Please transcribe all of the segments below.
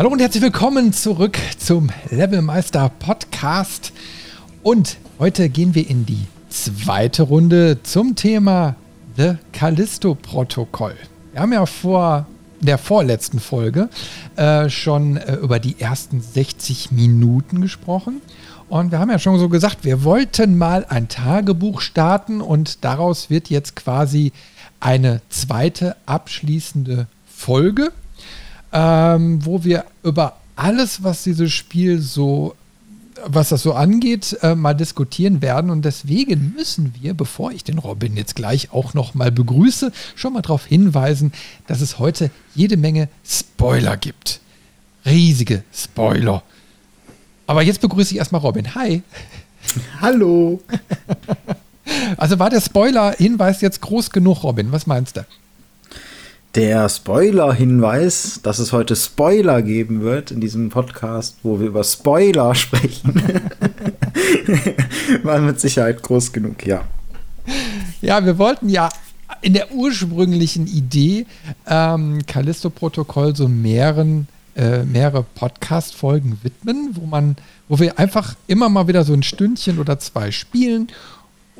Hallo und herzlich willkommen zurück zum Levelmeister Podcast. Und heute gehen wir in die zweite Runde zum Thema The Callisto-Protokoll. Wir haben ja vor der vorletzten Folge äh, schon äh, über die ersten 60 Minuten gesprochen. Und wir haben ja schon so gesagt, wir wollten mal ein Tagebuch starten und daraus wird jetzt quasi eine zweite abschließende Folge ähm, wo wir über alles, was dieses Spiel so, was das so angeht, äh, mal diskutieren werden. Und deswegen müssen wir, bevor ich den Robin jetzt gleich auch noch mal begrüße, schon mal darauf hinweisen, dass es heute jede Menge Spoiler gibt. Riesige Spoiler. Aber jetzt begrüße ich erstmal Robin. Hi. Hallo. Also war der Spoiler-Hinweis jetzt groß genug, Robin? Was meinst du? Der Spoiler-Hinweis, dass es heute Spoiler geben wird in diesem Podcast, wo wir über Spoiler sprechen, war mit Sicherheit groß genug, ja. Ja, wir wollten ja in der ursprünglichen Idee ähm, Callisto-Protokoll so mehreren, äh, mehrere Podcast-Folgen widmen, wo man, wo wir einfach immer mal wieder so ein Stündchen oder zwei spielen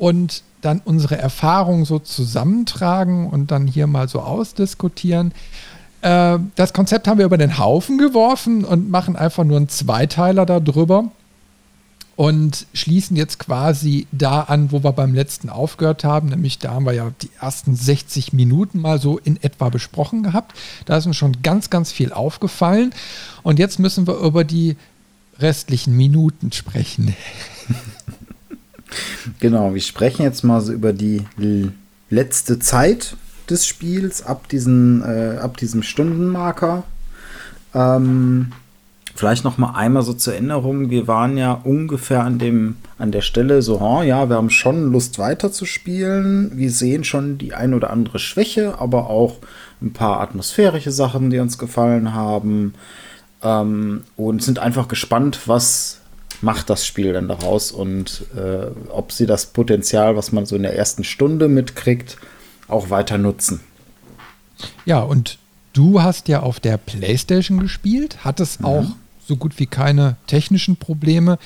und dann unsere Erfahrungen so zusammentragen und dann hier mal so ausdiskutieren. Äh, das Konzept haben wir über den Haufen geworfen und machen einfach nur einen Zweiteiler darüber und schließen jetzt quasi da an, wo wir beim letzten aufgehört haben. Nämlich da haben wir ja die ersten 60 Minuten mal so in etwa besprochen gehabt. Da ist uns schon ganz, ganz viel aufgefallen. Und jetzt müssen wir über die restlichen Minuten sprechen. Genau, wir sprechen jetzt mal so über die letzte Zeit des Spiels ab, diesen, äh, ab diesem Stundenmarker. Ähm, vielleicht noch mal einmal so zur Erinnerung, wir waren ja ungefähr an dem an der Stelle so, oh, ja, wir haben schon Lust weiterzuspielen. Wir sehen schon die ein oder andere Schwäche, aber auch ein paar atmosphärische Sachen, die uns gefallen haben. Ähm, und sind einfach gespannt, was macht das Spiel dann daraus und äh, ob sie das Potenzial, was man so in der ersten Stunde mitkriegt, auch weiter nutzen. Ja, und du hast ja auf der PlayStation gespielt, hattest mhm. auch so gut wie keine technischen Probleme.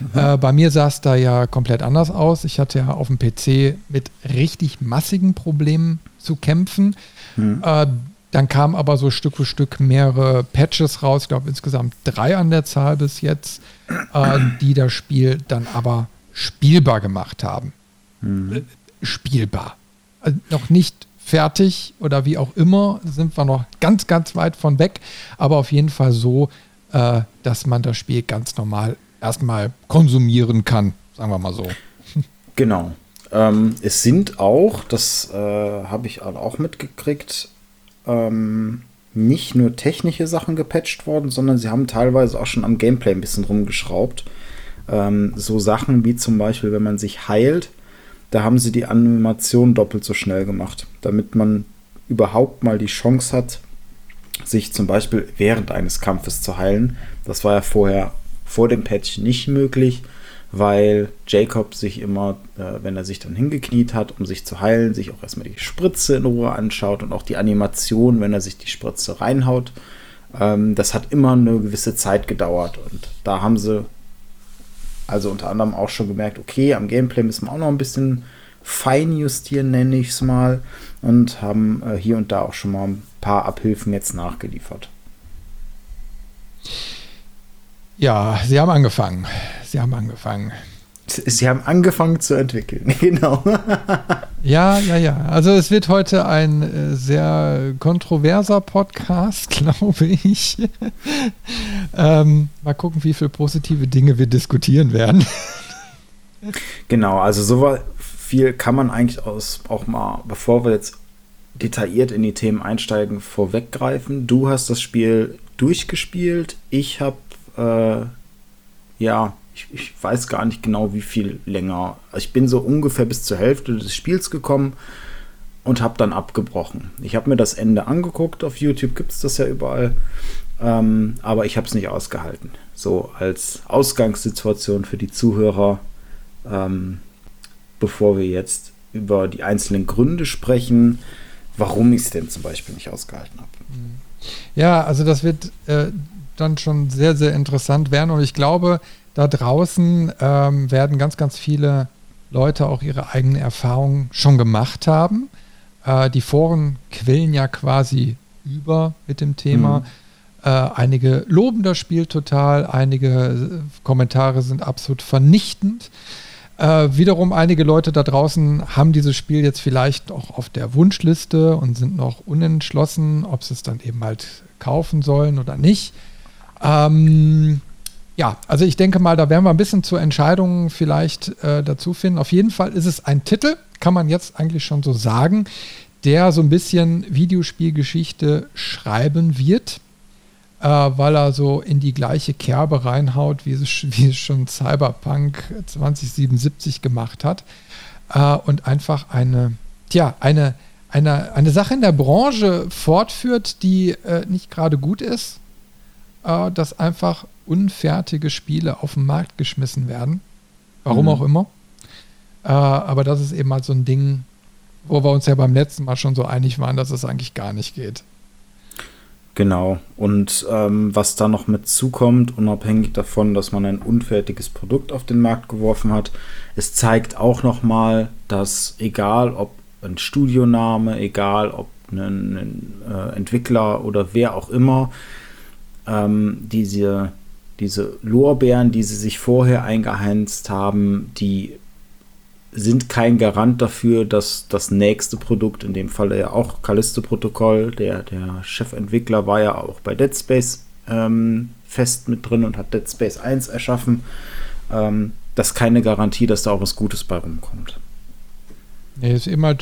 Mhm. Äh, bei mir sah es da ja komplett anders aus. Ich hatte ja auf dem PC mit richtig massigen Problemen zu kämpfen. Mhm. Äh, dann kamen aber so Stück für Stück mehrere Patches raus, ich glaube insgesamt drei an der Zahl bis jetzt, äh, die das Spiel dann aber spielbar gemacht haben. Mhm. Spielbar. Also noch nicht fertig oder wie auch immer, sind wir noch ganz, ganz weit von weg, aber auf jeden Fall so, äh, dass man das Spiel ganz normal erstmal konsumieren kann, sagen wir mal so. Genau. Ähm, es sind auch, das äh, habe ich auch mitgekriegt, ähm, nicht nur technische Sachen gepatcht worden, sondern sie haben teilweise auch schon am Gameplay ein bisschen rumgeschraubt. Ähm, so Sachen wie zum Beispiel, wenn man sich heilt, da haben sie die Animation doppelt so schnell gemacht, damit man überhaupt mal die Chance hat, sich zum Beispiel während eines Kampfes zu heilen. Das war ja vorher vor dem Patch nicht möglich weil Jacob sich immer, äh, wenn er sich dann hingekniet hat, um sich zu heilen, sich auch erstmal die Spritze in Ruhe anschaut und auch die Animation, wenn er sich die Spritze reinhaut. Ähm, das hat immer eine gewisse Zeit gedauert und da haben sie also unter anderem auch schon gemerkt, okay, am Gameplay müssen wir auch noch ein bisschen fein justieren, nenne ich es mal, und haben äh, hier und da auch schon mal ein paar Abhilfen jetzt nachgeliefert. Ja, sie haben angefangen. Sie haben angefangen. Sie haben angefangen zu entwickeln, genau. ja, ja, ja. Also es wird heute ein äh, sehr kontroverser Podcast, glaube ich. ähm, mal gucken, wie viele positive Dinge wir diskutieren werden. genau, also so viel kann man eigentlich aus, auch mal, bevor wir jetzt detailliert in die Themen einsteigen, vorweggreifen. Du hast das Spiel durchgespielt. Ich habe äh, ja Ich, ich, weiß gar nicht genau, wie viel länger. Ich bin so ungefähr bis zur Hälfte des Spiels gekommen und habe dann abgebrochen. Ich habe mir das Ende angeguckt. Auf YouTube gibt es das ja überall. Ähm, aber ich habe es nicht ausgehalten. So als Ausgangssituation für die Zuhörer, ähm, bevor wir jetzt über die einzelnen Gründe sprechen, warum ich es denn zum Beispiel nicht ausgehalten habe. Ja, also das wird äh, dann schon sehr, sehr interessant werden und ich glaube, da draußen ähm, werden ganz, ganz viele Leute auch ihre eigenen Erfahrungen schon gemacht haben. Äh, die Foren quillen ja quasi über mit dem Thema. Mhm. Äh, einige loben das Spiel total, einige äh, Kommentare sind absolut vernichtend. Äh, wiederum einige Leute da draußen haben dieses Spiel jetzt vielleicht auch auf der Wunschliste und sind noch unentschlossen, ob sie es dann eben halt kaufen sollen oder nicht. Ähm, ja, also ich denke mal, da werden wir ein bisschen zur Entscheidung vielleicht äh, dazu finden. Auf jeden Fall ist es ein Titel, kann man jetzt eigentlich schon so sagen, der so ein bisschen Videospielgeschichte schreiben wird äh, weil er so in die gleiche Kerbe reinhaut, wie es, wie es schon Cyberpunk 2077 gemacht hat. Äh, und einfach eine, tja, eine, eine, eine Sache in der Branche fortführt, die äh, nicht gerade gut ist, äh, dass einfach unfertige Spiele auf den Markt geschmissen werden. Warum mhm. auch immer. Äh, aber das ist eben halt so ein Ding, wo wir uns ja beim letzten Mal schon so einig waren, dass es eigentlich gar nicht geht. Genau. Und ähm, was da noch mit zukommt, unabhängig davon, dass man ein unfertiges Produkt auf den Markt geworfen hat, es zeigt auch nochmal, dass egal ob ein Studioname, egal ob ein, ein äh, Entwickler oder wer auch immer, ähm, diese, diese Lorbeeren, die sie sich vorher eingeheinzt haben, die sind kein Garant dafür, dass das nächste Produkt, in dem Fall ja auch Callisto-Protokoll, der, der Chefentwickler war ja auch bei Dead Space ähm, fest mit drin und hat Dead Space 1 erschaffen. Ähm, das ist keine Garantie, dass da auch was Gutes bei rumkommt. Nee, ist immer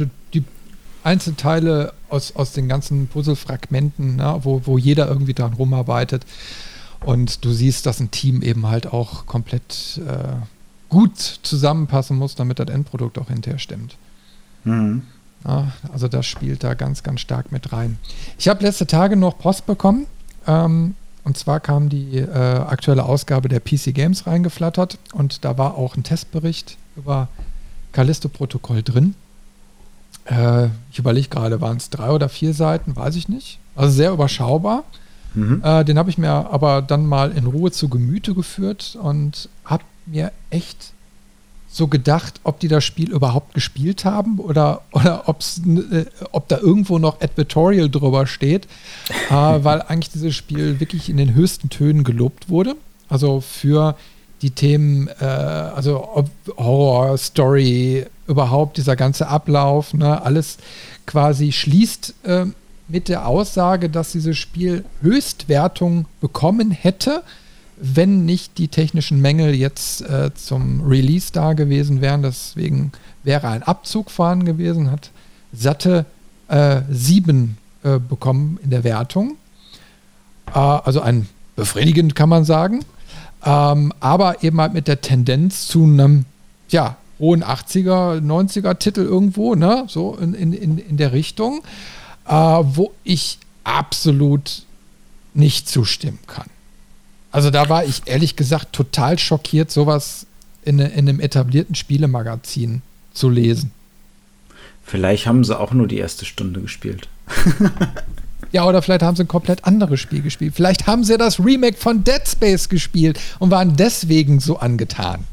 Einzelteile aus, aus den ganzen Puzzlefragmenten, ne, wo, wo jeder irgendwie dran rumarbeitet. Und du siehst, dass ein Team eben halt auch komplett äh, gut zusammenpassen muss, damit das Endprodukt auch hinterher stimmt. Mhm. Ja, also das spielt da ganz, ganz stark mit rein. Ich habe letzte Tage noch Post bekommen. Ähm, und zwar kam die äh, aktuelle Ausgabe der PC Games reingeflattert und da war auch ein Testbericht über Callisto-Protokoll drin. Äh, ich überlege gerade, waren es drei oder vier Seiten, weiß ich nicht. Also sehr überschaubar. Mhm. Äh, den habe ich mir aber dann mal in Ruhe zu Gemüte geführt und habe mir echt so gedacht, ob die das Spiel überhaupt gespielt haben oder, oder ob's, äh, ob da irgendwo noch Advertorial drüber steht, äh, weil eigentlich dieses Spiel wirklich in den höchsten Tönen gelobt wurde. Also für die Themen, äh, also Horror, Story, überhaupt dieser ganze Ablauf, ne, alles quasi schließt äh, mit der Aussage, dass dieses Spiel Höchstwertung bekommen hätte wenn nicht die technischen Mängel jetzt äh, zum Release da gewesen wären. Deswegen wäre ein Abzug vorhanden gewesen, hat satte äh, sieben äh, bekommen in der Wertung. Äh, also ein befriedigend, kann man sagen. Ähm, aber eben halt mit der Tendenz zu einem, ja, hohen 80er, 90er Titel irgendwo, ne, so in, in, in der Richtung, äh, wo ich absolut nicht zustimmen kann. Also da war ich ehrlich gesagt total schockiert, sowas in, in einem etablierten Spielemagazin zu lesen. Vielleicht haben sie auch nur die erste Stunde gespielt. ja, oder vielleicht haben sie ein komplett anderes Spiel gespielt. Vielleicht haben sie das Remake von Dead Space gespielt und waren deswegen so angetan.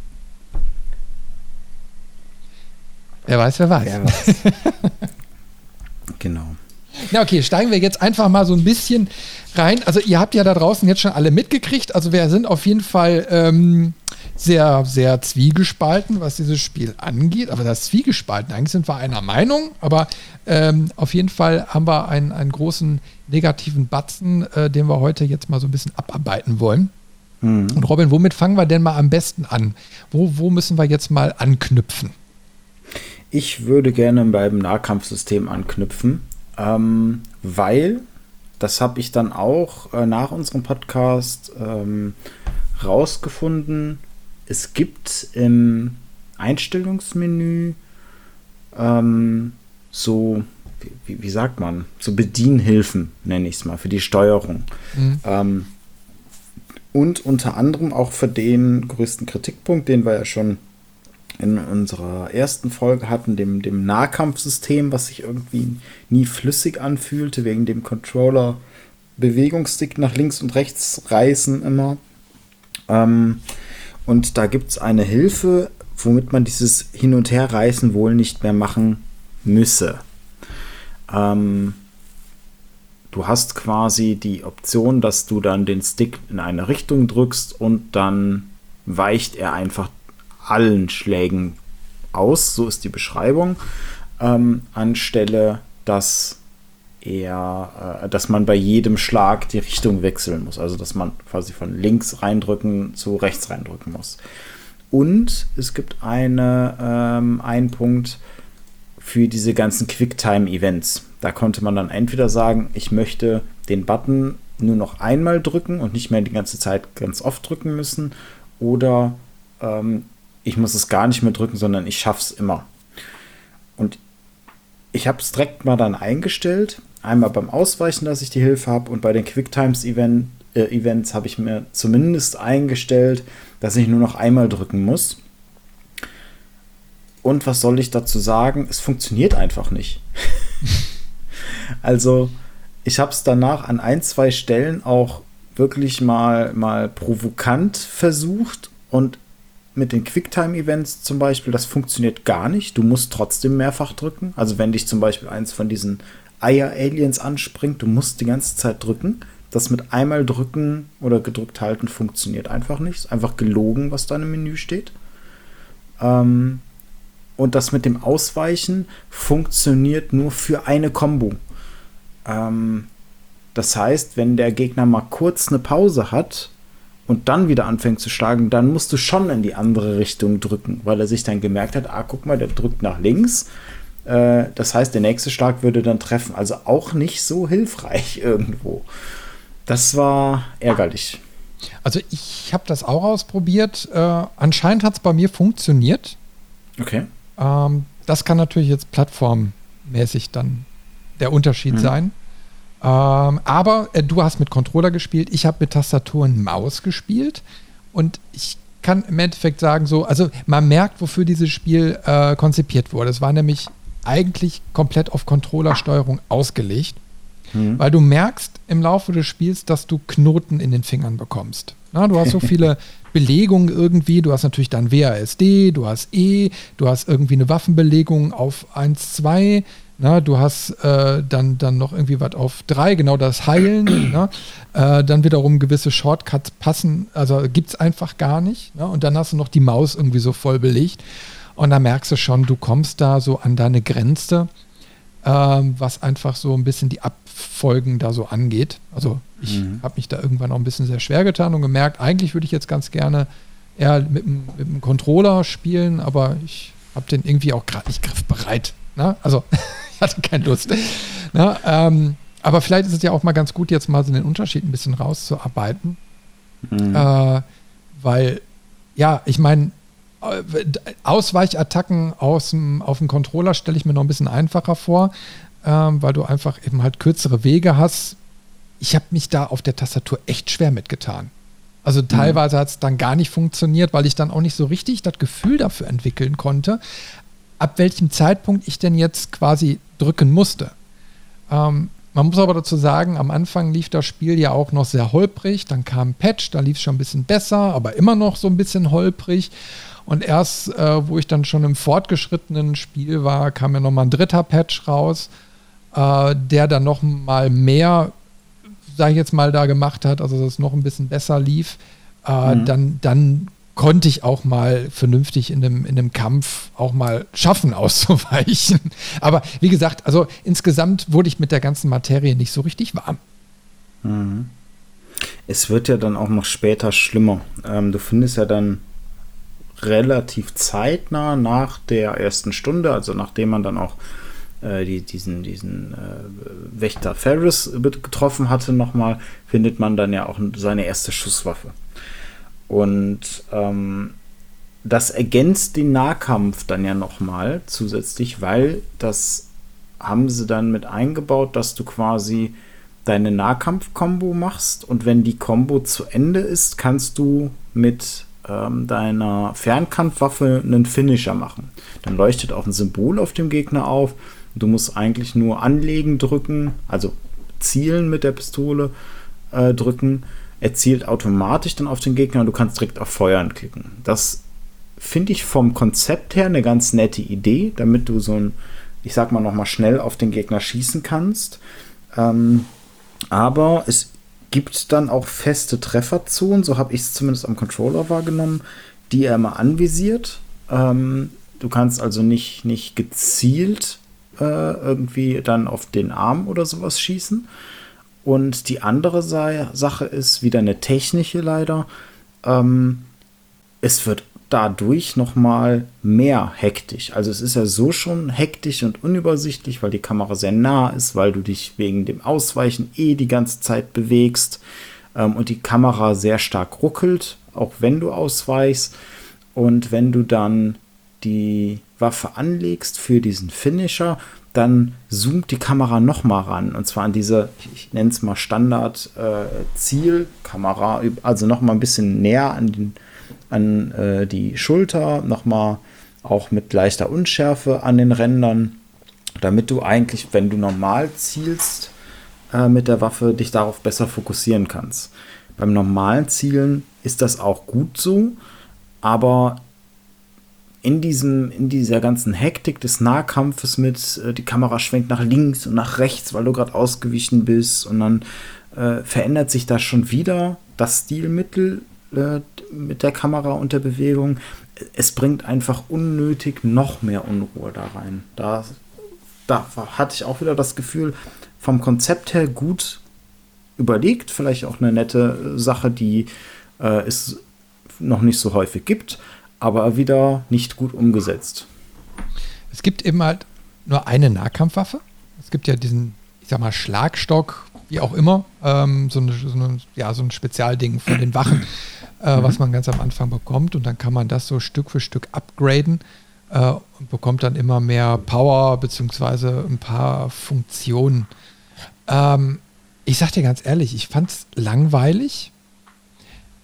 Wer weiß, wer weiß. Wer weiß. genau. Na okay, steigen wir jetzt einfach mal so ein bisschen rein. Also ihr habt ja da draußen jetzt schon alle mitgekriegt. Also wir sind auf jeden Fall ähm, sehr, sehr zwiegespalten, was dieses Spiel angeht. Aber das Zwiegespalten, eigentlich sind wir einer Meinung, aber ähm, auf jeden Fall haben wir einen, einen großen negativen Batzen, äh, den wir heute jetzt mal so ein bisschen abarbeiten wollen. Mhm. Und Robin, womit fangen wir denn mal am besten an? Wo, wo müssen wir jetzt mal anknüpfen? Ich würde gerne beim Nahkampfsystem anknüpfen ähm, weil, das habe ich dann auch äh, nach unserem Podcast ähm, rausgefunden, es gibt im Einstellungsmenü ähm, so, wie, wie, sagt man, so Bedienhilfen, nenne ich es mal, für die Steuerung. Mhm. Ähm, und unter anderem auch für den größten Kritikpunkt, den wir ja schon in unserer ersten Folge hatten, dem, dem Nahkampfsystem, was sich irgendwie nie flüssig anfühlte, wegen dem Controller Bewegungsstick nach links und rechts reißen immer. Ähm, und da gibt es eine Hilfe, womit man dieses Hin- und Herreißen wohl nicht mehr machen müsse. Ähm, du hast quasi die Option, dass du dann den Stick in eine Richtung drückst und dann weicht er einfach allen Schlägen aus, so ist die Beschreibung, ähm, anstelle, dass er, äh, dass man bei jedem Schlag die Richtung wechseln muss, also dass man quasi von links reindrücken zu rechts reindrücken muss. Und es gibt eine, ähm, einen Punkt für diese ganzen Quicktime-Events. Da konnte man dann entweder sagen, ich möchte den Button nur noch einmal drücken und nicht mehr die ganze Zeit ganz oft drücken müssen, oder ähm, ich muss es gar nicht mehr drücken, sondern ich schaffe es immer. Und ich habe es direkt mal dann eingestellt. Einmal beim Ausweichen, dass ich die Hilfe habe und bei den Quicktimes-Event, äh, habe ich mir zumindest eingestellt, dass ich nur noch einmal drücken muss. Und was soll ich dazu sagen? Es funktioniert einfach nicht. also, ich habe es danach an ein, zwei Stellen auch wirklich mal, mal provokant versucht und mit den Quicktime-Events zum Beispiel, das funktioniert gar nicht. Du musst trotzdem mehrfach drücken. Also wenn dich zum Beispiel eins von diesen Eier-Aliens anspringt, du musst die ganze Zeit drücken. Das mit einmal drücken oder gedrückt halten funktioniert einfach nicht. Ist einfach gelogen, was da im Menü steht. Ähm, und das mit dem Ausweichen funktioniert nur für eine Combo. Ähm, das heißt, wenn der Gegner mal kurz eine Pause hat, und dann wieder anfängt zu schlagen, dann musst du schon in die andere Richtung drücken, weil er sich dann gemerkt hat, ah, guck mal, der drückt nach links. Äh, das heißt, der nächste Schlag würde dann treffen. Also auch nicht so hilfreich irgendwo. Das war ärgerlich. Also ich habe das auch ausprobiert. Äh, anscheinend hat es bei mir funktioniert. Okay. Ähm, das kann natürlich jetzt plattformmäßig dann der Unterschied mhm. sein. Ähm, aber äh, du hast mit Controller gespielt, ich habe mit Tastatur und Maus gespielt und ich kann im Endeffekt sagen, so, also man merkt, wofür dieses Spiel äh, konzipiert wurde. Es war nämlich eigentlich komplett auf Controllersteuerung ausgelegt, mhm. weil du merkst im Laufe des Spiels, dass du Knoten in den Fingern bekommst. Na, du hast so viele Belegungen irgendwie, du hast natürlich dann WASD, du hast E, du hast irgendwie eine Waffenbelegung auf 1, 2, na, du hast äh, dann, dann noch irgendwie was auf drei, genau das Heilen. na, äh, dann wiederum gewisse Shortcuts passen, also gibt es einfach gar nicht. Na, und dann hast du noch die Maus irgendwie so voll belegt. Und da merkst du schon, du kommst da so an deine Grenze, äh, was einfach so ein bisschen die Abfolgen da so angeht. Also ich mhm. habe mich da irgendwann auch ein bisschen sehr schwer getan und gemerkt, eigentlich würde ich jetzt ganz gerne eher mit, dem Controller spielen, aber ich habe den irgendwie auch gerade nicht griffbereit. Na? Also hatte keine Lust. Na, ähm, aber vielleicht ist es ja auch mal ganz gut, jetzt mal so den Unterschied ein bisschen rauszuarbeiten. Mhm. Äh, weil, ja, ich meine, äh, Ausweichattacken aus dem, auf dem Controller stelle ich mir noch ein bisschen einfacher vor, ähm, weil du einfach eben halt kürzere Wege hast. Ich habe mich da auf der Tastatur echt schwer mitgetan. Also mhm. teilweise mhm. hat es dann gar nicht funktioniert, weil ich dann auch nicht so richtig das Gefühl dafür entwickeln konnte, ab welchem Zeitpunkt ich denn jetzt quasi drücken musste. Ähm, man muss aber dazu sagen, am Anfang lief das Spiel ja auch noch sehr holprig, dann kam ein Patch, da lief es schon ein bisschen besser, aber immer noch so ein bisschen holprig. Und erst, äh, wo ich dann schon im fortgeschrittenen Spiel war, kam ja nochmal ein dritter Patch raus, äh, der dann noch mal mehr, sage ich jetzt mal, da gemacht hat, also dass es noch ein bisschen besser lief. Äh, mhm. dann, dann konnte ich auch mal vernünftig in einem, in einem Kampf auch mal schaffen, auszuweichen. Aber wie gesagt, also insgesamt wurde ich mit der ganzen Materie nicht so richtig warm. Mhm. Es wird ja dann auch noch später schlimmer. Ähm, du findest ja dann relativ zeitnah nach der ersten Stunde, also nachdem man dann auch äh, die, diesen, diesen äh, Wächter Ferris getroffen hatte, nochmal, findet man dann ja auch seine erste Schusswaffe. Und ähm, das ergänzt den Nahkampf dann ja nochmal zusätzlich, weil das haben sie dann mit eingebaut, dass du quasi deine Nahkampf-Kombo machst und wenn die Kombo zu Ende ist, kannst du mit ähm, deiner Fernkampfwaffe einen Finisher machen. Dann leuchtet auch ein Symbol auf dem Gegner auf. Du musst eigentlich nur anlegen drücken, also zielen mit der Pistole äh, drücken. Er zielt automatisch dann auf den Gegner und du kannst direkt auf Feuern klicken. Das finde ich vom Konzept her eine ganz nette Idee, damit du so ein, ich sag mal, nochmal schnell auf den Gegner schießen kannst. Ähm, aber es gibt dann auch feste Trefferzonen, so habe ich es zumindest am Controller wahrgenommen, die er immer anvisiert. Ähm, du kannst also nicht, nicht gezielt äh, irgendwie dann auf den Arm oder sowas schießen. Und die andere Sache ist wieder eine technische leider. Ähm, es wird dadurch noch mal mehr hektisch. Also es ist ja so schon hektisch und unübersichtlich, weil die Kamera sehr nah ist, weil du dich wegen dem Ausweichen eh die ganze Zeit bewegst ähm, und die Kamera sehr stark ruckelt, auch wenn du ausweichst. Und wenn du dann die Waffe anlegst für diesen Finisher, dann zoomt die Kamera noch mal ran und zwar an diese, ich nenne es mal Standard äh, Zielkamera, also noch mal ein bisschen näher an den an äh, die Schulter, nochmal auch mit leichter Unschärfe an den Rändern, damit du eigentlich, wenn du normal zielst äh, mit der Waffe, dich darauf besser fokussieren kannst. Beim normalen Zielen ist das auch gut so, aber in, diesem, in dieser ganzen Hektik des Nahkampfes mit, äh, die Kamera schwenkt nach links und nach rechts, weil du gerade ausgewichen bist und dann äh, verändert sich da schon wieder das Stilmittel äh, mit der Kamera und der Bewegung. Es bringt einfach unnötig noch mehr Unruhe da rein. Da, da hatte ich auch wieder das Gefühl, vom Konzept her gut überlegt, vielleicht auch eine nette Sache, die äh, es noch nicht so häufig gibt, aber wieder nicht gut umgesetzt. Es gibt eben halt nur eine Nahkampfwaffe. Es gibt ja diesen, ich sag mal, Schlagstock, wie auch immer, ähm, so, eine, so, eine, ja, so ein Spezialding von den Wachen äh, mhm. was man ganz am Anfang bekommt. Und dann kann man das so Stück für Stück upgraden äh, und bekommt dann immer mehr Power beziehungsweise ein paar Funktionen. Ähm, ich sag dir ganz ehrlich, ich fand es langweilig,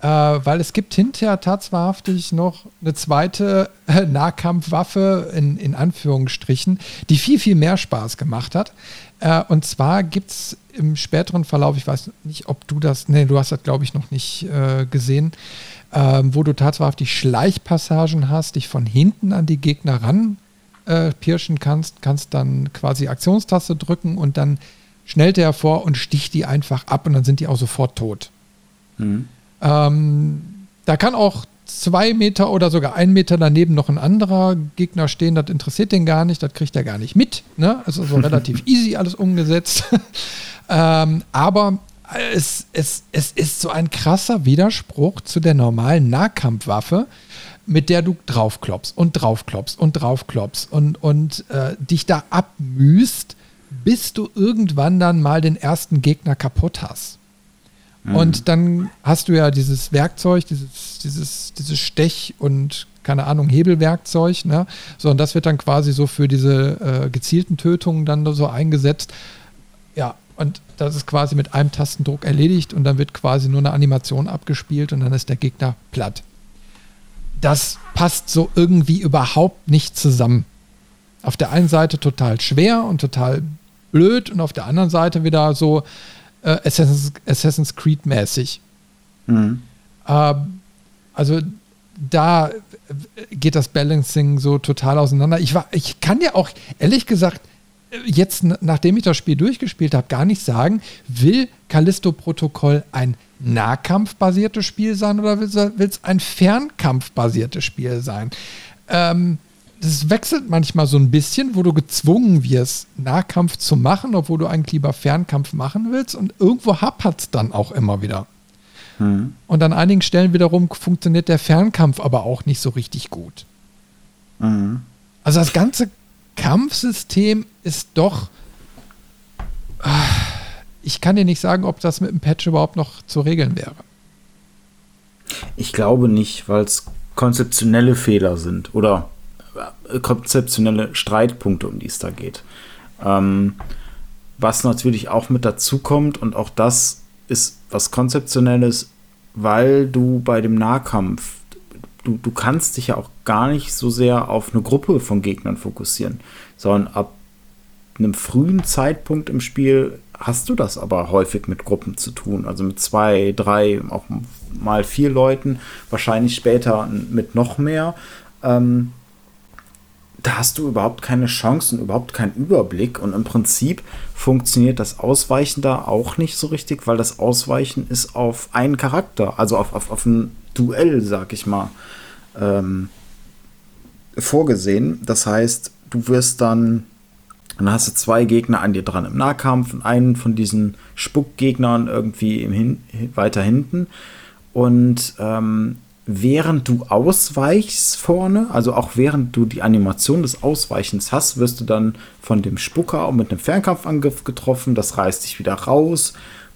äh, weil es gibt hinterher tatsächlich noch eine zweite äh, Nahkampfwaffe in, in Anführungsstrichen, die viel, viel mehr Spaß gemacht hat. Äh, und zwar gibt es im späteren Verlauf, ich weiß nicht, ob du das, nee, du hast das, glaube ich, noch nicht äh, gesehen, ähm, wo du tatsächlich Schleichpassagen hast, dich von hinten an die Gegner ran äh, pirschen kannst, kannst dann quasi Aktionstaste drücken und dann schnellt er vor und sticht die einfach ab und dann sind die auch sofort tot. Mhm. Ähm, da kann auch zwei Meter oder sogar ein Meter daneben noch ein anderer Gegner stehen, das interessiert den gar nicht, das kriegt er gar nicht mit. Ne? Also so relativ easy alles umgesetzt. ähm, aber es, es, es ist so ein krasser Widerspruch zu der normalen Nahkampfwaffe, mit der du draufklopfst und draufklopfst und draufklopfst und, und äh, dich da abmühst, bis du irgendwann dann mal den ersten Gegner kaputt hast. Mhm. Und dann hast du ja dieses Werkzeug, dieses, dieses, dieses Stech- und keine Ahnung, Hebelwerkzeug, ne? So, und das wird dann quasi so für diese äh, gezielten Tötungen dann so eingesetzt. Ja, und das ist quasi mit einem Tastendruck erledigt und dann wird quasi nur eine Animation abgespielt und dann ist der Gegner platt. Das passt so irgendwie überhaupt nicht zusammen. Auf der einen Seite total schwer und total blöd und auf der anderen Seite wieder so, äh, Assassin's, Assassin's Creed mäßig. Mhm. Äh, also da geht das Balancing so total auseinander. Ich, war, ich kann ja auch, ehrlich gesagt, jetzt, nachdem ich das Spiel durchgespielt habe, gar nicht sagen, will Callisto-Protokoll ein nahkampfbasiertes Spiel sein oder will es ein fernkampfbasiertes Spiel sein? Ähm, das wechselt manchmal so ein bisschen, wo du gezwungen wirst, Nahkampf zu machen, obwohl du eigentlich lieber Fernkampf machen willst. Und irgendwo hapert es dann auch immer wieder. Mhm. Und an einigen Stellen wiederum funktioniert der Fernkampf aber auch nicht so richtig gut. Mhm. Also das ganze Kampfsystem ist doch. Ich kann dir nicht sagen, ob das mit dem Patch überhaupt noch zu regeln wäre. Ich glaube nicht, weil es konzeptionelle Fehler sind oder äh, konzeptionelle Streitpunkte, um die es da geht. Ähm, was natürlich auch mit dazu kommt und auch das ist was Konzeptionelles, weil du bei dem Nahkampf, du, du kannst dich ja auch gar nicht so sehr auf eine Gruppe von Gegnern fokussieren, sondern ab einem frühen Zeitpunkt im Spiel hast du das aber häufig mit Gruppen zu tun. Also mit zwei, drei, auch mal vier Leuten, wahrscheinlich später mit noch mehr. Ähm, da hast du überhaupt keine Chancen, überhaupt keinen Überblick. Und im Prinzip funktioniert das Ausweichen da auch nicht so richtig, weil das Ausweichen ist auf einen Charakter, also auf, auf, auf ein Duell, sag ich mal, ähm, vorgesehen. Das heißt, du wirst dann, dann hast du zwei Gegner an dir dran im Nahkampf und einen von diesen Spuckgegnern irgendwie im Hin weiter hinten. Und ähm, während du ausweichst vorne, also auch während du die Animation des Ausweichens hast, wirst du dann von dem Spucker mit einem Fernkampfangriff getroffen, das reißt dich wieder raus.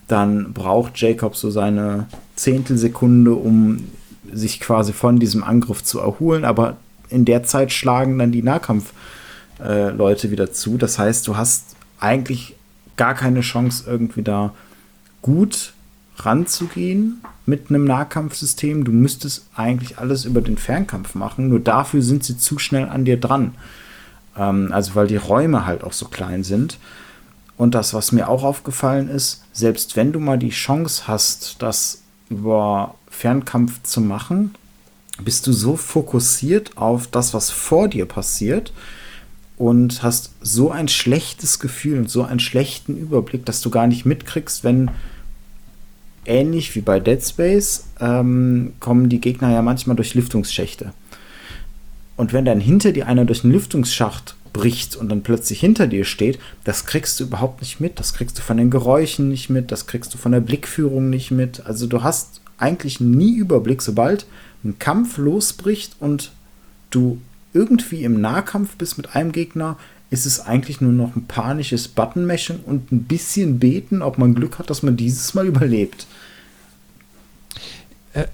Dann braucht Jacob so seine Zehntelsekunde, um sich quasi von diesem Angriff zu erholen, aber in der Zeit schlagen dann die Nahkampfleute äh, wieder zu. Das heißt, du hast eigentlich gar keine Chance, irgendwie da gut ranzugehen mit einem Nahkampfsystem. Du müsstest eigentlich alles über den Fernkampf machen, nur dafür sind sie zu schnell an dir dran. Ähm, also weil die Räume halt auch so klein sind. Und das, was mir auch aufgefallen ist, selbst wenn du mal die Chance hast, das über Fernkampf zu machen, bist du so fokussiert auf das, was vor dir passiert und hast so ein schlechtes Gefühl und so einen schlechten Überblick, dass du gar nicht mitkriegst, wenn ähnlich wie bei Dead Space ähm, kommen die Gegner ja manchmal durch Lüftungsschächte. Und wenn dann hinter dir einer durch einen Lüftungsschacht bricht und dann plötzlich hinter dir steht, das kriegst du überhaupt nicht mit. Das kriegst du von den Geräuschen nicht mit, das kriegst du von der Blickführung nicht mit. Also du hast eigentlich nie Überblick, sobald ein Kampf losbricht und du irgendwie im Nahkampf bist mit einem Gegner, ist es eigentlich nur noch ein panisches Button-Mashing und ein bisschen beten, ob man Glück hat, dass man dieses Mal überlebt. Äh,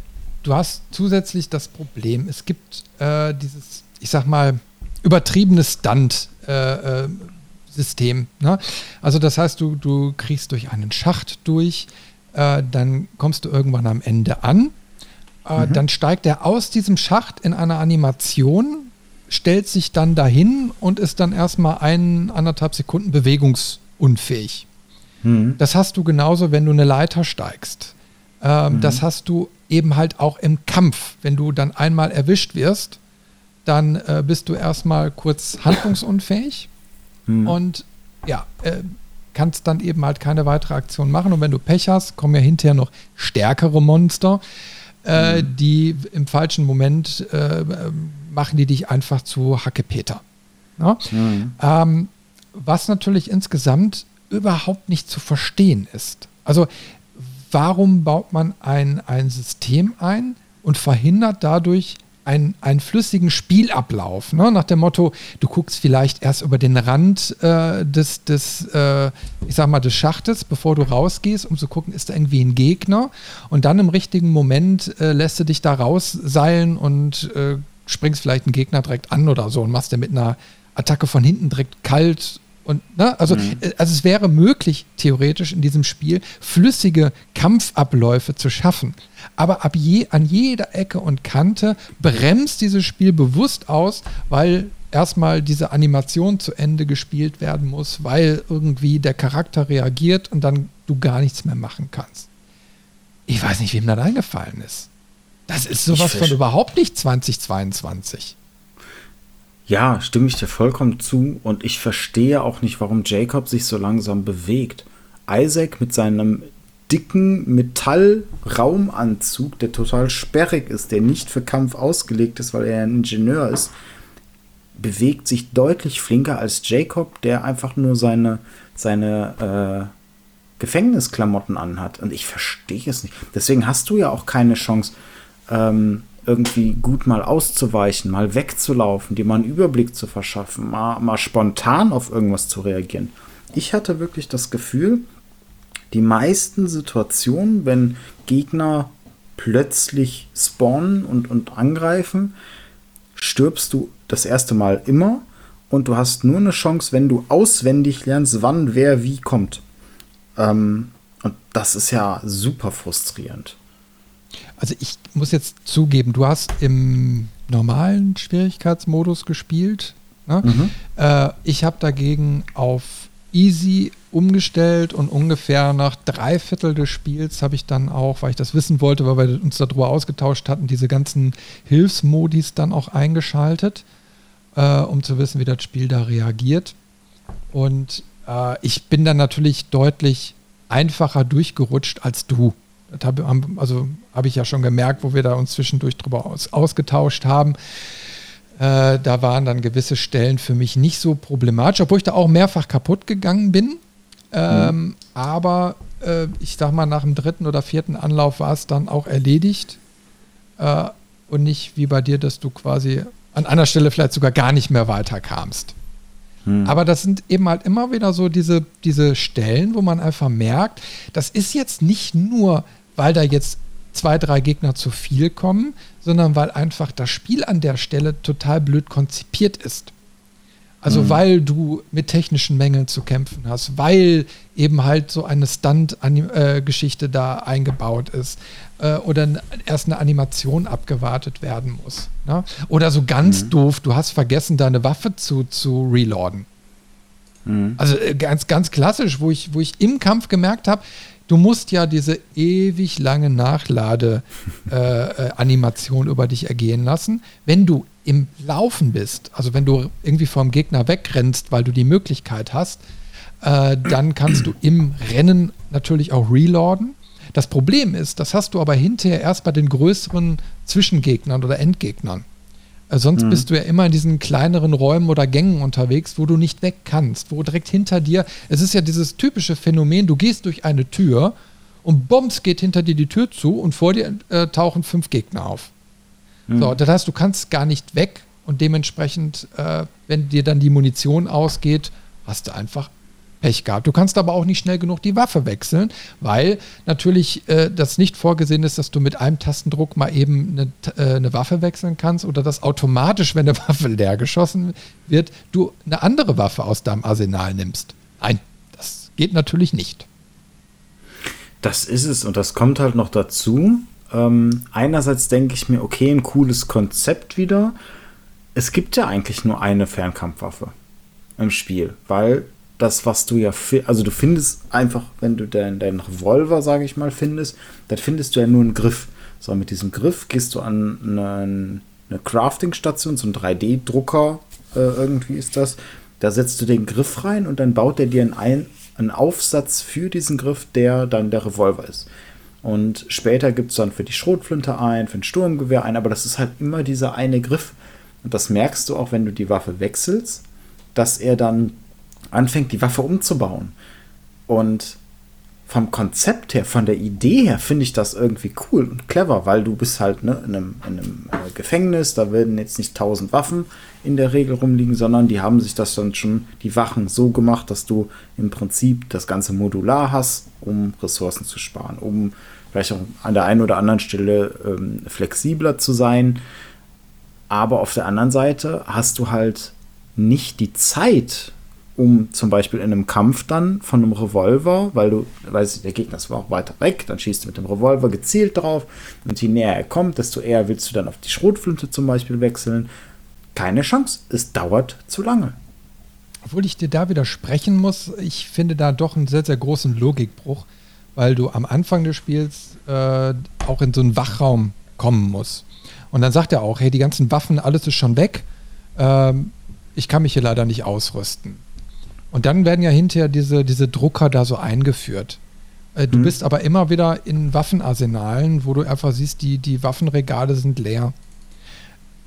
du hast zusätzlich das Problem, es gibt äh, dieses, ich sag mal, übertriebene Stunt-System. Äh, ne? Also das heißt, du, du kriegst durch einen Schacht durch, äh, dann kommst du irgendwann am Ende an, äh, mhm. dann steigt er aus diesem Schacht in einer Animation stellt sich dann dahin und ist dann erstmal ein, anderthalb Sekunden bewegungsunfähig. Mhm. Das hast du genauso, wenn du eine Leiter steigst. Ähm, mhm. Das hast du eben halt auch im Kampf. Wenn du dann einmal erwischt wirst, dann äh, bist du erstmal kurz handlungsunfähig mhm. und ja, äh, kannst dann eben halt keine weitere Aktion machen. Und wenn du Pech hast, kommen ja hinterher noch stärkere Monster, äh, mhm. die im falschen Moment äh, machen die dich einfach zu Hackepeter. Ja? Mhm. Ähm, was natürlich insgesamt überhaupt nicht zu verstehen ist. Also warum baut man ein, ein System ein und verhindert dadurch einen, einen flüssigen Spielablauf? Ne? Nach dem Motto, du guckst vielleicht erst über den Rand äh, des, des äh, ich sag mal, des Schachtes, bevor du rausgehst, um zu gucken, ist da irgendwie ein Gegner und dann im richtigen Moment äh, lässt du dich da rausseilen und äh, springst vielleicht einen Gegner direkt an oder so und machst den mit einer Attacke von hinten direkt kalt und ne, also, mhm. Äh, also es wäre möglich, theoretisch in diesem Spiel flüssige Kampfabläufe zu schaffen. Aber ab je, an jeder Ecke und Kante bremst dieses Spiel bewusst aus, weil erstmal diese Animation zu Ende gespielt werden muss, weil irgendwie der Charakter reagiert und dann du gar nichts mehr machen kannst. Ich weiß nicht, wem das eingefallen ist. Das ist sowas von überhaupt nicht 2022. Ja, stimme ich dir vollkommen zu. Und ich verstehe auch nicht, warum Jacob sich so langsam bewegt. Isaac mit seinem dicken Metallraumanzug, der total sperrig ist, der nicht für Kampf ausgelegt ist, weil er ein Ingenieur ist, bewegt sich deutlich flinker als Jacob, der einfach nur seine, seine äh, Gefängnisklamotten anhat. Und ich verstehe es nicht. Deswegen hast du ja auch keine Chance ähm, irgendwie gut mal auszuweichen, mal wegzulaufen, dir mal einen Überblick zu verschaffen, mal, mal spontan auf irgendwas zu reagieren. Ich hatte wirklich das Gefühl, die meisten Situationen, wenn Gegner plötzlich spawnen und, und angreifen, stirbst du das erste Mal immer und du hast nur eine Chance, wenn du auswendig lernst, wann wer wie kommt. Ähm, und das ist ja super frustrierend. Also ich muss jetzt zugeben, du hast im normalen Schwierigkeitsmodus gespielt. Ne? Mhm. Äh, ich habe dagegen auf Easy umgestellt und ungefähr nach drei Viertel des Spiels habe ich dann auch, weil ich das wissen wollte, weil wir uns darüber ausgetauscht hatten, diese ganzen Hilfsmodis dann auch eingeschaltet, äh, um zu wissen, wie das Spiel da reagiert. Und äh, ich bin dann natürlich deutlich einfacher durchgerutscht als du. Hab, also habe ich ja schon gemerkt, wo wir da uns zwischendurch drüber aus, ausgetauscht haben. Äh, da waren dann gewisse Stellen für mich nicht so problematisch, obwohl ich da auch mehrfach kaputt gegangen bin. Ähm, mhm. Aber äh, ich sag mal, nach dem dritten oder vierten Anlauf war es dann auch erledigt. Äh, und nicht wie bei dir, dass du quasi an einer Stelle vielleicht sogar gar nicht mehr weiterkamst. Hm. Aber das sind eben halt immer wieder so diese, diese Stellen, wo man einfach merkt, das ist jetzt nicht nur, weil da jetzt zwei, drei Gegner zu viel kommen, sondern weil einfach das Spiel an der Stelle total blöd konzipiert ist. Also mhm. weil du mit technischen Mängeln zu kämpfen hast, weil eben halt so eine Stunt-Geschichte da eingebaut ist äh, oder erst eine Animation abgewartet werden muss. Ne? Oder so ganz mhm. doof, du hast vergessen, deine Waffe zu, zu reloaden. Mhm. Also äh, ganz, ganz klassisch, wo ich, wo ich im Kampf gemerkt habe, du musst ja diese ewig lange Nachlade-Animation äh, äh über dich ergehen lassen. Wenn du im Laufen bist, also wenn du irgendwie vom Gegner wegrennst, weil du die Möglichkeit hast, äh, dann kannst du im Rennen natürlich auch reloaden. Das Problem ist, das hast du aber hinterher erst bei den größeren Zwischengegnern oder Endgegnern. Äh, sonst mhm. bist du ja immer in diesen kleineren Räumen oder Gängen unterwegs, wo du nicht weg kannst, wo direkt hinter dir, es ist ja dieses typische Phänomen, du gehst durch eine Tür und bombs geht hinter dir die Tür zu und vor dir äh, tauchen fünf Gegner auf. Mhm. So, das heißt, du kannst gar nicht weg und dementsprechend, äh, wenn dir dann die Munition ausgeht, hast du einfach Pech gehabt. Du kannst aber auch nicht schnell genug die Waffe wechseln, weil natürlich äh, das nicht vorgesehen ist, dass du mit einem Tastendruck mal eben eine, äh, eine Waffe wechseln kannst oder dass automatisch, wenn eine Waffe leer geschossen wird, du eine andere Waffe aus deinem Arsenal nimmst. Nein, das geht natürlich nicht. Das ist es und das kommt halt noch dazu. Ähm, einerseits denke ich mir, okay, ein cooles Konzept wieder. Es gibt ja eigentlich nur eine Fernkampfwaffe im Spiel, weil das, was du ja, also du findest einfach, wenn du deinen dein Revolver, sage ich mal, findest, dann findest du ja nur einen Griff. So, mit diesem Griff gehst du an eine, eine Crafting-Station, so ein 3D-Drucker, äh, irgendwie ist das. Da setzt du den Griff rein und dann baut er dir einen, einen Aufsatz für diesen Griff, der dann der Revolver ist. Und später gibt es dann für die Schrotflinte ein, für ein Sturmgewehr ein, aber das ist halt immer dieser eine Griff. Und das merkst du auch, wenn du die Waffe wechselst, dass er dann anfängt, die Waffe umzubauen. Und vom Konzept her, von der Idee her, finde ich das irgendwie cool und clever, weil du bist halt ne, in einem, in einem äh, Gefängnis, da werden jetzt nicht tausend Waffen in der Regel rumliegen, sondern die haben sich das dann schon, die Wachen so gemacht, dass du im Prinzip das Ganze modular hast, um Ressourcen zu sparen, um vielleicht auch an der einen oder anderen Stelle ähm, flexibler zu sein. Aber auf der anderen Seite hast du halt nicht die Zeit, um zum Beispiel in einem Kampf dann von einem Revolver, weil du weißt, der Gegner ist auch weiter weg, dann schießt du mit dem Revolver gezielt drauf und je näher er kommt, desto eher willst du dann auf die Schrotflinte zum Beispiel wechseln. Keine Chance, es dauert zu lange. Obwohl ich dir da widersprechen muss, ich finde da doch einen sehr, sehr großen Logikbruch weil du am Anfang des Spiels äh, auch in so einen Wachraum kommen musst. Und dann sagt er auch, hey, die ganzen Waffen, alles ist schon weg. Ähm, ich kann mich hier leider nicht ausrüsten. Und dann werden ja hinterher diese, diese Drucker da so eingeführt. Äh, du mhm. bist aber immer wieder in Waffenarsenalen, wo du einfach siehst, die, die Waffenregale sind leer.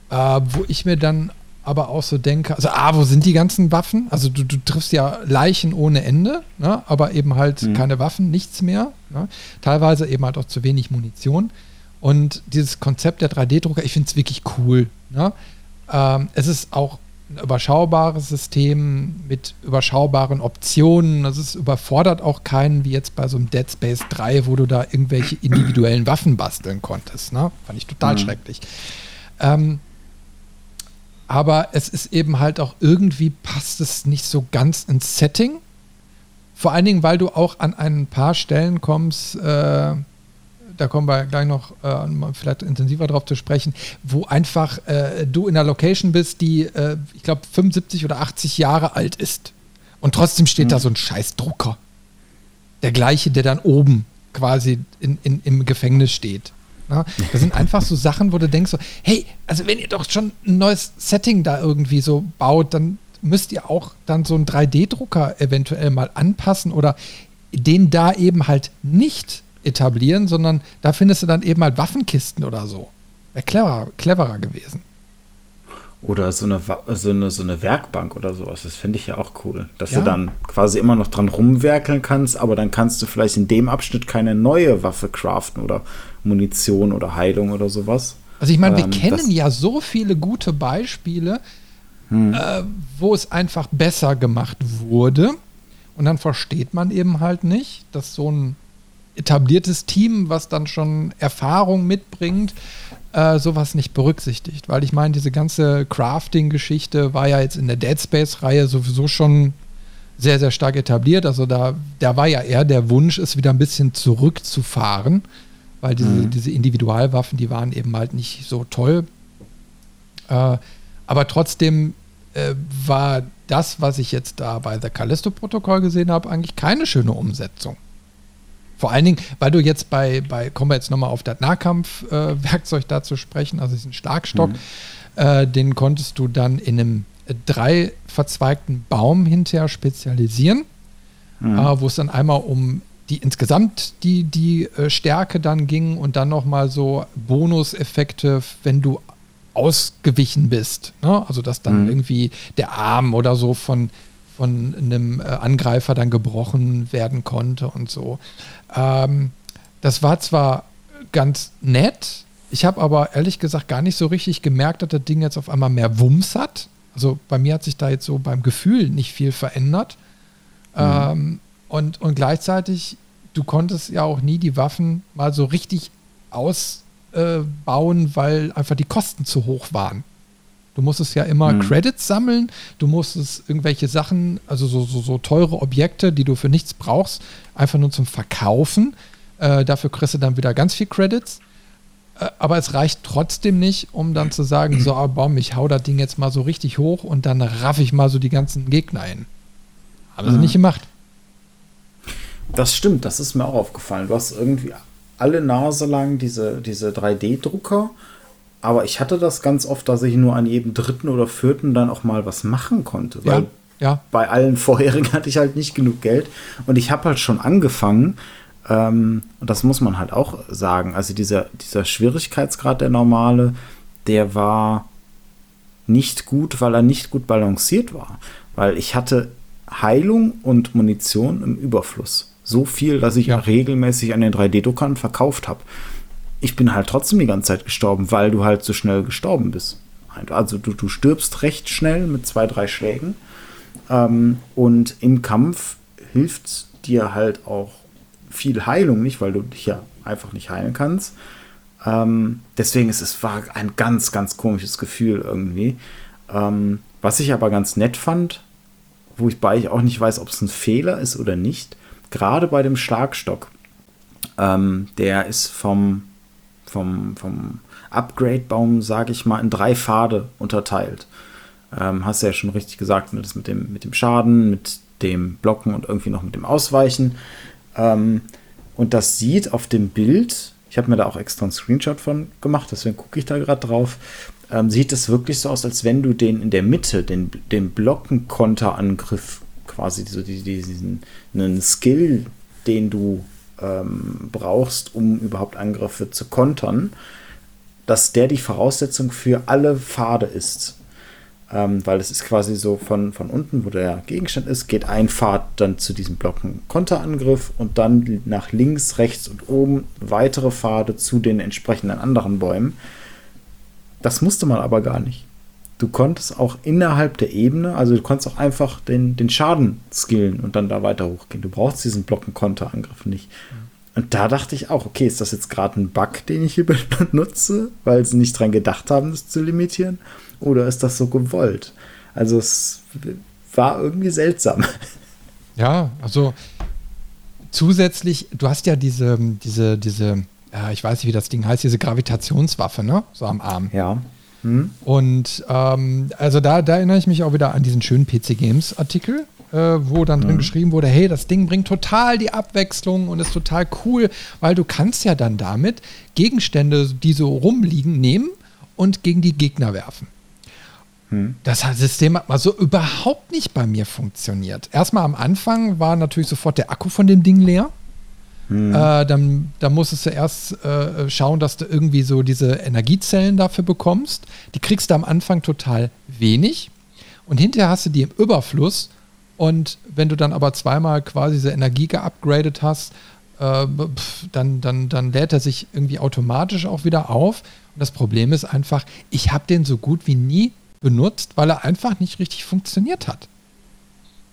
Äh, wo ich mir dann aber auch so denke, also A, wo sind die ganzen Waffen? Also du, du triffst ja Leichen ohne Ende, ne? aber eben halt mhm. keine Waffen, nichts mehr. Ne? Teilweise eben halt auch zu wenig Munition. Und dieses Konzept der 3D-Drucker, ich finde es wirklich cool. Ne? Ähm, es ist auch ein überschaubares System mit überschaubaren Optionen. Also es überfordert auch keinen, wie jetzt bei so einem Dead Space 3, wo du da irgendwelche individuellen Waffen basteln konntest. Ne? Fand ich total mhm. schrecklich. Ähm, aber es ist eben halt auch irgendwie passt es nicht so ganz ins Setting. Vor allen Dingen, weil du auch an ein paar Stellen kommst, äh, da kommen wir gleich noch äh, vielleicht intensiver drauf zu sprechen, wo einfach äh, du in einer Location bist, die, äh, ich glaube, 75 oder 80 Jahre alt ist. Und trotzdem steht mhm. da so ein Scheißdrucker. Der gleiche, der dann oben quasi in, in, im Gefängnis steht. Na, das sind einfach so Sachen, wo du denkst so, hey, also wenn ihr doch schon ein neues Setting da irgendwie so baut, dann müsst ihr auch dann so einen 3D-Drucker eventuell mal anpassen oder den da eben halt nicht etablieren, sondern da findest du dann eben halt Waffenkisten oder so. Wäre cleverer, cleverer gewesen. Oder so eine, so, eine, so eine Werkbank oder sowas. Das finde ich ja auch cool. Dass ja. du dann quasi immer noch dran rumwerkeln kannst, aber dann kannst du vielleicht in dem Abschnitt keine neue Waffe craften oder Munition oder Heilung oder sowas. Also ich meine, wir ähm, kennen ja so viele gute Beispiele, hm. äh, wo es einfach besser gemacht wurde. Und dann versteht man eben halt nicht, dass so ein etabliertes Team, was dann schon Erfahrung mitbringt, äh, sowas nicht berücksichtigt. Weil ich meine, diese ganze Crafting-Geschichte war ja jetzt in der Dead Space-Reihe sowieso schon sehr, sehr stark etabliert. Also da, da war ja eher der Wunsch, es wieder ein bisschen zurückzufahren, weil diese, mhm. diese Individualwaffen, die waren eben halt nicht so toll. Äh, aber trotzdem äh, war das, was ich jetzt da bei The Callisto-Protokoll gesehen habe, eigentlich keine schöne Umsetzung. Vor allen Dingen, weil du jetzt bei, bei kommen wir jetzt nochmal auf das Nahkampfwerkzeug äh, da zu sprechen, also diesen Schlagstock, mhm. äh, den konntest du dann in einem drei verzweigten Baum hinterher spezialisieren, mhm. äh, wo es dann einmal um die insgesamt die, die äh, Stärke dann ging und dann nochmal so Bonuseffekte, wenn du ausgewichen bist. Ne? Also dass dann mhm. irgendwie der Arm oder so von, von einem äh, Angreifer dann gebrochen werden konnte und so. Ähm, das war zwar ganz nett, ich habe aber ehrlich gesagt gar nicht so richtig gemerkt, dass das Ding jetzt auf einmal mehr Wumms hat. Also bei mir hat sich da jetzt so beim Gefühl nicht viel verändert. Mhm. Ähm, und, und gleichzeitig, du konntest ja auch nie die Waffen mal so richtig ausbauen, äh, weil einfach die Kosten zu hoch waren. Du musstest ja immer mhm. Credits sammeln, du musstest irgendwelche Sachen, also so, so, so, teure Objekte, die du für nichts brauchst, einfach nur zum Verkaufen. Äh, dafür kriegst du dann wieder ganz viel Credits. Äh, aber es reicht trotzdem nicht, um dann zu sagen, so, oh, Baum, ich hau das Ding jetzt mal so richtig hoch und dann raff ich mal so die ganzen Gegner hin. Haben mhm. sie nicht gemacht. Das stimmt, das ist mir auch aufgefallen. Du hast irgendwie alle Nase lang diese, diese 3D-Drucker aber ich hatte das ganz oft, dass ich nur an jedem dritten oder vierten dann auch mal was machen konnte. Weil ja, ja. bei allen vorherigen hatte ich halt nicht genug Geld. Und ich habe halt schon angefangen, ähm, und das muss man halt auch sagen, also dieser, dieser Schwierigkeitsgrad, der normale, der war nicht gut, weil er nicht gut balanciert war. Weil ich hatte Heilung und Munition im Überfluss. So viel, dass ich ja. regelmäßig an den 3D-Druckern verkauft habe ich bin halt trotzdem die ganze Zeit gestorben, weil du halt so schnell gestorben bist. Also du, du stirbst recht schnell mit zwei, drei Schlägen. Ähm, und im Kampf hilft dir halt auch viel Heilung nicht, weil du dich ja einfach nicht heilen kannst. Ähm, deswegen ist es war ein ganz, ganz komisches Gefühl irgendwie. Ähm, was ich aber ganz nett fand, wo ich bei ich auch nicht weiß, ob es ein Fehler ist oder nicht, gerade bei dem Schlagstock, ähm, der ist vom vom, vom Upgrade-Baum, sage ich mal, in drei Pfade unterteilt. Ähm, hast du ja schon richtig gesagt, das mit dem, mit dem Schaden, mit dem Blocken und irgendwie noch mit dem Ausweichen. Ähm, und das sieht auf dem Bild, ich habe mir da auch extra einen Screenshot von gemacht, deswegen gucke ich da gerade drauf, ähm, sieht es wirklich so aus, als wenn du den in der Mitte, den, den Blocken-Konterangriff, quasi so die, diesen einen Skill, den du ähm, brauchst, um überhaupt Angriffe zu kontern, dass der die Voraussetzung für alle Pfade ist. Ähm, weil es ist quasi so von, von unten, wo der Gegenstand ist, geht ein Pfad dann zu diesem Blocken Konterangriff und dann nach links, rechts und oben weitere Pfade zu den entsprechenden anderen Bäumen. Das musste man aber gar nicht. Du konntest auch innerhalb der Ebene, also du konntest auch einfach den, den Schaden skillen und dann da weiter hochgehen. Du brauchst diesen Blocken-Konterangriff nicht. Und da dachte ich auch, okay, ist das jetzt gerade ein Bug, den ich hier benutze, weil sie nicht dran gedacht haben, das zu limitieren? Oder ist das so gewollt? Also es war irgendwie seltsam. Ja, also zusätzlich, du hast ja diese, diese, diese, äh, ich weiß nicht, wie das Ding heißt, diese Gravitationswaffe, ne? So am Arm. Ja. Hm. Und ähm, also da, da, erinnere ich mich auch wieder an diesen schönen PC Games Artikel, äh, wo dann drin mhm. geschrieben wurde, hey, das Ding bringt total die Abwechslung und ist total cool, weil du kannst ja dann damit Gegenstände, die so rumliegen, nehmen und gegen die Gegner werfen. Hm. Das System hat mal so überhaupt nicht bei mir funktioniert. Erstmal am Anfang war natürlich sofort der Akku von dem Ding leer. Hm. Äh, dann, dann musstest du erst äh, schauen, dass du irgendwie so diese Energiezellen dafür bekommst. Die kriegst du am Anfang total wenig. Und hinterher hast du die im Überfluss. Und wenn du dann aber zweimal quasi diese Energie geupgradet hast, äh, dann, dann, dann lädt er sich irgendwie automatisch auch wieder auf. Und das Problem ist einfach, ich habe den so gut wie nie benutzt, weil er einfach nicht richtig funktioniert hat.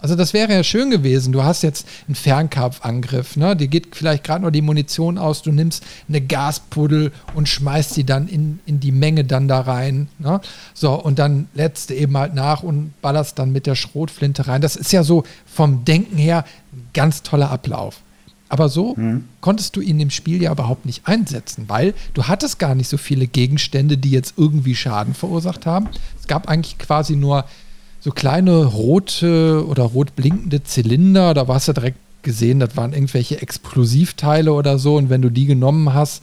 Also das wäre ja schön gewesen. Du hast jetzt einen Fernkampfangriff, ne? Dir geht vielleicht gerade noch die Munition aus, du nimmst eine Gaspuddel und schmeißt sie dann in, in die Menge dann da rein. Ne? So, und dann lädst du eben halt nach und ballerst dann mit der Schrotflinte rein. Das ist ja so vom Denken her ein ganz toller Ablauf. Aber so mhm. konntest du ihn im Spiel ja überhaupt nicht einsetzen, weil du hattest gar nicht so viele Gegenstände, die jetzt irgendwie Schaden verursacht haben. Es gab eigentlich quasi nur so kleine rote oder rot blinkende Zylinder. Da warst du direkt gesehen, das waren irgendwelche Explosivteile oder so. Und wenn du die genommen hast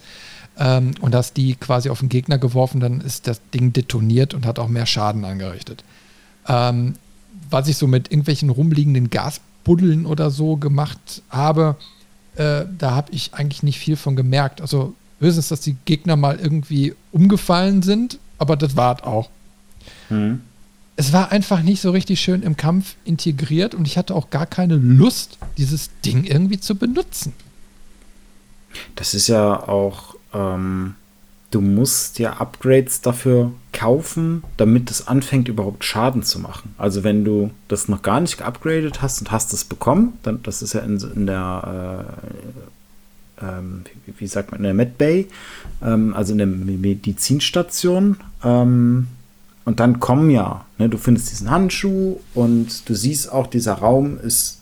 ähm, und hast die quasi auf den Gegner geworfen, dann ist das Ding detoniert und hat auch mehr Schaden angerichtet. Ähm, was ich so mit irgendwelchen rumliegenden Gasbuddeln oder so gemacht habe, äh, da habe ich eigentlich nicht viel von gemerkt. Also höchstens, dass die Gegner mal irgendwie umgefallen sind, aber das war auch. Mhm es war einfach nicht so richtig schön im Kampf integriert und ich hatte auch gar keine Lust, dieses Ding irgendwie zu benutzen. Das ist ja auch, ähm, du musst ja Upgrades dafür kaufen, damit es anfängt überhaupt Schaden zu machen. Also wenn du das noch gar nicht geupgradet hast und hast es bekommen, dann das ist ja in, in der äh, ähm, wie, sagt man, in der MedBay, ähm, also in der Medizinstation, ähm, und dann kommen ja, ne, du findest diesen Handschuh und du siehst auch, dieser Raum ist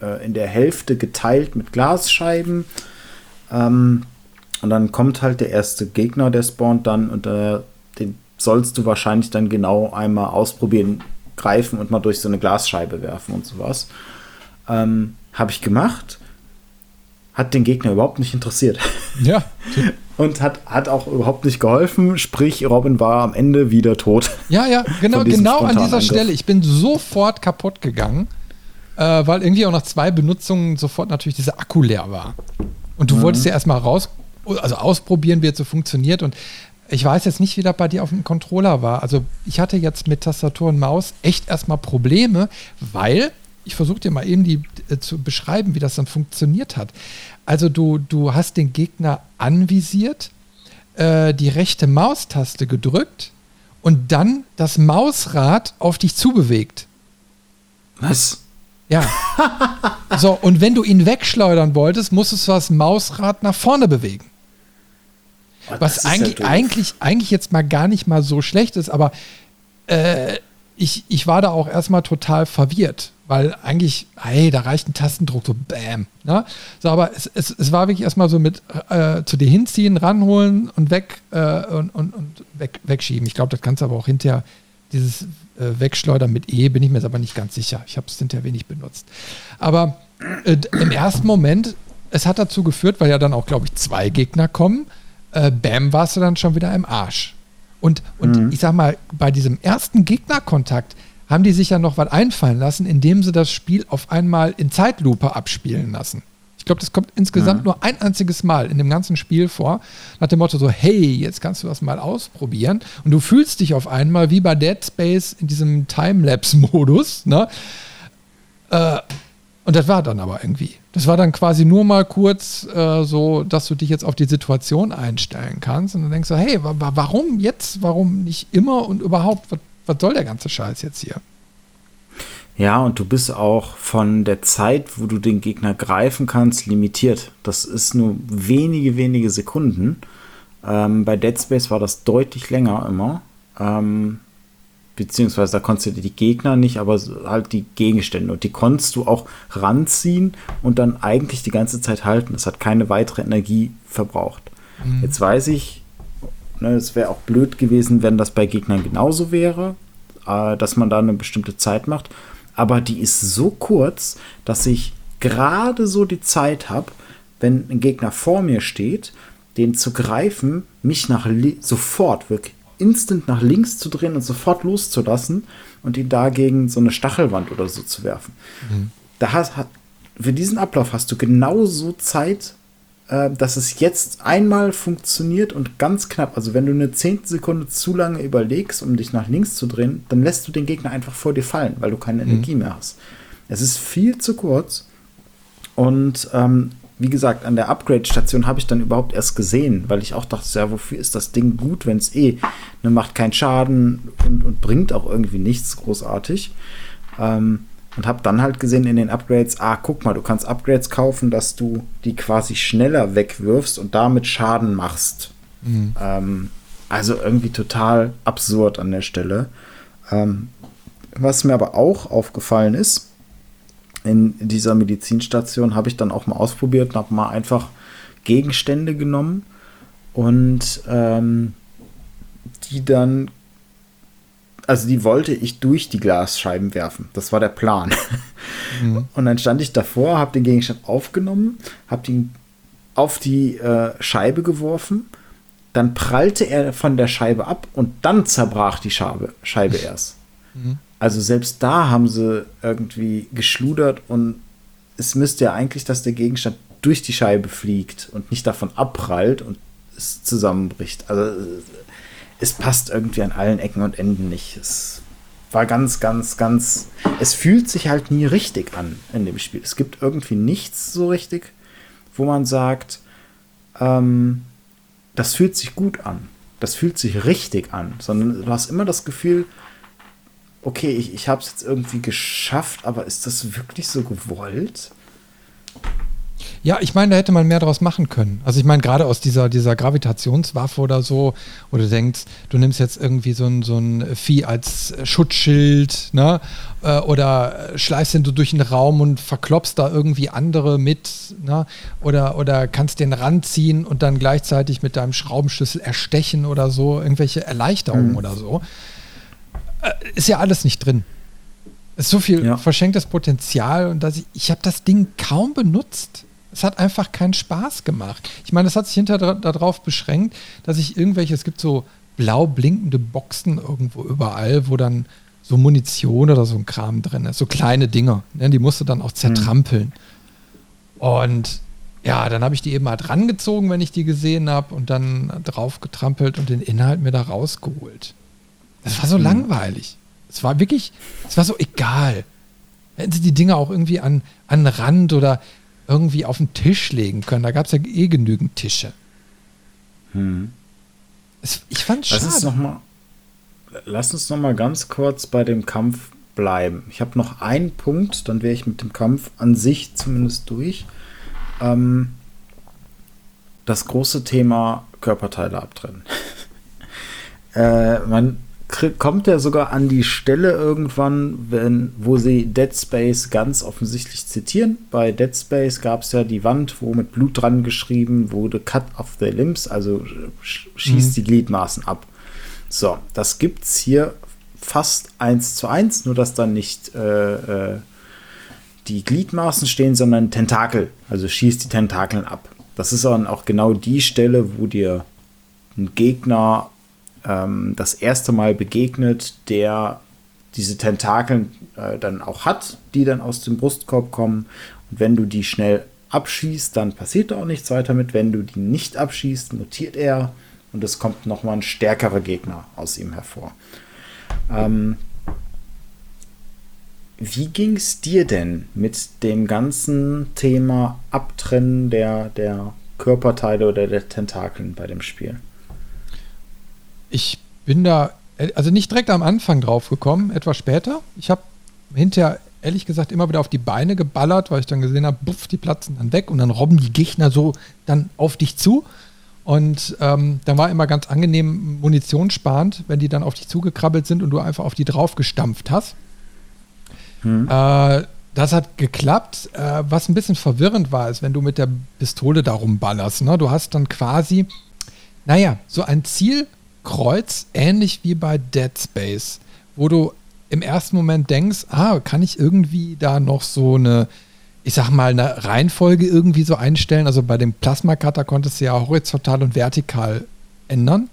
äh, in der Hälfte geteilt mit Glasscheiben. Ähm, und dann kommt halt der erste Gegner, der spawnt dann und äh, den sollst du wahrscheinlich dann genau einmal ausprobieren, greifen und mal durch so eine Glasscheibe werfen und sowas. Ähm, Habe ich gemacht. Hat den Gegner überhaupt nicht interessiert. Ja. und hat, hat auch überhaupt nicht geholfen. Sprich, Robin war am Ende wieder tot. Ja, ja, genau, genau an dieser Stelle. Ich bin sofort kaputt gegangen, äh, weil irgendwie auch nach zwei Benutzungen sofort natürlich dieser Akku leer war. Und du mhm. wolltest ja erstmal raus, also ausprobieren, wie es so funktioniert. Und ich weiß jetzt nicht, wie das bei dir auf dem Controller war. Also ich hatte jetzt mit Tastatur und Maus echt erstmal Probleme, weil ich versuche dir mal eben die, äh, zu beschreiben, wie das dann funktioniert hat. Also du, du hast den Gegner anvisiert, äh, die rechte Maustaste gedrückt und dann das Mausrad auf dich zubewegt. Was? Ja. so, und wenn du ihn wegschleudern wolltest, musstest du das Mausrad nach vorne bewegen. Oh, Was eigentlich, ja eigentlich, eigentlich jetzt mal gar nicht mal so schlecht ist, aber äh, ich, ich war da auch erstmal total verwirrt, weil eigentlich, hey, da reicht ein Tastendruck, so bam. Ne? So, aber es, es, es war wirklich erstmal so mit äh, zu dir hinziehen, ranholen und weg äh, und, und, und weg, wegschieben. Ich glaube, das kannst du aber auch hinterher, dieses äh, Wegschleudern mit E, bin ich mir jetzt aber nicht ganz sicher. Ich habe es hinterher wenig benutzt. Aber äh, im ersten Moment, es hat dazu geführt, weil ja dann auch, glaube ich, zwei Gegner kommen, äh, bam, warst du dann schon wieder im Arsch. Und, und mhm. ich sag mal, bei diesem ersten Gegnerkontakt haben die sich ja noch was einfallen lassen, indem sie das Spiel auf einmal in Zeitlupe abspielen lassen. Ich glaube, das kommt insgesamt mhm. nur ein einziges Mal in dem ganzen Spiel vor, nach dem Motto so, hey, jetzt kannst du das mal ausprobieren. Und du fühlst dich auf einmal wie bei Dead Space in diesem Timelapse-Modus, ne? Äh, Und das war dann aber irgendwie. Das war dann quasi nur mal kurz äh, so, dass du dich jetzt auf die Situation einstellen kannst. Und dann denkst du, hey, wa warum jetzt? Warum nicht immer und überhaupt? Was, was soll der ganze Scheiß jetzt hier? Ja, und du bist auch von der Zeit, wo du den Gegner greifen kannst, limitiert. Das ist nur wenige, wenige Sekunden. Ähm, bei Dead Space war das deutlich länger immer. Ähm, beziehungsweise da konntest du die Gegner nicht, aber halt die Gegenstände. Und die konntest du auch ranziehen und dann eigentlich die ganze Zeit halten. Das hat keine weitere Energie verbraucht. Mhm. Jetzt weiß ich, es wäre auch blöd gewesen, wenn das bei Gegnern genauso wäre, äh, dass man da eine bestimmte Zeit macht. Aber die ist so kurz, dass ich gerade so die Zeit habe, wenn ein Gegner vor mir steht, den zu greifen, mich nach sofort wirklich instant nach links zu drehen und sofort loszulassen und ihn dagegen so eine Stachelwand oder so zu werfen. Mhm. Da hast, für diesen Ablauf hast du genauso Zeit, äh, dass es jetzt einmal funktioniert und ganz knapp. Also wenn du eine Zehntelsekunde zu lange überlegst, um dich nach links zu drehen, dann lässt du den Gegner einfach vor dir fallen, weil du keine mhm. Energie mehr hast. Es ist viel zu kurz. Und ähm, wie gesagt, an der Upgrade-Station habe ich dann überhaupt erst gesehen, weil ich auch dachte, ja, wofür ist das Ding gut, wenn es eh ne, macht keinen Schaden und, und, bringt auch irgendwie nichts großartig. Ähm, und habe dann halt gesehen in den Upgrades, ah, guck mal, du kannst Upgrades kaufen, dass du die quasi schneller wegwirfst und damit Schaden machst. Mhm. Ähm, also irgendwie total absurd an der Stelle. Ähm, was mir aber auch aufgefallen ist, in dieser Medizinstation habe ich dann auch mal ausprobiert und habe mal einfach Gegenstände genommen und ähm, die dann, also die wollte ich durch die Glasscheiben werfen. Das war der Plan. Mhm. Und dann stand ich davor, habe den Gegenstand aufgenommen, habe ihn auf die äh, Scheibe geworfen. Dann prallte er von der Scheibe ab und dann zerbrach die Scheibe, Scheibe erst. Mhm. Also selbst da haben sie irgendwie geschludert und es müsste ja eigentlich, dass der Gegenstand durch die Scheibe fliegt und nicht davon abprallt und es zusammenbricht. Also es passt irgendwie an allen Ecken und Enden nicht. Es war ganz, ganz, ganz. Es fühlt sich halt nie richtig an in dem Spiel. Es gibt irgendwie nichts so richtig, wo man sagt, ähm, das fühlt sich gut an. Das fühlt sich richtig an, sondern du hast immer das Gefühl, okay, ich, ich habe es jetzt irgendwie geschafft, aber ist das wirklich so gewollt? Ja, ich meine, da hätte man mehr draus machen können. Also ich meine, gerade aus dieser, dieser Gravitationswaffe oder so, wo du denkst, du nimmst jetzt irgendwie so ein, so ein Vieh als Schutzschild, ne? Äh, oder schleißt ihn du durch den Raum und verklopst da irgendwie andere mit, ne? Oder, oder kannst den ranziehen und dann gleichzeitig mit deinem Schraubenschlüssel erstechen oder so, irgendwelche Erleichterungen mhm. oder so. Äh, ist ja alles nicht drin. Es ist so viel ja. verschenktes Potenzial und dass ich, ich habe das Ding kaum benutzt. Es hat einfach keinen Spaß gemacht. Ich meine, es hat sich hinterher darauf beschränkt, dass ich irgendwelche, es gibt so blau blinkende Boxen irgendwo überall, wo dann so Munition oder so ein Kram drin ist, so kleine Dinger. Ne, die musste dann auch zertrampeln. Mhm. Und ja, dann habe ich die eben halt rangezogen, wenn ich die gesehen habe und dann drauf getrampelt und den Inhalt mir da rausgeholt. Das war so mhm. langweilig. Es war wirklich, es war so egal. Hätten sie die Dinge auch irgendwie an, an Rand oder irgendwie auf den Tisch legen können. Da gab es ja eh genügend Tische. Hm. Es, ich fand es schade. Noch mal, lass uns noch mal ganz kurz bei dem Kampf bleiben. Ich habe noch einen Punkt, dann wäre ich mit dem Kampf an sich zumindest durch. Ähm, das große Thema Körperteile abtrennen. äh, man kommt er sogar an die Stelle irgendwann, wenn, wo sie Dead Space ganz offensichtlich zitieren. Bei Dead Space gab es ja die Wand, wo mit Blut dran geschrieben wurde, Cut of the Limbs, also schießt mhm. die Gliedmaßen ab. So, das gibt es hier fast eins zu eins, nur dass dann nicht äh, äh, die Gliedmaßen stehen, sondern Tentakel, also schießt die Tentakeln ab. Das ist dann auch genau die Stelle, wo dir ein Gegner ähm, das erste Mal begegnet, der diese Tentakeln äh, dann auch hat, die dann aus dem Brustkorb kommen. Und wenn du die schnell abschießt, dann passiert auch nichts weiter mit. Wenn du die nicht abschießt, notiert er und es kommt nochmal ein stärkerer Gegner aus ihm hervor. Ähm, wie ging es dir denn mit dem ganzen Thema Abtrennen der, der Körperteile oder der Tentakeln bei dem Spiel? Ich bin da, also nicht direkt am Anfang drauf gekommen, etwas später. Ich habe hinterher ehrlich gesagt immer wieder auf die Beine geballert, weil ich dann gesehen habe, buff, die platzen dann weg und dann robben die Gegner so dann auf dich zu. Und ähm, dann war immer ganz angenehm munitionssparend, wenn die dann auf dich zugekrabbelt sind und du einfach auf die drauf gestampft hast. Hm. Äh, das hat geklappt. Äh, was ein bisschen verwirrend war, ist, wenn du mit der Pistole darum ballerst. Ne? Du hast dann quasi, naja, so ein Zielkreuz, ähnlich wie bei Dead Space, wo du im ersten Moment denkst, ah, kann ich irgendwie da noch so eine, ich sag mal, eine Reihenfolge irgendwie so einstellen? Also bei dem Plasma-Cutter konntest du ja horizontal und vertikal ändern.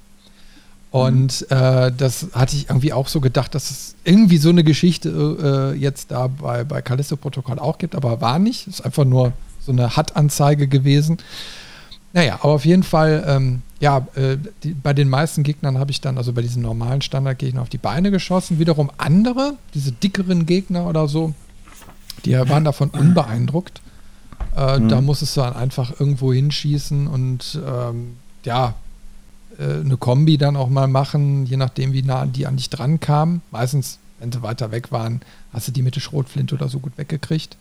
Und mhm. äh, das hatte ich irgendwie auch so gedacht, dass es irgendwie so eine Geschichte äh, jetzt da bei, bei Callisto-Protokoll auch gibt, aber war nicht. Ist einfach nur so eine HUD-Anzeige gewesen. Naja, aber auf jeden Fall, ähm, ja, äh, die, bei den meisten Gegnern habe ich dann, also bei diesen normalen Standardgegnern, auf die Beine geschossen. Wiederum andere, diese dickeren Gegner oder so, die waren davon unbeeindruckt. Äh, mhm. Da musstest du dann einfach irgendwo hinschießen und ähm, ja, äh, eine Kombi dann auch mal machen, je nachdem, wie nah die an dich dran kamen. Meistens, wenn sie weiter weg waren, hast du die mit der Schrotflinte oder so gut weggekriegt.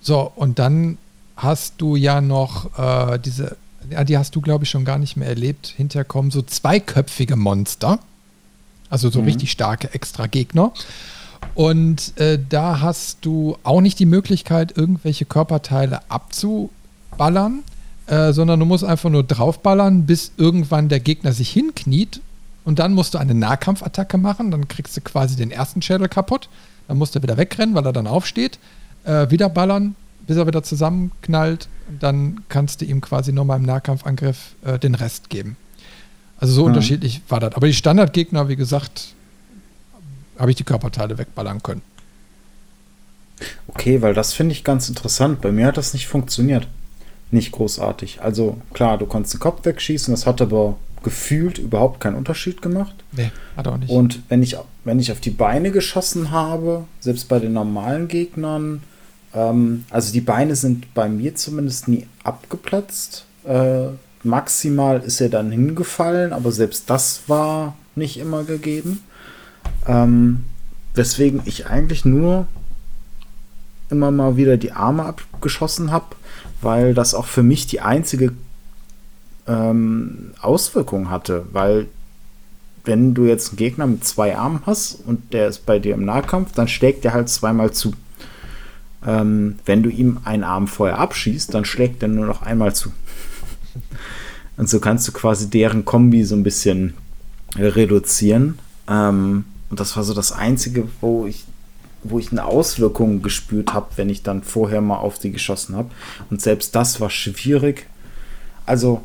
So, und dann hast du ja noch äh, diese, ja, die hast du, glaube ich, schon gar nicht mehr erlebt. Hinterher kommen so zweiköpfige Monster. Also so mhm. richtig starke extra Gegner. Und äh, da hast du auch nicht die Möglichkeit, irgendwelche Körperteile abzuballern, äh, sondern du musst einfach nur draufballern, bis irgendwann der Gegner sich hinkniet. Und dann musst du eine Nahkampfattacke machen. Dann kriegst du quasi den ersten Schädel kaputt. Dann musst du wieder wegrennen, weil er dann aufsteht. Äh, wieder ballern, bis er wieder zusammenknallt. Dann kannst du ihm quasi nochmal im Nahkampfangriff äh, den Rest geben. Also so mhm. unterschiedlich war das. Aber die Standardgegner, wie gesagt, habe ich die Körperteile wegballern können. Okay, weil das finde ich ganz interessant. Bei mir hat das nicht funktioniert. Nicht großartig. Also klar, du konntest den Kopf wegschießen, das hat aber gefühlt überhaupt keinen Unterschied gemacht. Nee, hat auch nicht. Und wenn ich, wenn ich auf die Beine geschossen habe, selbst bei den normalen Gegnern, ähm, also die Beine sind bei mir zumindest nie abgeplatzt. Äh, maximal ist er dann hingefallen, aber selbst das war nicht immer gegeben. Ähm, weswegen ich eigentlich nur immer mal wieder die Arme abgeschossen habe, weil das auch für mich die einzige ähm, Auswirkung hatte, weil wenn du jetzt einen Gegner mit zwei Armen hast und der ist bei dir im Nahkampf, dann schlägt der halt zweimal zu. Ähm, wenn du ihm einen Arm vorher abschießt, dann schlägt er nur noch einmal zu. Und so kannst du quasi deren Kombi so ein bisschen reduzieren. Ähm, und das war so das Einzige, wo ich, wo ich eine Auswirkung gespürt habe, wenn ich dann vorher mal auf die geschossen habe. Und selbst das war schwierig. Also,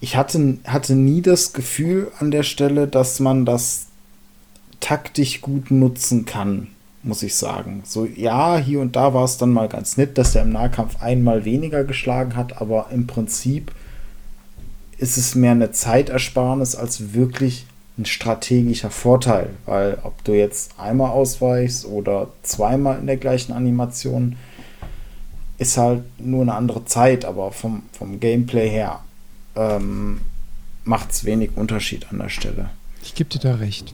ich hatte, hatte nie das Gefühl an der Stelle, dass man das taktisch gut nutzen kann, muss ich sagen. So, ja, hier und da war es dann mal ganz nett, dass der im Nahkampf einmal weniger geschlagen hat, aber im Prinzip ist es mehr eine Zeitersparnis als wirklich ein strategischer Vorteil, weil ob du jetzt einmal ausweichst oder zweimal in der gleichen Animation, ist halt nur eine andere Zeit, aber vom, vom Gameplay her ähm, macht es wenig Unterschied an der Stelle. Ich gebe dir da recht.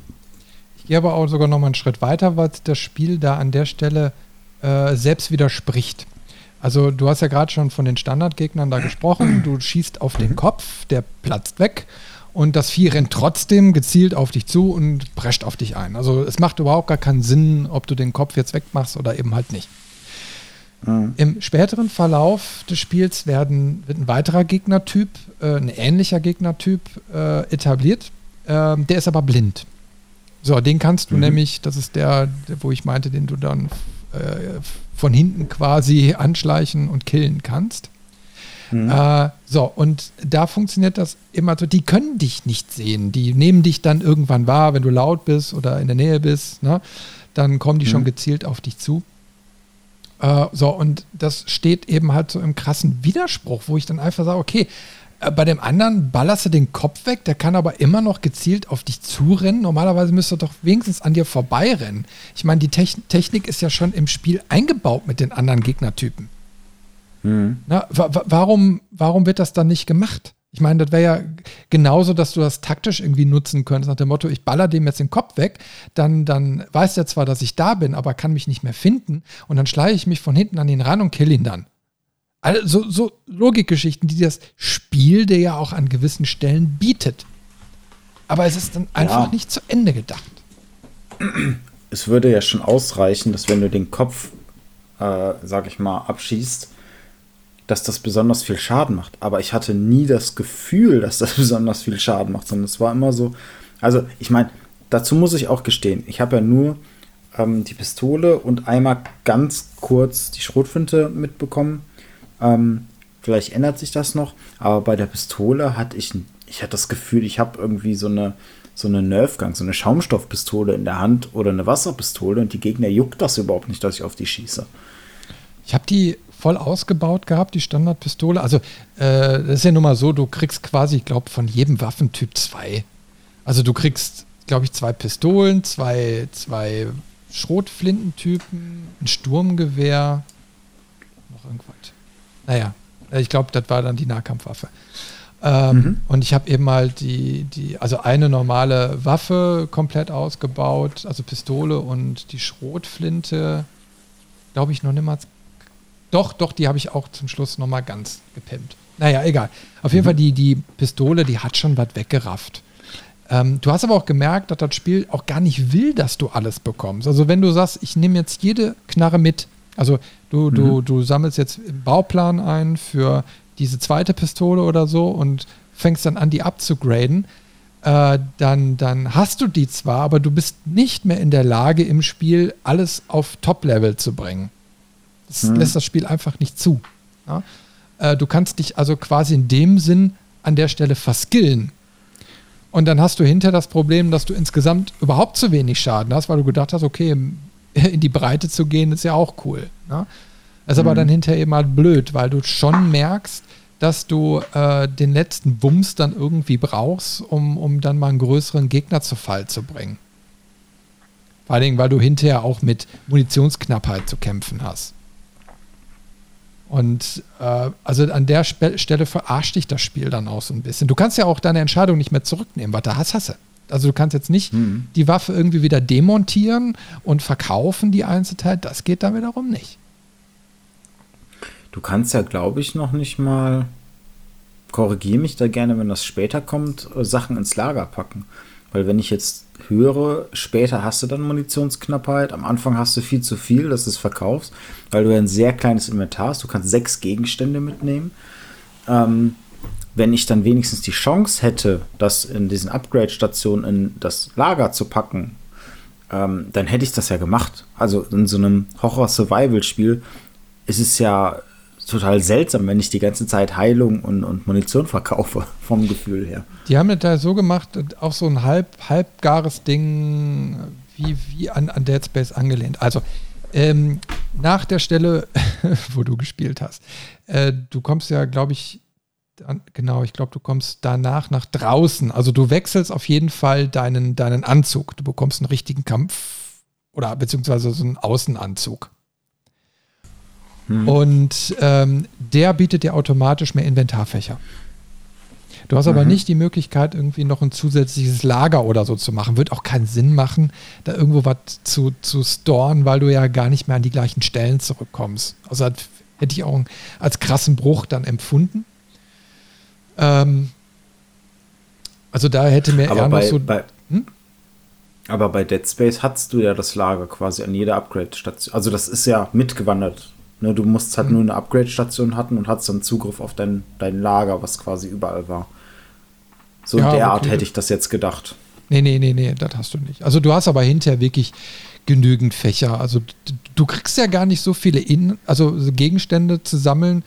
Ich gehe aber auch sogar noch mal einen Schritt weiter, weil das Spiel da an der Stelle äh, selbst widerspricht. Also du hast ja gerade schon von den Standardgegnern da gesprochen. Du schießt auf den Kopf, der platzt weg und das Vieh rennt trotzdem gezielt auf dich zu und prescht auf dich ein. Also es macht überhaupt gar keinen Sinn, ob du den Kopf jetzt wegmachst oder eben halt nicht. Mhm. Im späteren Verlauf des Spiels werden, wird ein weiterer Gegnertyp, äh, ein ähnlicher Gegnertyp äh, etabliert. Äh, der ist aber blind. So, den kannst du mhm. nämlich, das ist der, wo ich meinte, den du dann äh, von hinten quasi anschleichen und killen kannst. Mhm. Äh, so, und da funktioniert das immer so, die können dich nicht sehen. Die nehmen dich dann irgendwann wahr, wenn du laut bist oder in der Nähe bist. Ne? Dann kommen die mhm. schon gezielt auf dich zu. Äh, so, und das steht eben halt so im krassen Widerspruch, wo ich dann einfach sage, okay, bei dem anderen ballerst du den Kopf weg, der kann aber immer noch gezielt auf dich zurennen. Normalerweise müsste er doch wenigstens an dir vorbeirennen. Ich meine, die Technik ist ja schon im Spiel eingebaut mit den anderen Gegnertypen. Mhm. Na, warum, warum wird das dann nicht gemacht? Ich meine, das wäre ja genauso, dass du das taktisch irgendwie nutzen könntest, nach dem Motto, ich baller dem jetzt den Kopf weg, dann, dann weiß er zwar, dass ich da bin, aber kann mich nicht mehr finden und dann schleiche ich mich von hinten an ihn ran und kill ihn dann. Also so, Logikgeschichten, die das Spiel dir ja auch an gewissen Stellen bietet. Aber es ist dann einfach ja. nicht zu Ende gedacht. Es würde ja schon ausreichen, dass wenn du den Kopf, äh, sag ich mal, abschießt, dass das besonders viel Schaden macht. Aber ich hatte nie das Gefühl, dass das besonders viel Schaden macht, sondern es war immer so. Also, ich meine, dazu muss ich auch gestehen, ich habe ja nur ähm, die Pistole und einmal ganz kurz die Schrotflinte mitbekommen. Ähm, vielleicht ändert sich das noch, aber bei der Pistole hatte ich, ich hatte das Gefühl, ich habe irgendwie so eine, so eine Nerfgang, so eine Schaumstoffpistole in der Hand oder eine Wasserpistole und die Gegner juckt das überhaupt nicht, dass ich auf die schieße. Ich habe die voll ausgebaut gehabt, die Standardpistole. Also, äh, das ist ja nun mal so, du kriegst quasi, ich glaube, von jedem Waffentyp zwei. Also, du kriegst, glaube ich, zwei Pistolen, zwei, zwei Schrotflintentypen, ein Sturmgewehr, noch irgendwas. Naja, ich glaube, das war dann die Nahkampfwaffe. Ähm, mhm. Und ich habe eben mal die, die, also eine normale Waffe komplett ausgebaut, also Pistole und die Schrotflinte, glaube ich, noch niemals doch, doch, die habe ich auch zum Schluss nochmal ganz gepimpt. Naja, egal. Auf jeden mhm. Fall, die, die Pistole, die hat schon was weggerafft. Ähm, du hast aber auch gemerkt, dass das Spiel auch gar nicht will, dass du alles bekommst. Also wenn du sagst, ich nehme jetzt jede Knarre mit, also du, mhm. du, du sammelst jetzt Bauplan ein für diese zweite Pistole oder so und fängst dann an, die abzugraden, äh, dann, dann hast du die zwar, aber du bist nicht mehr in der Lage, im Spiel alles auf Top-Level zu bringen. Das hm. lässt das Spiel einfach nicht zu. Ja? Äh, du kannst dich also quasi in dem Sinn an der Stelle verskillen. Und dann hast du hinter das Problem, dass du insgesamt überhaupt zu wenig Schaden hast, weil du gedacht hast, okay, in die Breite zu gehen, ist ja auch cool. Ne? Das ist mhm. aber dann hinterher eben halt blöd, weil du schon merkst, dass du äh, den letzten Wumms dann irgendwie brauchst, um, um dann mal einen größeren Gegner zu Fall zu bringen. Vor allen Dingen, weil du hinterher auch mit Munitionsknappheit zu kämpfen hast. Und äh, also an der Spe Stelle verarscht dich das Spiel dann auch so ein bisschen. Du kannst ja auch deine Entscheidung nicht mehr zurücknehmen, was du hast, hast du. Also du kannst jetzt nicht mhm. die Waffe irgendwie wieder demontieren und verkaufen, die Einzelteile. Das geht dann wiederum nicht. Du kannst ja, glaube ich, noch nicht mal, korrigiere mich da gerne, wenn das später kommt, äh, Sachen ins Lager packen. Weil wenn ich jetzt höre, später hast du dann Munitionsknappheit, am Anfang hast du viel zu viel, dass du es verkaufst, weil du ja ein sehr kleines Inventar hast, du kannst sechs Gegenstände mitnehmen. Ähm, wenn ich dann wenigstens die Chance hätte, das in diesen Upgrade-Stationen in das Lager zu packen, ähm, dann hätte ich das ja gemacht. Also in so einem Horror-Survival-Spiel ist es ja total seltsam, wenn ich die ganze Zeit Heilung und, und Munition verkaufe, vom Gefühl her. Die haben das da so gemacht, auch so ein halb, halbgares Ding, wie, wie an, an Dead Space angelehnt. Also, ähm, nach der Stelle, wo du gespielt hast, äh, du kommst ja, glaube ich, genau, ich glaube, du kommst danach nach draußen. Also du wechselst auf jeden Fall deinen, deinen Anzug. Du bekommst einen richtigen Kampf oder beziehungsweise so einen Außenanzug. Hm. Und ähm, der bietet dir automatisch mehr Inventarfächer. Du hast mhm. aber nicht die Möglichkeit, irgendwie noch ein zusätzliches Lager oder so zu machen. Wird auch keinen Sinn machen, da irgendwo was zu, zu storen, weil du ja gar nicht mehr an die gleichen Stellen zurückkommst. Also hätte ich auch als krassen Bruch dann empfunden. Ähm, also da hätte mir aber eher bei, noch so. Bei, hm? Aber bei Dead Space hattest du ja das Lager quasi an jeder Upgrade-Station. Also das ist ja mitgewandert Ne, du musst halt mhm. nur eine Upgrade-Station hatten und hattest dann Zugriff auf dein, dein Lager, was quasi überall war. So ja, in der. Art hätte ich das jetzt gedacht. Nee, nee, nee, nee, das hast du nicht. Also du hast aber hinterher wirklich genügend Fächer. Also du kriegst ja gar nicht so viele in, also Gegenstände zu sammeln,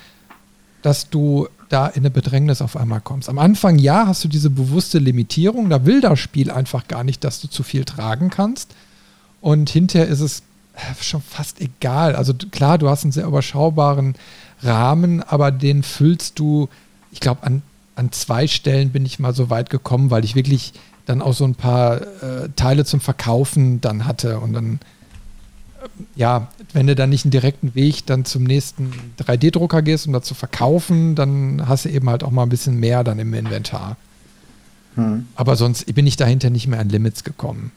dass du da in eine Bedrängnis auf einmal kommst. Am Anfang ja, hast du diese bewusste Limitierung, da will das Spiel einfach gar nicht, dass du zu viel tragen kannst. Und hinterher ist es schon fast egal. Also klar, du hast einen sehr überschaubaren Rahmen, aber den füllst du, ich glaube, an an zwei Stellen bin ich mal so weit gekommen, weil ich wirklich dann auch so ein paar äh, Teile zum Verkaufen dann hatte und dann äh, ja, wenn du dann nicht einen direkten Weg dann zum nächsten 3D-Drucker gehst, um das zu verkaufen, dann hast du eben halt auch mal ein bisschen mehr dann im Inventar. Hm. Aber sonst bin ich dahinter nicht mehr an Limits gekommen.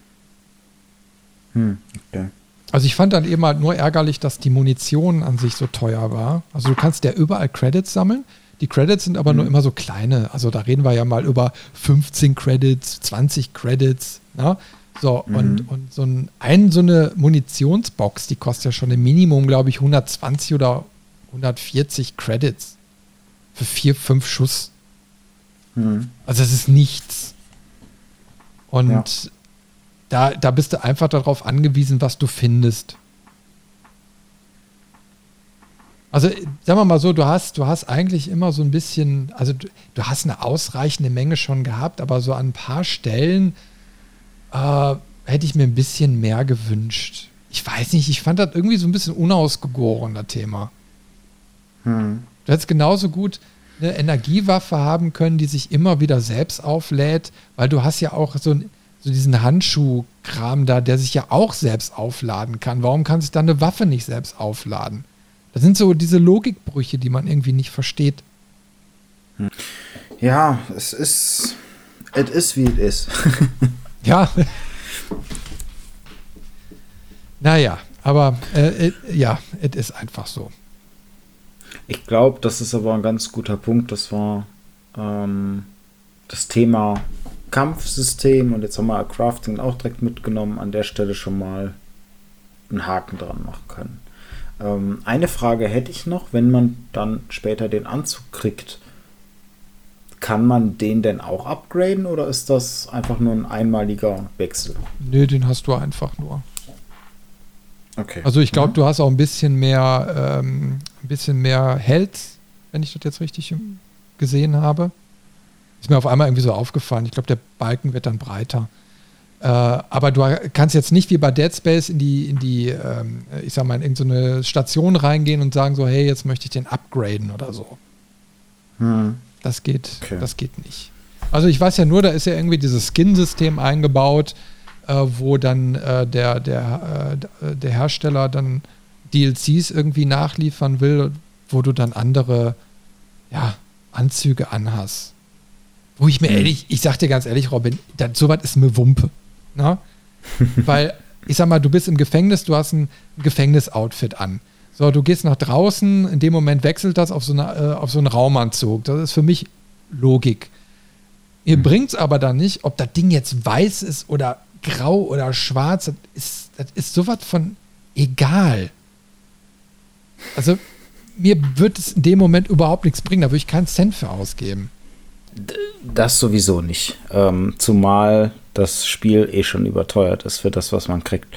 Hm, okay. Also ich fand dann eben halt nur ärgerlich, dass die Munition an sich so teuer war. Also du kannst ja überall Credits sammeln. Die Credits sind aber mhm. nur immer so kleine. Also da reden wir ja mal über 15 Credits, 20 Credits. Ne? So, mhm. und, und so ein, ein, so eine Munitionsbox, die kostet ja schon im Minimum, glaube ich, 120 oder 140 Credits. Für vier, fünf Schuss. Mhm. Also das ist nichts. Und ja. da, da bist du einfach darauf angewiesen, was du findest. Also sagen wir mal so, du hast, du hast eigentlich immer so ein bisschen, also du, du hast eine ausreichende Menge schon gehabt, aber so an ein paar Stellen äh, hätte ich mir ein bisschen mehr gewünscht. Ich weiß nicht, ich fand das irgendwie so ein bisschen unausgegoren, das Thema. Hm. Du hättest genauso gut eine Energiewaffe haben können, die sich immer wieder selbst auflädt, weil du hast ja auch so, so diesen Handschuhkram da, der sich ja auch selbst aufladen kann. Warum kann sich dann eine Waffe nicht selbst aufladen? Das sind so diese Logikbrüche, die man irgendwie nicht versteht. Hm. Ja, es ist. Es ist wie es ist. ja. naja, aber äh, äh, ja, es ist einfach so. Ich glaube, das ist aber ein ganz guter Punkt. Das war ähm, das Thema Kampfsystem und jetzt haben wir Crafting auch direkt mitgenommen. An der Stelle schon mal einen Haken dran machen können. Ähm, eine Frage hätte ich noch, wenn man dann später den Anzug kriegt, kann man den denn auch upgraden oder ist das einfach nur ein einmaliger Wechsel? Nee, den hast du einfach nur. Okay. Also ich glaube, mhm. du hast auch ein bisschen mehr, ähm, ein bisschen mehr Health, wenn ich das jetzt richtig gesehen habe. Ist mir auf einmal irgendwie so aufgefallen. Ich glaube, der Balken wird dann breiter. Äh, aber du kannst jetzt nicht wie bei Dead Space in die, in die ähm, ich sag mal, in irgendeine Station reingehen und sagen so, hey, jetzt möchte ich den upgraden oder so. Hm. Das geht, okay. das geht nicht. Also ich weiß ja nur, da ist ja irgendwie dieses Skin-System eingebaut, äh, wo dann äh, der, der, äh, der Hersteller dann DLCs irgendwie nachliefern will, wo du dann andere ja, Anzüge anhast. Wo ich mir hm. ehrlich, ich sag dir ganz ehrlich, Robin, das, sowas ist mir Wumpe. Na? Weil, ich sag mal, du bist im Gefängnis, du hast ein Gefängnisoutfit an. So, du gehst nach draußen, in dem Moment wechselt das auf so, eine, äh, auf so einen Raumanzug. Das ist für mich Logik. Ihr mhm. bringt es aber dann nicht, ob das Ding jetzt weiß ist oder grau oder schwarz, das ist, das ist sowas von egal. Also, mir wird es in dem Moment überhaupt nichts bringen, da würde ich keinen Cent für ausgeben. Das sowieso nicht. Ähm, zumal das Spiel eh schon überteuert ist für das, was man kriegt.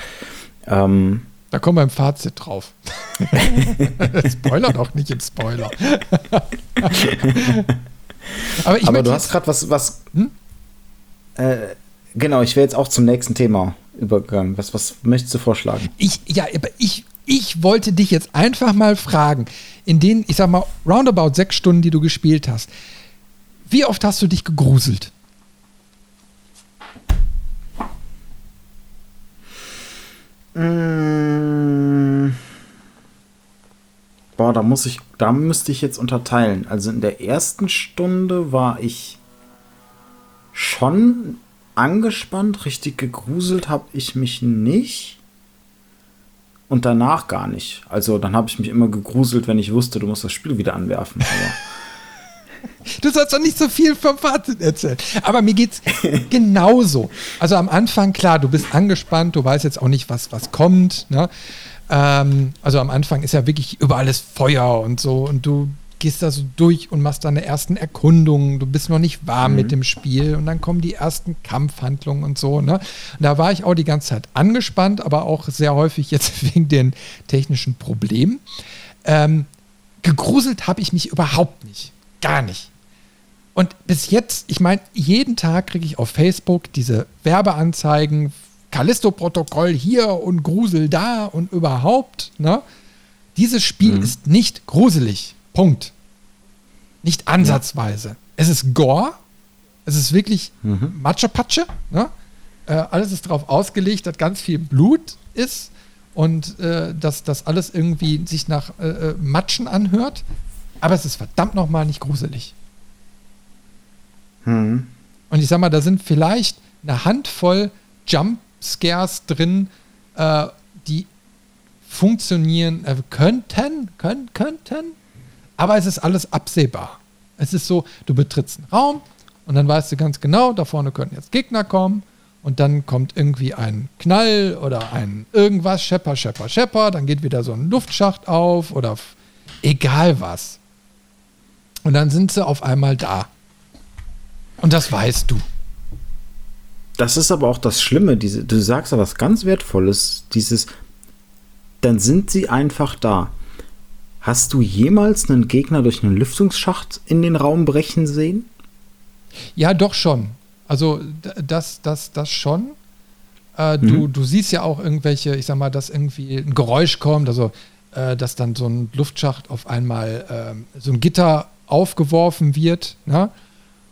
Ähm, da kommen wir im Fazit drauf. Spoiler doch nicht im Spoiler. Aber, Aber du hast gerade was, was hm? äh, genau, ich wäre jetzt auch zum nächsten Thema übergegangen. Was, was möchtest du vorschlagen? Ich, ja, aber ich, ich wollte dich jetzt einfach mal fragen, in den, ich sag mal, roundabout sechs Stunden, die du gespielt hast, wie oft hast du dich gegruselt? Mmh. Boah, da muss ich, da müsste ich jetzt unterteilen. Also in der ersten Stunde war ich schon angespannt, richtig gegruselt habe ich mich nicht. Und danach gar nicht. Also dann habe ich mich immer gegruselt, wenn ich wusste, du musst das Spiel wieder anwerfen. Du sollst doch nicht so viel vom Fazit erzählen. Aber mir geht's genauso. Also am Anfang, klar, du bist angespannt, du weißt jetzt auch nicht, was, was kommt. Ne? Ähm, also am Anfang ist ja wirklich über alles Feuer und so und du gehst da so durch und machst deine ersten Erkundungen, du bist noch nicht warm mhm. mit dem Spiel und dann kommen die ersten Kampfhandlungen und so. Ne? Und da war ich auch die ganze Zeit angespannt, aber auch sehr häufig jetzt wegen den technischen Problemen. Ähm, gegruselt habe ich mich überhaupt nicht. Gar nicht. Und bis jetzt, ich meine, jeden Tag kriege ich auf Facebook diese Werbeanzeigen, Callisto-Protokoll hier und Grusel da und überhaupt. Ne? Dieses Spiel mhm. ist nicht gruselig. Punkt. Nicht ansatzweise. Ja. Es ist Gore. Es ist wirklich mhm. Matsche-Patsche. Ne? Äh, alles ist darauf ausgelegt, dass ganz viel Blut ist und äh, dass das alles irgendwie sich nach äh, äh, Matschen anhört. Aber es ist verdammt nochmal nicht gruselig. Mhm. Und ich sag mal, da sind vielleicht eine Handvoll Jumpscares drin, äh, die funktionieren äh, könnten, können, könnten, aber es ist alles absehbar. Es ist so, du betrittst einen Raum und dann weißt du ganz genau, da vorne können jetzt Gegner kommen und dann kommt irgendwie ein Knall oder ein irgendwas, Schepper, Schepper, Schepper, dann geht wieder so ein Luftschacht auf oder egal was. Und dann sind sie auf einmal da. Und das weißt du. Das ist aber auch das Schlimme, diese, du sagst ja was ganz Wertvolles, dieses, dann sind sie einfach da. Hast du jemals einen Gegner durch einen Lüftungsschacht in den Raum brechen sehen? Ja, doch schon. Also das, das, das schon. Äh, mhm. du, du siehst ja auch irgendwelche, ich sag mal, dass irgendwie ein Geräusch kommt, also äh, dass dann so ein Luftschacht auf einmal äh, so ein Gitter aufgeworfen wird. Ne?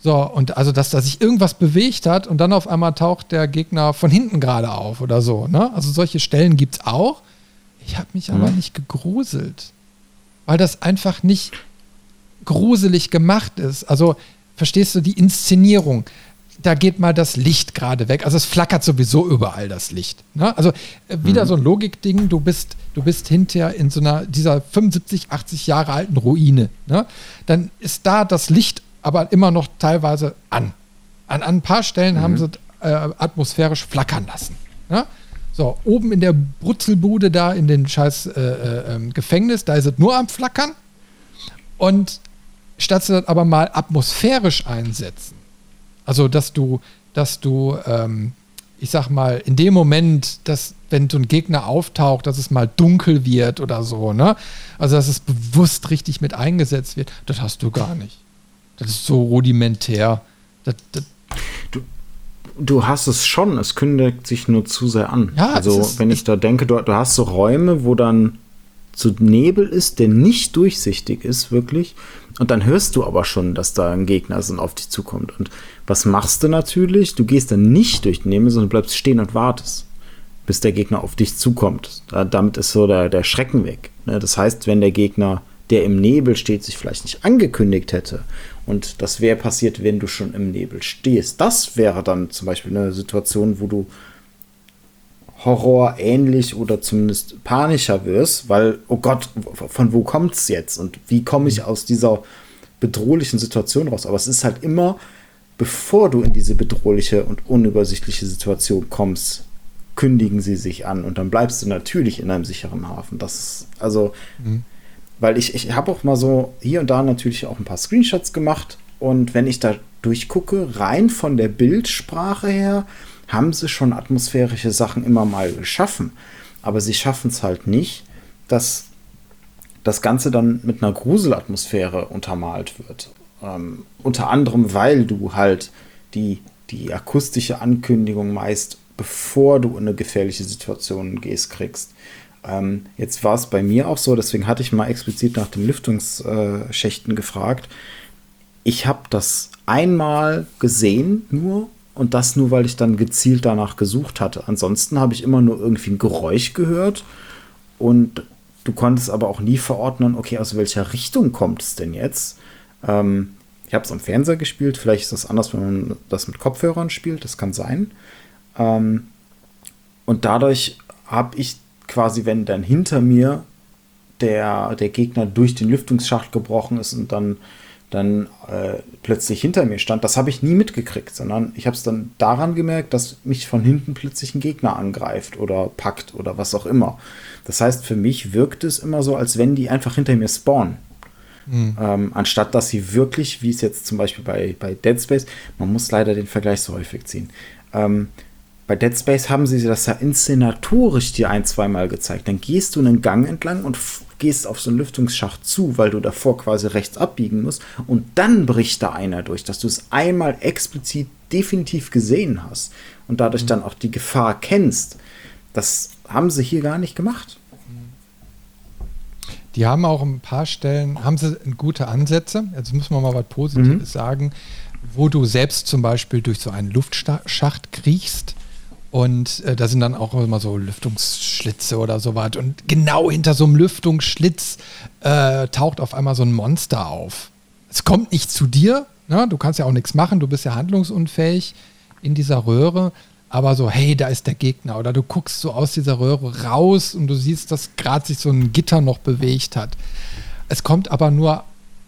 So, und also, dass da sich irgendwas bewegt hat und dann auf einmal taucht der Gegner von hinten gerade auf oder so. Ne? Also solche Stellen gibt es auch. Ich habe mich aber mhm. nicht gegruselt weil das einfach nicht gruselig gemacht ist. Also, verstehst du die Inszenierung? Da geht mal das Licht gerade weg. Also es flackert sowieso überall das Licht. Ne? Also äh, wieder mhm. so ein Logikding, du bist, du bist hinterher in so einer dieser 75, 80 Jahre alten Ruine. Ne? Dann ist da das Licht aber immer noch teilweise an. An, an ein paar Stellen mhm. haben sie äh, atmosphärisch flackern lassen. Ne? So, oben in der Brutzelbude da in den scheiß äh, äh, ähm, Gefängnis, da ist es nur am Flackern. Und statt sie das aber mal atmosphärisch einsetzen, also dass du, dass du, ähm, ich sag mal, in dem Moment, dass, wenn so ein Gegner auftaucht, dass es mal dunkel wird oder so, ne? Also dass es bewusst richtig mit eingesetzt wird, das hast du gar nicht. Das ist so rudimentär. Das, das, du, du hast es schon, es kündigt sich nur zu sehr an. Ja, also, wenn ich da denke, du, du hast so Räume, wo dann so Nebel ist, der nicht durchsichtig ist, wirklich. Und dann hörst du aber schon, dass da ein Gegner ist und auf dich zukommt. Und was machst du natürlich? Du gehst dann nicht durch den Nebel, sondern bleibst stehen und wartest, bis der Gegner auf dich zukommt. Da, damit ist so der, der Schrecken weg. Ne? Das heißt, wenn der Gegner, der im Nebel steht, sich vielleicht nicht angekündigt hätte und das wäre passiert, wenn du schon im Nebel stehst. Das wäre dann zum Beispiel eine Situation, wo du Horror ähnlich oder zumindest panischer wirst, weil, oh Gott, von wo kommt es jetzt und wie komme ich aus dieser bedrohlichen Situation raus? Aber es ist halt immer, bevor du in diese bedrohliche und unübersichtliche Situation kommst, kündigen sie sich an und dann bleibst du natürlich in einem sicheren Hafen. Das ist, also, mhm. Weil ich, ich habe auch mal so hier und da natürlich auch ein paar Screenshots gemacht. Und wenn ich da durchgucke, rein von der Bildsprache her, haben sie schon atmosphärische Sachen immer mal geschaffen. Aber sie schaffen es halt nicht, dass das Ganze dann mit einer Gruselatmosphäre untermalt wird. Ähm, unter anderem, weil du halt die, die akustische Ankündigung meist, bevor du in eine gefährliche Situation gehst, kriegst. Ähm, jetzt war es bei mir auch so, deswegen hatte ich mal explizit nach den Lüftungsschächten gefragt. Ich habe das einmal gesehen, nur und das nur, weil ich dann gezielt danach gesucht hatte. Ansonsten habe ich immer nur irgendwie ein Geräusch gehört und du konntest aber auch nie verordnen, okay, aus welcher Richtung kommt es denn jetzt? Ähm, ich habe es am Fernseher gespielt, vielleicht ist das anders, wenn man das mit Kopfhörern spielt, das kann sein. Ähm, und dadurch habe ich quasi, wenn dann hinter mir der, der Gegner durch den Lüftungsschacht gebrochen ist und dann, dann äh, plötzlich hinter mir stand, das habe ich nie mitgekriegt, sondern ich habe es dann daran gemerkt, dass mich von hinten plötzlich ein Gegner angreift oder packt oder was auch immer. Das heißt, für mich wirkt es immer so, als wenn die einfach hinter mir spawnen. Mhm. Ähm, anstatt dass sie wirklich, wie es jetzt zum Beispiel bei, bei Dead Space, man muss leider den Vergleich so häufig ziehen, ähm, bei Dead Space haben sie das ja inszenatorisch dir ein, zweimal gezeigt. Dann gehst du einen Gang entlang und gehst auf so einen Lüftungsschacht zu, weil du davor quasi rechts abbiegen musst. Und dann bricht da einer durch, dass du es einmal explizit definitiv gesehen hast und dadurch mhm. dann auch die Gefahr kennst. Das haben sie hier gar nicht gemacht. Die haben auch ein paar Stellen, haben sie gute Ansätze. Jetzt muss man mal was Positives mhm. sagen, wo du selbst zum Beispiel durch so einen Luftschacht kriechst und äh, da sind dann auch immer so Lüftungsschlitze oder sowas. Und genau hinter so einem Lüftungsschlitz äh, taucht auf einmal so ein Monster auf. Es kommt nicht zu dir, ne? du kannst ja auch nichts machen, du bist ja handlungsunfähig in dieser Röhre, aber so, hey, da ist der Gegner. Oder du guckst so aus dieser Röhre raus und du siehst, dass gerade sich so ein Gitter noch bewegt hat. Es kommt aber nur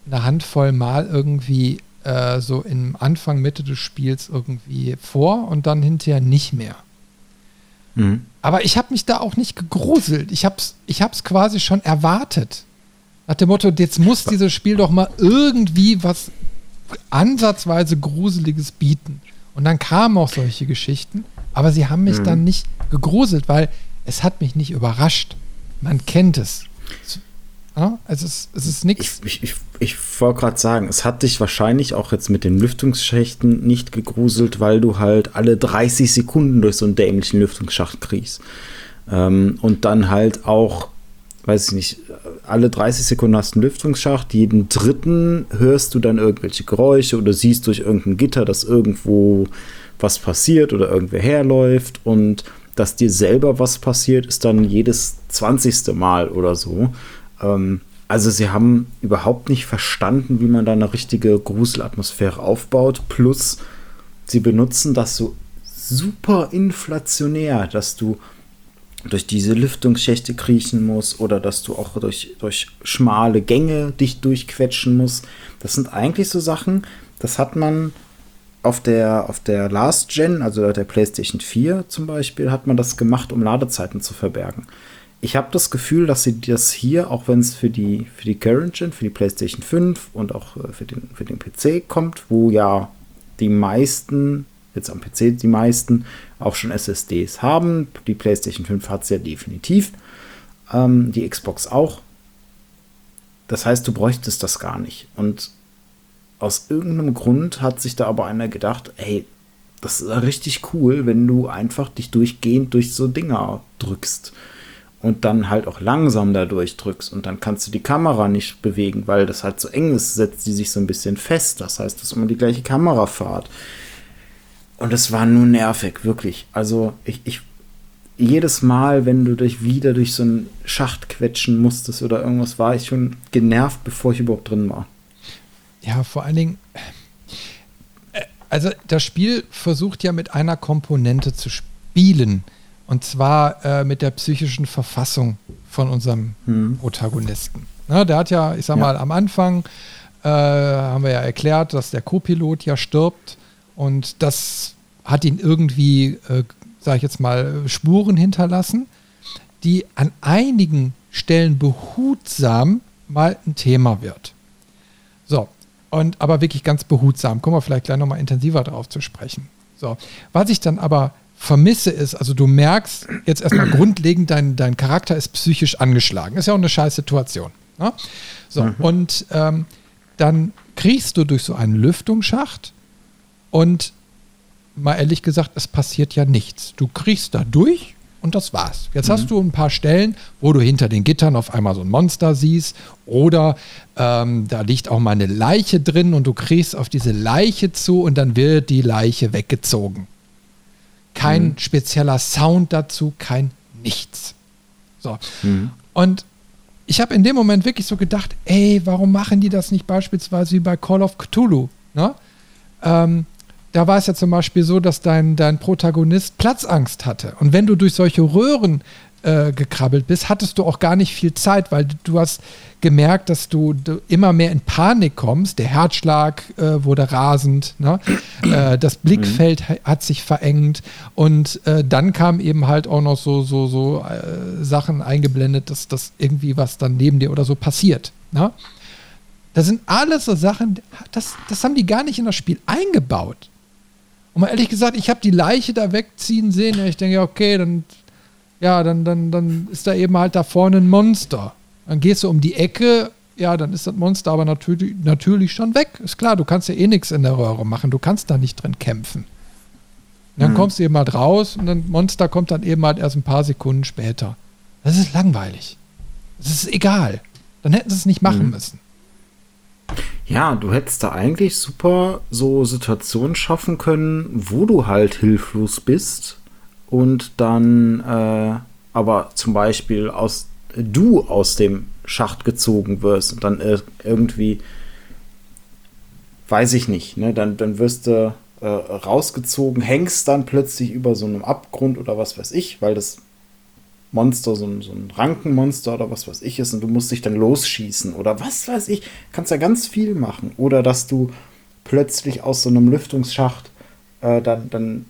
eine Handvoll Mal irgendwie äh, so im Anfang, Mitte des Spiels irgendwie vor und dann hinterher nicht mehr. Mhm. Aber ich habe mich da auch nicht gegruselt. Ich habe es ich hab's quasi schon erwartet. Nach dem Motto, jetzt muss dieses Spiel doch mal irgendwie was ansatzweise Gruseliges bieten. Und dann kamen auch solche Geschichten. Aber sie haben mich mhm. dann nicht gegruselt, weil es hat mich nicht überrascht. Man kennt es. Ja, es ist, es ist nichts. Ich, ich, ich, wollte gerade sagen, es hat dich wahrscheinlich auch jetzt mit den Lüftungsschächten nicht gegruselt, weil du halt alle 30 Sekunden durch so einen dämlichen Lüftungsschacht kriegst. Ähm, und dann halt auch, weiß ich nicht, alle 30 Sekunden hast du einen Lüftungsschacht, jeden dritten hörst du dann irgendwelche Geräusche oder siehst durch irgendein Gitter, dass irgendwo was passiert oder irgendwer herläuft und dass dir selber was passiert, ist dann jedes 20. Mal oder so. Ähm, also sie haben überhaupt nicht verstanden, wie man da eine richtige Gruselatmosphäre aufbaut. Plus sie benutzen das so super inflationär, dass du durch diese Lüftungsschächte kriechen musst oder dass du auch durch, durch schmale Gänge dich durchquetschen musst. Das sind eigentlich so Sachen, das hat man auf der, auf der Last Gen, also der PlayStation 4 zum Beispiel, hat man das gemacht, um Ladezeiten zu verbergen ich habe das Gefühl, dass sie das hier, auch wenn es für die, für die Current Gen, für die PlayStation 5 und auch äh, für den, für den PC kommt, wo ja die meisten, jetzt am PC die meisten, auch schon SSDs haben. Die PlayStation 5 hat es ja definitiv. Ähm, die Xbox auch. Das heißt, du bräuchtest das gar nicht. Und aus irgendeinem Grund hat sich da aber einer gedacht, hey, das ist richtig cool, wenn du einfach dich durchgehend durch so Dinger drückst und dann halt auch langsam da durchdrückst und dann kannst du die Kamera nicht bewegen, weil das halt so eng ist, setzt sie sich so ein bisschen fest. Das heißt, das ist immer die gleiche Kamerafahrt. Und es war nur nervig, wirklich. Also ich, ich jedes Mal, wenn du dich wieder durch so einen Schacht quetschen musstest oder irgendwas, war ich schon genervt, bevor ich überhaupt drin war. Ja, vor allen Dingen, äh, also das Spiel versucht ja mit einer Komponente zu spielen und zwar äh, mit der psychischen Verfassung von unserem hm. Protagonisten. Ne, der hat ja, ich sag ja. mal, am Anfang äh, haben wir ja erklärt, dass der Co-Pilot ja stirbt und das hat ihn irgendwie, äh, sag ich jetzt mal, Spuren hinterlassen, die an einigen Stellen behutsam mal ein Thema wird. So, und aber wirklich ganz behutsam. Kommen wir vielleicht gleich nochmal intensiver darauf zu sprechen. So, was ich dann aber vermisse, ist, also du merkst jetzt erstmal grundlegend, dein, dein Charakter ist psychisch angeschlagen. Ist ja auch eine scheiß Situation. Ne? So, mhm. und ähm, dann kriegst du durch so einen Lüftungsschacht und mal ehrlich gesagt, es passiert ja nichts. Du kriegst da durch und das war's. Jetzt mhm. hast du ein paar Stellen, wo du hinter den Gittern auf einmal so ein Monster siehst oder ähm, da liegt auch mal eine Leiche drin und du kriegst auf diese Leiche zu und dann wird die Leiche weggezogen. Kein mhm. spezieller Sound dazu, kein nichts. So. Mhm. Und ich habe in dem Moment wirklich so gedacht, ey, warum machen die das nicht beispielsweise wie bei Call of Cthulhu? Ne? Ähm, da war es ja zum Beispiel so, dass dein, dein Protagonist Platzangst hatte. Und wenn du durch solche Röhren äh, gekrabbelt bist, hattest du auch gar nicht viel Zeit, weil du hast gemerkt, dass du, du immer mehr in Panik kommst. Der Herzschlag äh, wurde rasend, ne? äh, das Blickfeld mhm. hat sich verengt und äh, dann kam eben halt auch noch so, so, so äh, Sachen eingeblendet, dass das irgendwie was dann neben dir oder so passiert. Ne? Das sind alles so Sachen, das, das haben die gar nicht in das Spiel eingebaut. Und mal ehrlich gesagt, ich habe die Leiche da wegziehen sehen. Ja, ich denke, okay, dann ja, dann, dann, dann ist da eben halt da vorne ein Monster. Dann gehst du um die Ecke, ja, dann ist das Monster aber natürlich, natürlich schon weg. Ist klar, du kannst ja eh nichts in der Röhre machen, du kannst da nicht drin kämpfen. dann mhm. kommst du eben halt raus und das Monster kommt dann eben halt erst ein paar Sekunden später. Das ist langweilig. Das ist egal. Dann hätten sie es nicht machen mhm. müssen. Ja, du hättest da eigentlich super so Situationen schaffen können, wo du halt hilflos bist und dann äh, aber zum Beispiel aus du aus dem Schacht gezogen wirst und dann irgendwie weiß ich nicht, ne, dann, dann wirst du äh, rausgezogen, hängst dann plötzlich über so einem Abgrund oder was weiß ich, weil das Monster, so ein, so ein Rankenmonster oder was weiß ich ist und du musst dich dann losschießen oder was weiß ich. Kannst ja ganz viel machen. Oder dass du plötzlich aus so einem Lüftungsschacht äh, dann, dann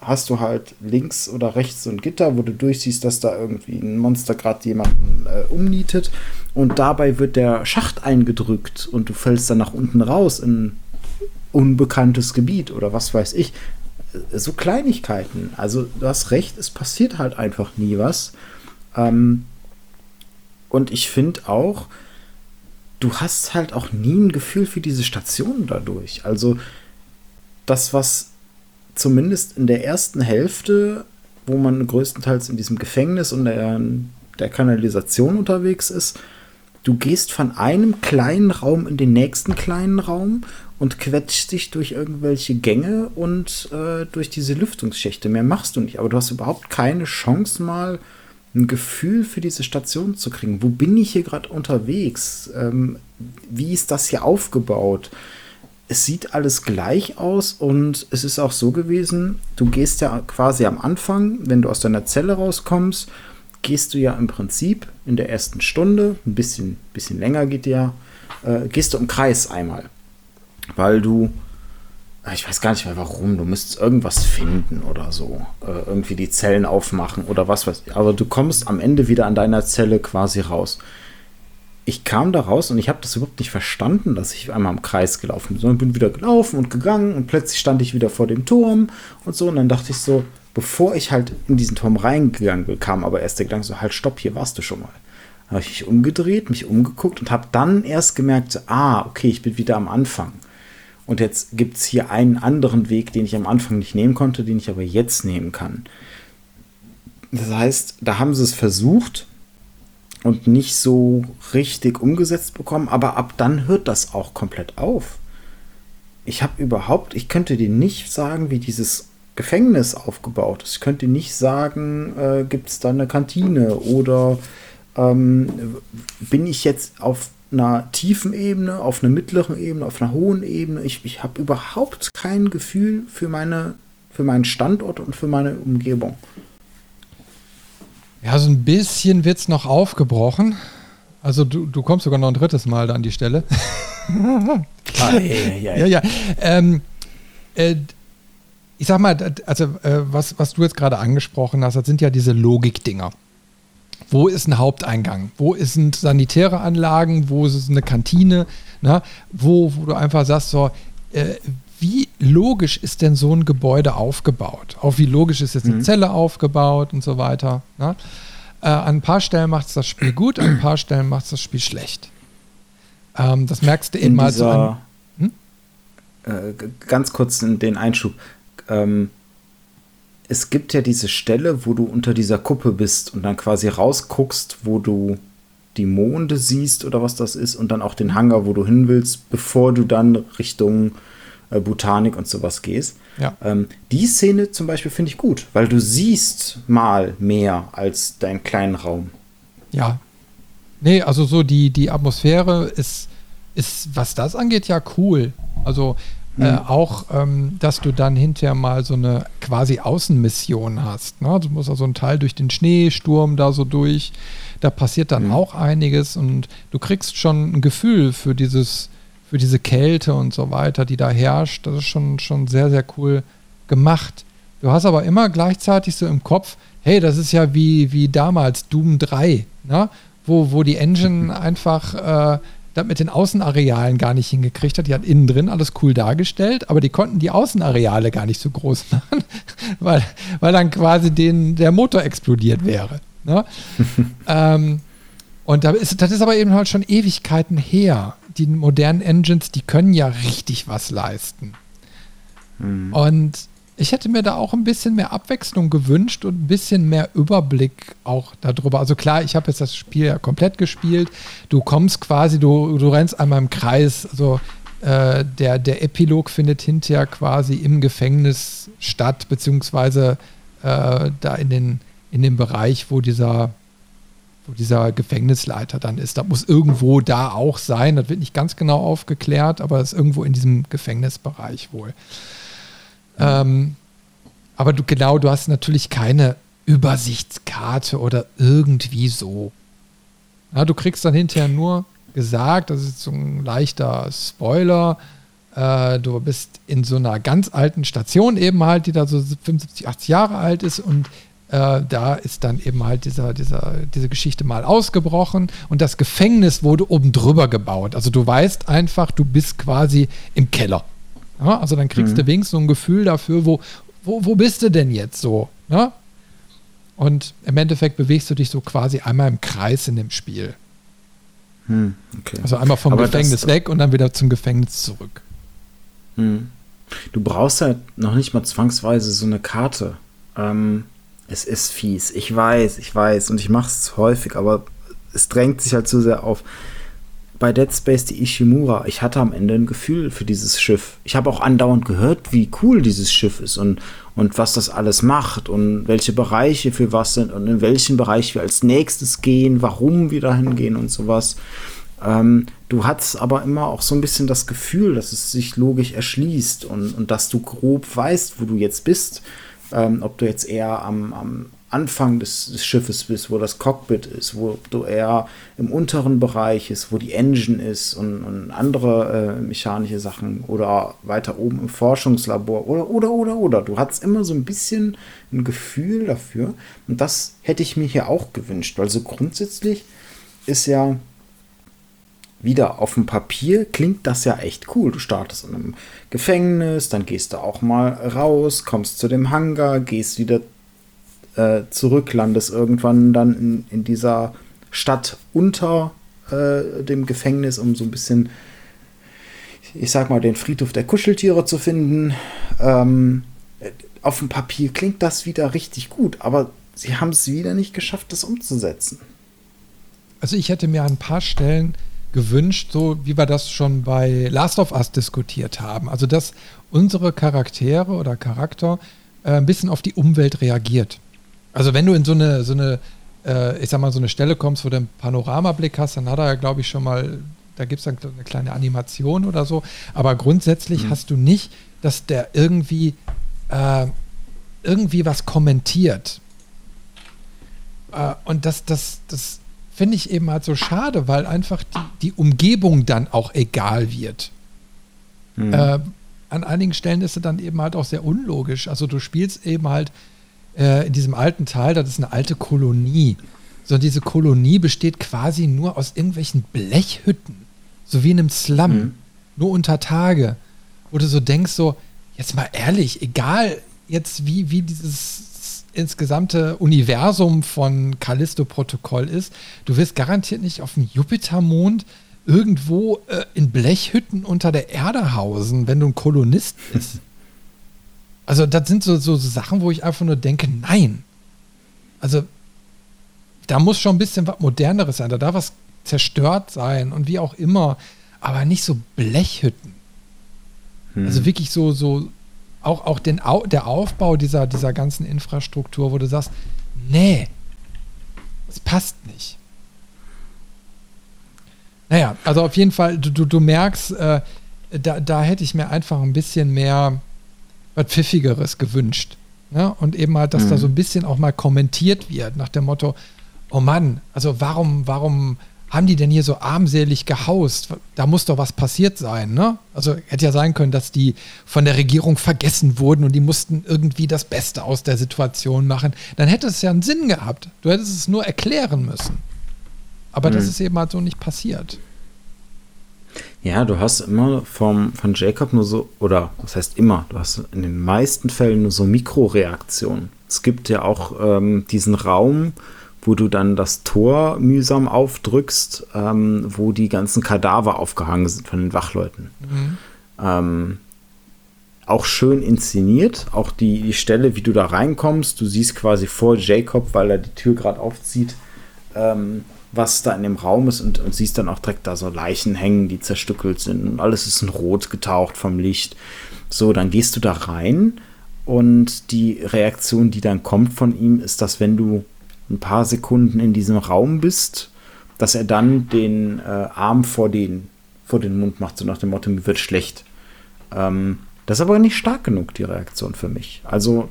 hast du halt links oder rechts so ein Gitter, wo du durchsiehst, dass da irgendwie ein Monster gerade jemanden äh, umnietet und dabei wird der Schacht eingedrückt und du fällst dann nach unten raus in unbekanntes Gebiet oder was weiß ich so Kleinigkeiten. Also du hast recht, es passiert halt einfach nie was. Ähm, und ich finde auch, du hast halt auch nie ein Gefühl für diese Station dadurch. Also das, was zumindest in der ersten Hälfte, wo man größtenteils in diesem Gefängnis und der, der Kanalisation unterwegs ist, du gehst von einem kleinen Raum in den nächsten kleinen Raum und quetscht dich durch irgendwelche Gänge und äh, durch diese Lüftungsschächte. Mehr machst du nicht, aber du hast überhaupt keine Chance mal ein Gefühl für diese Station zu kriegen. Wo bin ich hier gerade unterwegs? Ähm, wie ist das hier aufgebaut? Es sieht alles gleich aus und es ist auch so gewesen, du gehst ja quasi am Anfang, wenn du aus deiner Zelle rauskommst, gehst du ja im Prinzip in der ersten Stunde, ein bisschen, bisschen länger geht ja, äh, gehst du im Kreis einmal weil du, ah, ich weiß gar nicht mehr warum, du müsstest irgendwas finden oder so, äh, irgendwie die Zellen aufmachen oder was weiß ich, aber du kommst am Ende wieder an deiner Zelle quasi raus. Ich kam da raus und ich habe das überhaupt nicht verstanden, dass ich einmal im Kreis gelaufen bin, sondern bin wieder gelaufen und gegangen und plötzlich stand ich wieder vor dem Turm und so und dann dachte ich so, bevor ich halt in diesen Turm reingegangen bin, kam aber erst der Gedanke so, halt stopp, hier warst du schon mal habe ich mich umgedreht, mich umgeguckt und habe dann erst gemerkt, ah, okay, ich bin wieder am Anfang. Und jetzt gibt es hier einen anderen Weg, den ich am Anfang nicht nehmen konnte, den ich aber jetzt nehmen kann. Das heißt, da haben sie es versucht und nicht so richtig umgesetzt bekommen, aber ab dann hört das auch komplett auf. Ich habe überhaupt, ich könnte dir nicht sagen, wie dieses Gefängnis aufgebaut ist. Ich könnte nicht sagen, äh, gibt es da eine Kantine oder ähm, bin ich jetzt auf einer tiefen Ebene, auf einer mittleren Ebene, auf einer hohen Ebene. Ich, ich habe überhaupt kein Gefühl für, meine, für meinen Standort und für meine Umgebung. Ja, so ein bisschen wird es noch aufgebrochen. Also du, du kommst sogar noch ein drittes Mal da an die Stelle. ah, ja, ja, ja. ja. Ähm, äh, ich sag mal, also äh, was, was du jetzt gerade angesprochen hast, das sind ja diese Logik-Dinger. Wo ist ein Haupteingang? Wo sind sanitäre Anlagen? Wo ist eine Kantine? Na, wo, wo du einfach sagst, so, äh, wie logisch ist denn so ein Gebäude aufgebaut? Auch wie logisch ist jetzt eine mhm. Zelle aufgebaut und so weiter. Äh, an ein paar Stellen macht es das Spiel gut, an ein paar Stellen macht es das Spiel schlecht. Ähm, das merkst du eben mal so an. Hm? Äh, ganz kurz in den Einschub. Ähm, es gibt ja diese Stelle, wo du unter dieser Kuppe bist und dann quasi rausguckst, wo du die Monde siehst oder was das ist und dann auch den Hangar, wo du hin willst, bevor du dann Richtung äh, Botanik und sowas gehst. Ja. Ähm, die Szene zum Beispiel finde ich gut, weil du siehst mal mehr als deinen kleinen Raum. Ja. Nee, also so die, die Atmosphäre ist, ist, was das angeht, ja cool. Also äh, mhm. auch, ähm, dass du dann hinterher mal so eine quasi Außenmission hast. Ne? Du musst also einen Teil durch den Schneesturm da so durch. Da passiert dann mhm. auch einiges und du kriegst schon ein Gefühl für dieses, für diese Kälte und so weiter, die da herrscht. Das ist schon, schon sehr, sehr cool gemacht. Du hast aber immer gleichzeitig so im Kopf, hey, das ist ja wie, wie damals Doom 3, ne? wo, wo die Engine einfach äh, das mit den Außenarealen gar nicht hingekriegt hat. Die hat innen drin alles cool dargestellt, aber die konnten die Außenareale gar nicht so groß machen, weil, weil dann quasi den, der Motor explodiert wäre. Ne? ähm, und da ist, das ist aber eben halt schon Ewigkeiten her. Die modernen Engines, die können ja richtig was leisten. Mhm. Und Ich hätte mir da auch ein bisschen mehr Abwechslung gewünscht und ein bisschen mehr Überblick auch darüber. Also klar, ich habe jetzt das Spiel ja komplett gespielt. Du kommst quasi, du, du rennst einmal im Kreis. Also äh, der, der Epilog findet hinterher quasi im Gefängnis statt, beziehungsweise äh, da in den, in dem Bereich, wo dieser, wo dieser Gefängnisleiter dann ist. Da muss irgendwo da auch sein. Das wird nicht ganz genau aufgeklärt, aber es ist irgendwo in diesem Gefängnisbereich wohl. Ähm, aber du, genau, du hast natürlich keine Übersichtskarte oder irgendwie so. Ja, du kriegst dann hinterher nur gesagt, das ist so ein leichter Spoiler, äh, du bist in so einer ganz alten Station eben halt, die da so 75, 80 Jahre alt ist und äh, da ist dann eben halt dieser, dieser, diese Geschichte mal ausgebrochen und das Gefängnis wurde oben drüber gebaut. Also du weißt einfach, du bist quasi im Keller. Ja, also dann kriegst mhm. du wenigstens so ein Gefühl dafür, wo, wo, wo bist du denn jetzt so? Ja? Und im Endeffekt bewegst du dich so quasi einmal im Kreis in dem Spiel. Hm, okay. Also einmal vom Aber Gefängnis weg und dann wieder zum Gefängnis zurück. Hm. Du brauchst halt noch nicht mal zwangsweise so eine Karte. Ähm, es ist fies. Ich weiß, ich weiß. Und ich mache es häufig, aber es drängt sich halt zu sehr auf bei Dead Space die Ishimura, ich hatte am Ende ein Gefühl für dieses Schiff. Ich habe auch andauernd gehört, wie cool dieses Schiff ist und, und was das alles macht und welche Bereiche für was sind und in welchen Bereich wir als nächstes gehen, warum wir dahin gehen und sowas. Ähm, du hattest aber immer auch so ein bisschen das Gefühl, dass es sich logisch erschließt und, und dass du grob weißt, wo du jetzt bist. Ähm, ob du jetzt eher am, am Anfang des, des, Schiffes bist, wo das Cockpit ist, wo du eher im unteren Bereich ist, wo die Engine ist und, und andere äh, mechanische Sachen oder weiter oben im Forschungslabor oder, oder, oder, oder. Du hattest immer so ein bisschen ein Gefühl dafür und das hätte ich mir hier auch gewünscht, weil so grundsätzlich ist ja wieder auf dem Papier klingt das ja echt cool. Du startest in einem Gefängnis, dann gehst du auch mal raus, kommst zu dem Hangar, gehst wieder äh, zurück, landest irgendwann dann in, in dieser Stadt unter äh, dem Gefängnis, um so ein bisschen, ich sag mal, den Friedhof der Kuscheltiere zu finden. Ähm, auf dem Papier klingt das wieder richtig gut, aber sie haben es wieder nicht geschafft, das umzusetzen. Also ich hätte mir an ein paar Stellen gewünscht, so wie wir das schon bei Last of Us diskutiert haben. Also dass unsere Charaktere oder Charakter äh, ein bisschen auf die Umwelt reagiert. Also wenn du in so eine, so eine, äh, ich sag mal, so eine Stelle kommst, wo du einen Panoramablick hast, dann hat er ja, glaube ich, schon mal, da gibt es dann eine kleine Animation oder so. Aber grundsätzlich mhm. hast du nicht, dass der irgendwie, äh, irgendwie was kommentiert. Äh, und das, das, das finde ich eben halt so schade, weil einfach die, die Umgebung dann auch egal wird. Mhm. Äh, an einigen Stellen ist es dann eben halt auch sehr unlogisch. Also du spielst eben halt äh, in diesem alten Teil, das ist eine alte Kolonie. So, diese Kolonie besteht quasi nur aus irgendwelchen Blechhütten, so wie in einem Slum, mhm. nur unter Tage, wo du so denkst, so, jetzt mal ehrlich, egal jetzt wie, wie dieses insgesamte Universum von Callisto-Protokoll ist, du wirst garantiert nicht auf dem Jupitermond irgendwo äh, in Blechhütten unter der Erde hausen, wenn du ein Kolonist bist. Also das sind so, so, Sachen, wo ich einfach nur denke, nein. Also da muss schon ein bisschen was Moderneres sein. Da darf was zerstört sein und wie auch immer. Aber nicht so Blechhütten. Hm. Also wirklich so, so auch, auch den, der Aufbau dieser, dieser ganzen Infrastruktur, wo du sagst, nee, es passt nicht. Naja, also auf jeden Fall, du, du, du merkst, äh, da, da hätte ich mir einfach ein bisschen mehr was Pfiffigeres gewünscht. Ja? Und eben halt, dass mhm. da so ein bisschen auch mal kommentiert wird, nach dem Motto, oh Mann, also warum, warum haben die denn hier so armselig gehaust? Da muss doch was passiert sein, ne? Also hätte ja sein können, dass die von der Regierung vergessen wurden und die mussten irgendwie das Beste aus der Situation machen. Dann hätte es ja einen Sinn gehabt. Du hättest es nur erklären müssen. Aber mhm. das ist eben halt so nicht passiert. Ja, du hast immer vom, von Jacob nur so, oder was heißt immer, du hast in den meisten Fällen nur so Mikroreaktionen. Es gibt ja auch ähm, diesen Raum, wo du dann das Tor mühsam aufdrückst, ähm, wo die ganzen Kadaver aufgehangen sind von den Wachleuten. Mhm. Ähm, auch schön inszeniert. Auch die, die Stelle, wie du da reinkommst, du siehst quasi vor Jacob, weil er die Tür gerade aufzieht, ähm, was da in dem Raum ist und, und, siehst dann auch direkt da so Leichen hängen, die zerstückelt sind. Und alles ist in Rot getaucht vom Licht. So, dann gehst du da rein und die Reaktion, die dann kommt von ihm, ist, dass wenn du ein paar Sekunden in diesem Raum bist, dass er dann den äh, Arm vor den, vor den Mund macht, so nach dem Motto, mir wird schlecht. Ähm, das ist aber nicht stark genug, die Reaktion für mich. Also,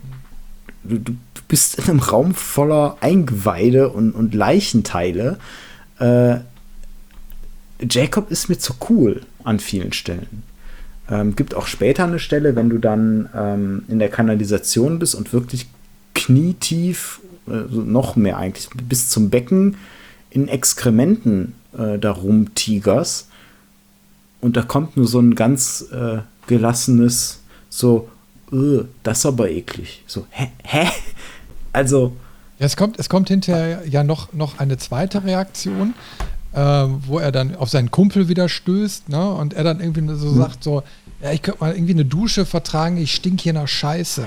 du, du bist in einem Raum voller Eingeweide und, und Leichenteile. Äh, Jacob ist mir zu cool an vielen Stellen. Ähm, gibt auch später eine Stelle, wenn du dann ähm, in der Kanalisation bist und wirklich knietief, äh, noch mehr eigentlich, bis zum Becken in Exkrementen äh, da rumtigerst. Und da kommt nur so ein ganz äh, gelassenes, so, das ist aber eklig. So, hä? hä? Also. Ja, es kommt, es kommt hinterher ja noch, noch eine zweite Reaktion, äh, wo er dann auf seinen Kumpel wieder stößt, ne? Und er dann irgendwie so hm. sagt: so, ja, ich könnte mal irgendwie eine Dusche vertragen, ich stink hier nach Scheiße.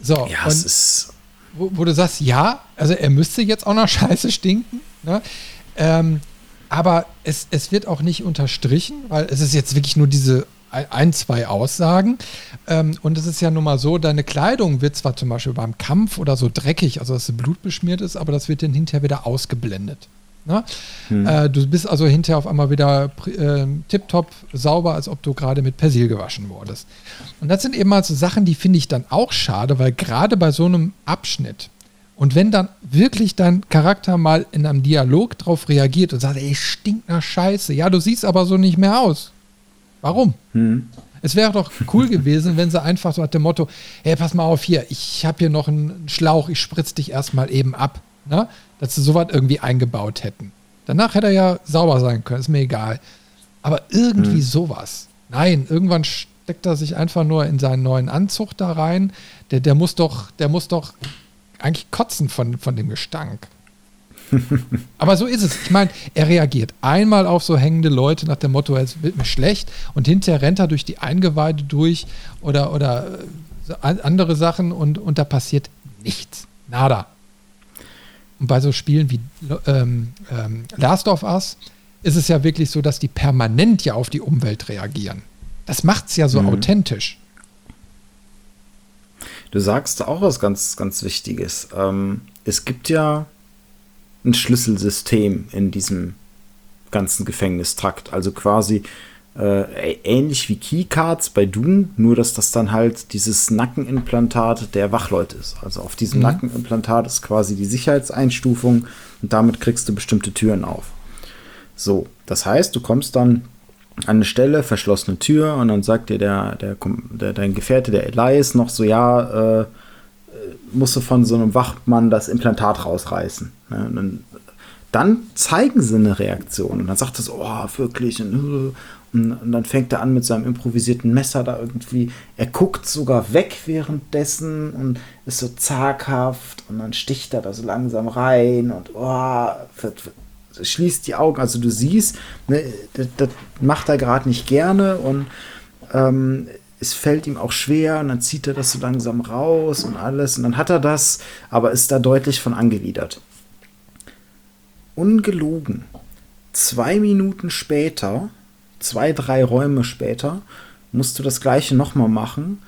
So, ja, es ist. Wo, wo, du sagst, ja, also er müsste jetzt auch nach Scheiße stinken, ne? Ähm, aber es, es wird auch nicht unterstrichen, weil es ist jetzt wirklich nur diese ein, zwei Aussagen. Ähm, und es ist ja nun mal so, deine Kleidung wird zwar zum Beispiel beim Kampf oder so dreckig, also dass sie blutbeschmiert ist, aber das wird dann hinterher wieder ausgeblendet. Ne? Hm. Äh, du bist also hinterher auf einmal wieder äh, tipptopp sauber, als ob du gerade mit Persil gewaschen wurdest. Und das sind eben mal so Sachen, die finde ich dann auch schade, weil gerade bei so einem Abschnitt, und wenn dann wirklich dein Charakter mal in einem Dialog drauf reagiert und sagt, ey, stinkt nach Scheiße, ja, du siehst aber so nicht mehr aus. Warum? Hm. Es wäre doch cool gewesen, wenn sie einfach so hat dem Motto, hey, pass mal auf hier, ich habe hier noch einen Schlauch, ich spritze dich erstmal eben ab. Ne? Dass sie sowas irgendwie eingebaut hätten. Danach hätte er ja sauber sein können, ist mir egal. Aber irgendwie hm. sowas. Nein, irgendwann steckt er sich einfach nur in seinen neuen Anzug da rein. Der, der muss doch, der muss doch eigentlich kotzen von, von dem Gestank. Aber so ist es. Ich meine, er reagiert einmal auf so hängende Leute nach dem Motto, es wird mir schlecht und hinterher rennt er durch die Eingeweide durch oder, oder äh, andere Sachen und, und da passiert nichts. Nada. Und bei so Spielen wie ähm, ähm, Last of Us ist es ja wirklich so, dass die permanent ja auf die Umwelt reagieren. Das macht es ja so mhm. authentisch. Du sagst auch was ganz, ganz Wichtiges. Ähm, es gibt ja ein Schlüsselsystem in diesem ganzen Gefängnistrakt. Also quasi äh, ähnlich wie Keycards bei Doom, nur dass das dann halt dieses Nackenimplantat der Wachleute ist. Also auf diesem mhm. Nackenimplantat ist quasi die Sicherheitseinstufung und damit kriegst du bestimmte Türen auf. So, das heißt, du kommst dann an eine Stelle, verschlossene Tür, und dann sagt dir der, der, der dein Gefährte, der Elias, noch so, ja, äh, musst du von so einem Wachmann das Implantat rausreißen. Ne? Dann, dann, zeigen sie eine Reaktion. Und dann sagt er so, oh, wirklich. Und, und, dann fängt er an mit seinem improvisierten Messer da irgendwie. Er guckt sogar weg währenddessen und ist so zaghaft. Und dann sticht er da so langsam rein und oh, schließt die Augen. Also du siehst, ne, das, das macht er gerade nicht gerne und ähm, es fällt ihm auch schwer und dann zieht er das so langsam raus und alles und dann hat er das, aber ist da deutlich von angewidert. Ungelogen. Zwei Minuten später, zwei, drei Räume später, musst du das gleiche nochmal machen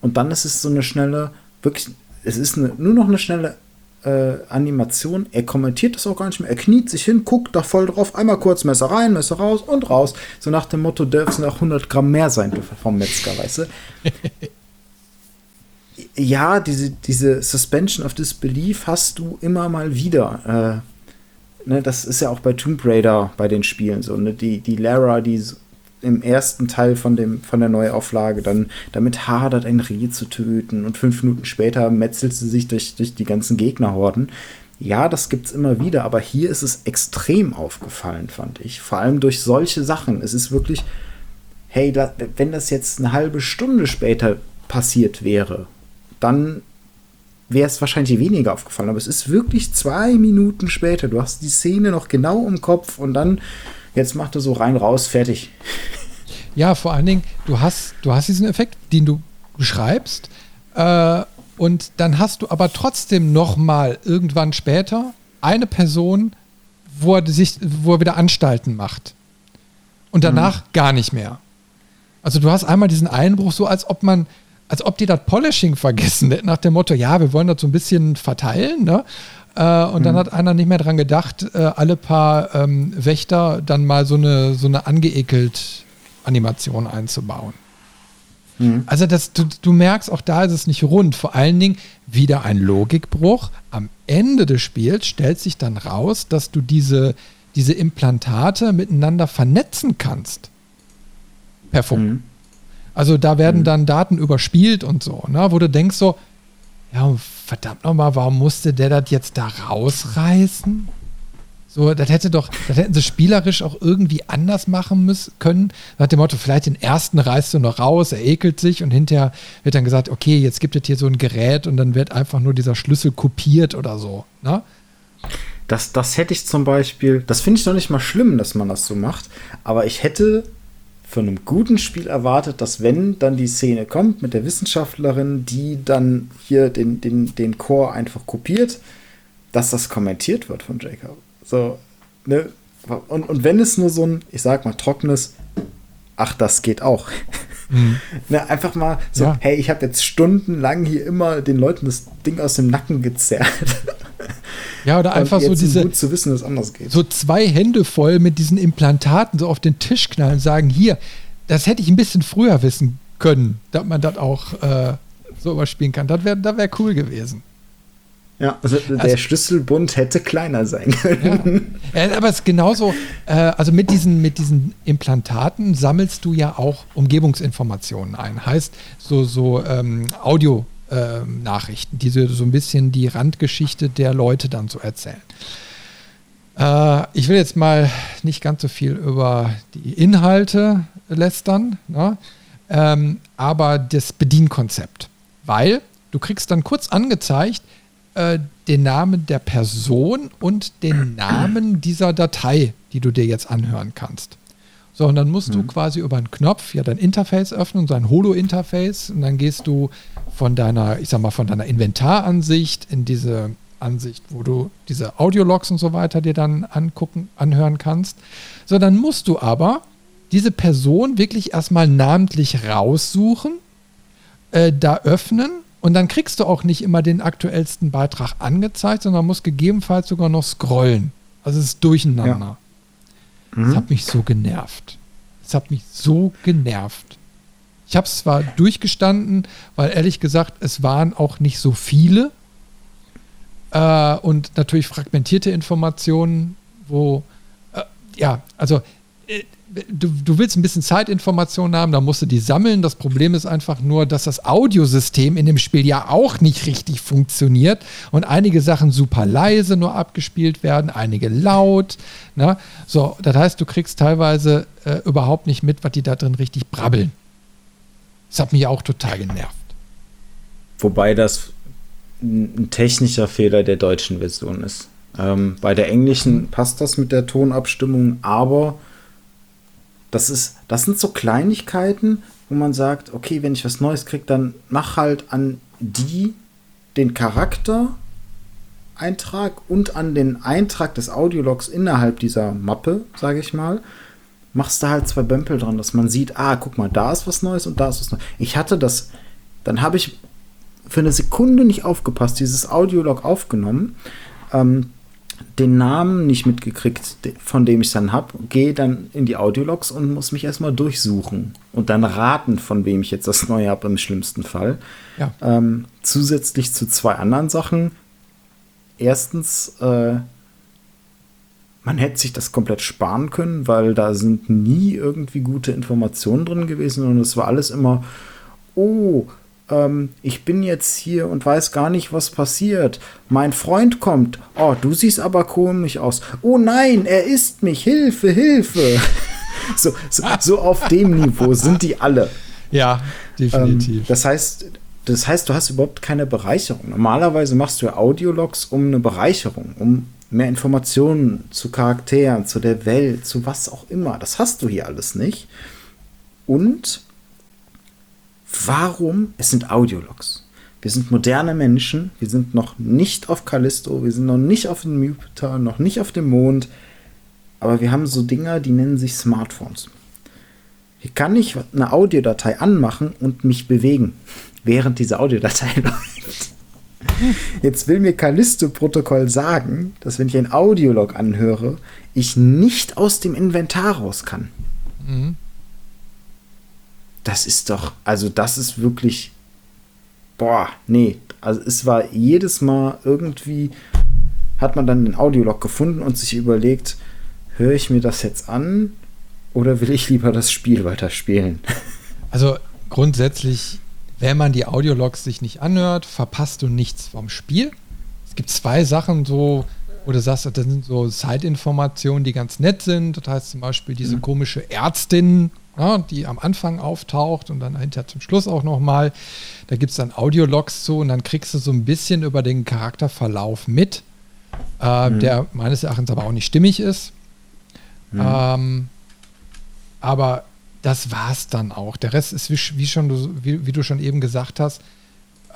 und dann ist es so eine schnelle, wirklich, es ist eine, nur noch eine schnelle äh, Animation. Er kommentiert das auch gar nicht mehr. Er kniet sich hin, guckt da voll drauf, einmal kurz Messer rein, Messer raus und raus. So nach dem Motto, dürfen auch 100 Gramm mehr sein vom Metzger, weißt du? ja, diese, diese Suspension of Disbelief hast du immer mal wieder. Äh, ne, das ist ja auch bei Tomb Raider bei den Spielen so. Ne? Die, die Lara, die im ersten Teil von, dem, von der Neuauflage dann damit hadert, ein Reh zu töten und fünf Minuten später metzelt sie sich durch, durch die ganzen Gegnerhorden. Ja, das gibt es immer wieder, aber hier ist es extrem aufgefallen, fand ich. Vor allem durch solche Sachen. Es ist wirklich, hey, da, wenn das jetzt eine halbe Stunde später passiert wäre, dann wäre es wahrscheinlich weniger aufgefallen. Aber es ist wirklich zwei Minuten später. Du hast die Szene noch genau im Kopf und dann Jetzt macht er so rein, raus, fertig. Ja, vor allen Dingen, du hast, du hast diesen Effekt, den du beschreibst, äh, und dann hast du aber trotzdem noch mal irgendwann später eine Person, wo er, sich, wo er wieder Anstalten macht. Und danach mhm. gar nicht mehr. Also du hast einmal diesen Einbruch, so als ob man, als ob die das Polishing vergessen hätten, nach dem Motto, ja, wir wollen das so ein bisschen verteilen, ne? Äh, und mhm. dann hat einer nicht mehr dran gedacht, äh, alle paar ähm, Wächter dann mal so eine, so eine angeekelt Animation einzubauen. Mhm. Also das, du, du merkst, auch da ist es nicht rund. Vor allen Dingen wieder ein Logikbruch. Am Ende des Spiels stellt sich dann raus, dass du diese, diese Implantate miteinander vernetzen kannst. Per Funk. Mhm. Also da werden mhm. dann Daten überspielt und so, ne? wo du denkst so, ja, verdammt nochmal, warum musste der das jetzt da rausreißen? So, das hätte doch, das hätten sie spielerisch auch irgendwie anders machen müssen können. Nach dem Motto, vielleicht den ersten reißt du noch raus, er ekelt sich und hinterher wird dann gesagt, okay, jetzt gibt es hier so ein Gerät und dann wird einfach nur dieser Schlüssel kopiert oder so. Ne? Das, das hätte ich zum Beispiel, das finde ich noch nicht mal schlimm, dass man das so macht, aber ich hätte von einem guten Spiel erwartet, dass wenn dann die Szene kommt mit der Wissenschaftlerin, die dann hier den, den, den Chor einfach kopiert, dass das kommentiert wird von Jacob. So, ne? Und, und wenn es nur so ein, ich sag mal, trockenes, ach, das geht auch. Mhm. ne, einfach mal so, ja. hey, ich habe jetzt stundenlang hier immer den Leuten das Ding aus dem Nacken gezerrt. Ja, oder einfach so diese. Gut zu wissen, dass anders geht. So zwei Hände voll mit diesen Implantaten so auf den Tisch knallen und sagen: Hier, das hätte ich ein bisschen früher wissen können, dass man das auch äh, so überspielen kann. Das wäre das wär cool gewesen. Ja, also der also, Schlüsselbund hätte kleiner sein können. Ja. ja aber es ist genauso, äh, also mit diesen, mit diesen Implantaten sammelst du ja auch Umgebungsinformationen ein. Heißt, so, so ähm, Audio. Ähm, Nachrichten, die so, so ein bisschen die Randgeschichte der Leute dann so erzählen. Äh, ich will jetzt mal nicht ganz so viel über die Inhalte lästern, ne? ähm, aber das Bedienkonzept. Weil du kriegst dann kurz angezeigt, äh, den Namen der Person und den Namen dieser Datei, die du dir jetzt anhören kannst. So, und dann musst mhm. du quasi über einen Knopf ja dein Interface öffnen, so ein Holo-Interface, und dann gehst du von deiner, ich sag mal, von deiner Inventaransicht in diese Ansicht, wo du diese Audiologs und so weiter dir dann angucken, anhören kannst. So, dann musst du aber diese Person wirklich erstmal namentlich raussuchen, äh, da öffnen und dann kriegst du auch nicht immer den aktuellsten Beitrag angezeigt, sondern musst gegebenenfalls sogar noch scrollen. Also es ist durcheinander. Ja. Mhm. Das hat mich so genervt. Das hat mich so genervt. Ich habe es zwar durchgestanden, weil ehrlich gesagt, es waren auch nicht so viele. Äh, und natürlich fragmentierte Informationen, wo, äh, ja, also äh, du, du willst ein bisschen Zeitinformationen haben, da musst du die sammeln. Das Problem ist einfach nur, dass das Audiosystem in dem Spiel ja auch nicht richtig funktioniert und einige Sachen super leise nur abgespielt werden, einige laut. Ne? So, das heißt, du kriegst teilweise äh, überhaupt nicht mit, was die da drin richtig brabbeln. Das hat mich auch total genervt. Wobei das ein technischer Fehler der deutschen Version ist. Ähm, bei der englischen passt das mit der Tonabstimmung, aber das, ist, das sind so Kleinigkeiten, wo man sagt, okay, wenn ich was Neues kriege, dann mach halt an die den Charakter Eintrag und an den Eintrag des Audiologs innerhalb dieser Mappe, sage ich mal, machst du halt zwei Bömpel dran, dass man sieht, ah, guck mal, da ist was Neues und da ist was Neues. Ich hatte das, dann habe ich für eine Sekunde nicht aufgepasst, dieses Audiolog aufgenommen. Ähm, den Namen nicht mitgekriegt, von dem ich dann habe, gehe dann in die Audiologs und muss mich erstmal durchsuchen und dann raten, von wem ich jetzt das Neue habe, im schlimmsten Fall. Ja. Ähm, zusätzlich zu zwei anderen Sachen. Erstens, äh, man hätte sich das komplett sparen können, weil da sind nie irgendwie gute Informationen drin gewesen und es war alles immer, oh, ähm, ich bin jetzt hier und weiß gar nicht, was passiert. Mein Freund kommt. Oh, du siehst aber komisch aus. Oh nein, er isst mich. Hilfe, Hilfe. so, so, so, auf dem Niveau sind die alle. Ja, definitiv. Ähm, das heißt, das heißt, du hast überhaupt keine Bereicherung. Normalerweise machst du Audiologs um eine Bereicherung, um mehr Informationen zu Charakteren, zu der Welt, zu was auch immer. Das hast du hier alles nicht. Und warum? Es sind Audiologs. Wir sind moderne Menschen, wir sind noch nicht auf Callisto, wir sind noch nicht auf dem Jupiter, noch nicht auf dem Mond, aber wir haben so Dinger, die nennen sich Smartphones. Hier kann ich eine Audiodatei anmachen und mich bewegen, während diese Audiodatei läuft. Jetzt will mir Callisto-Protokoll sagen, dass wenn ich ein Audiolog anhöre, ich nicht aus dem Inventar raus kann. Mhm. Das ist doch, also das ist wirklich, boah, nee. Also es war jedes Mal irgendwie, hat man dann den Audiolog gefunden und sich überlegt, höre ich mir das jetzt an oder will ich lieber das Spiel weiterspielen? Also grundsätzlich, wenn man die Audiologs sich nicht anhört, verpasst du nichts vom Spiel. Es gibt zwei Sachen so, du sagst, das sind so Zeitinformationen, die ganz nett sind. Das heißt zum Beispiel diese mhm. komische Ärztin, ja, die am Anfang auftaucht und dann hinterher zum Schluss auch nochmal. Da gibt es dann Audiologs zu und dann kriegst du so ein bisschen über den Charakterverlauf mit, äh, mhm. der meines Erachtens aber auch nicht stimmig ist. Mhm. Ähm, aber das war es dann auch. Der Rest ist, wie, wie schon, wie, wie, du schon eben gesagt hast,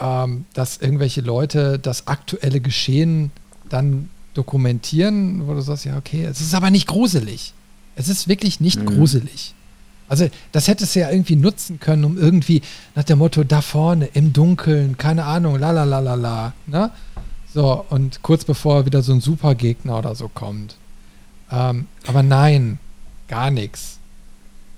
ähm, dass irgendwelche Leute das aktuelle Geschehen dann dokumentieren, wo du sagst, ja, okay, es ist aber nicht gruselig. Es ist wirklich nicht mhm. gruselig. Also das hättest du ja irgendwie nutzen können, um irgendwie nach dem Motto, da vorne im Dunkeln, keine Ahnung, la la la la la. Ne? So, und kurz bevor wieder so ein Supergegner oder so kommt. Ähm, aber nein, gar nichts.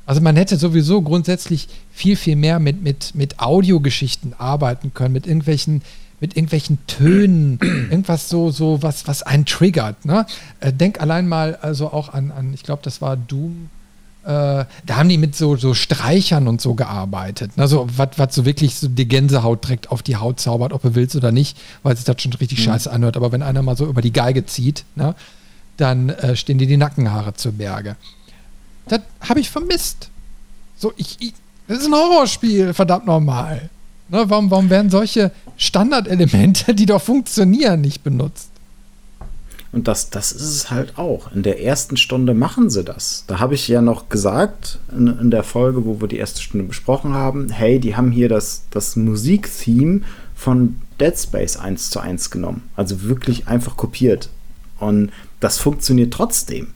Also man hätte sowieso grundsätzlich viel, viel mehr mit, mit, mit Audiogeschichten arbeiten können, mit irgendwelchen, mit irgendwelchen Tönen, irgendwas so, so was, was einen triggert. Ne? Äh, denk allein mal also auch an, an ich glaube, das war Doom. Äh, da haben die mit so, so Streichern und so gearbeitet. Also was so wirklich so die Gänsehaut direkt auf die Haut zaubert, ob du willst oder nicht, weil sich das schon richtig mhm. scheiße anhört. Aber wenn einer mal so über die Geige zieht, ne? dann äh, stehen dir die Nackenhaare zu Berge. Das habe ich vermisst. So, ich, ich, das ist ein Horrorspiel, verdammt normal. Ne, warum, warum werden solche Standardelemente, die doch funktionieren, nicht benutzt? Und das, das ist es halt auch. In der ersten Stunde machen sie das. Da habe ich ja noch gesagt, in, in, der Folge, wo wir die erste Stunde besprochen haben, hey, die haben hier das, das Musiktheme von Dead Space 1 zu 1 genommen. Also wirklich einfach kopiert. Und das funktioniert trotzdem.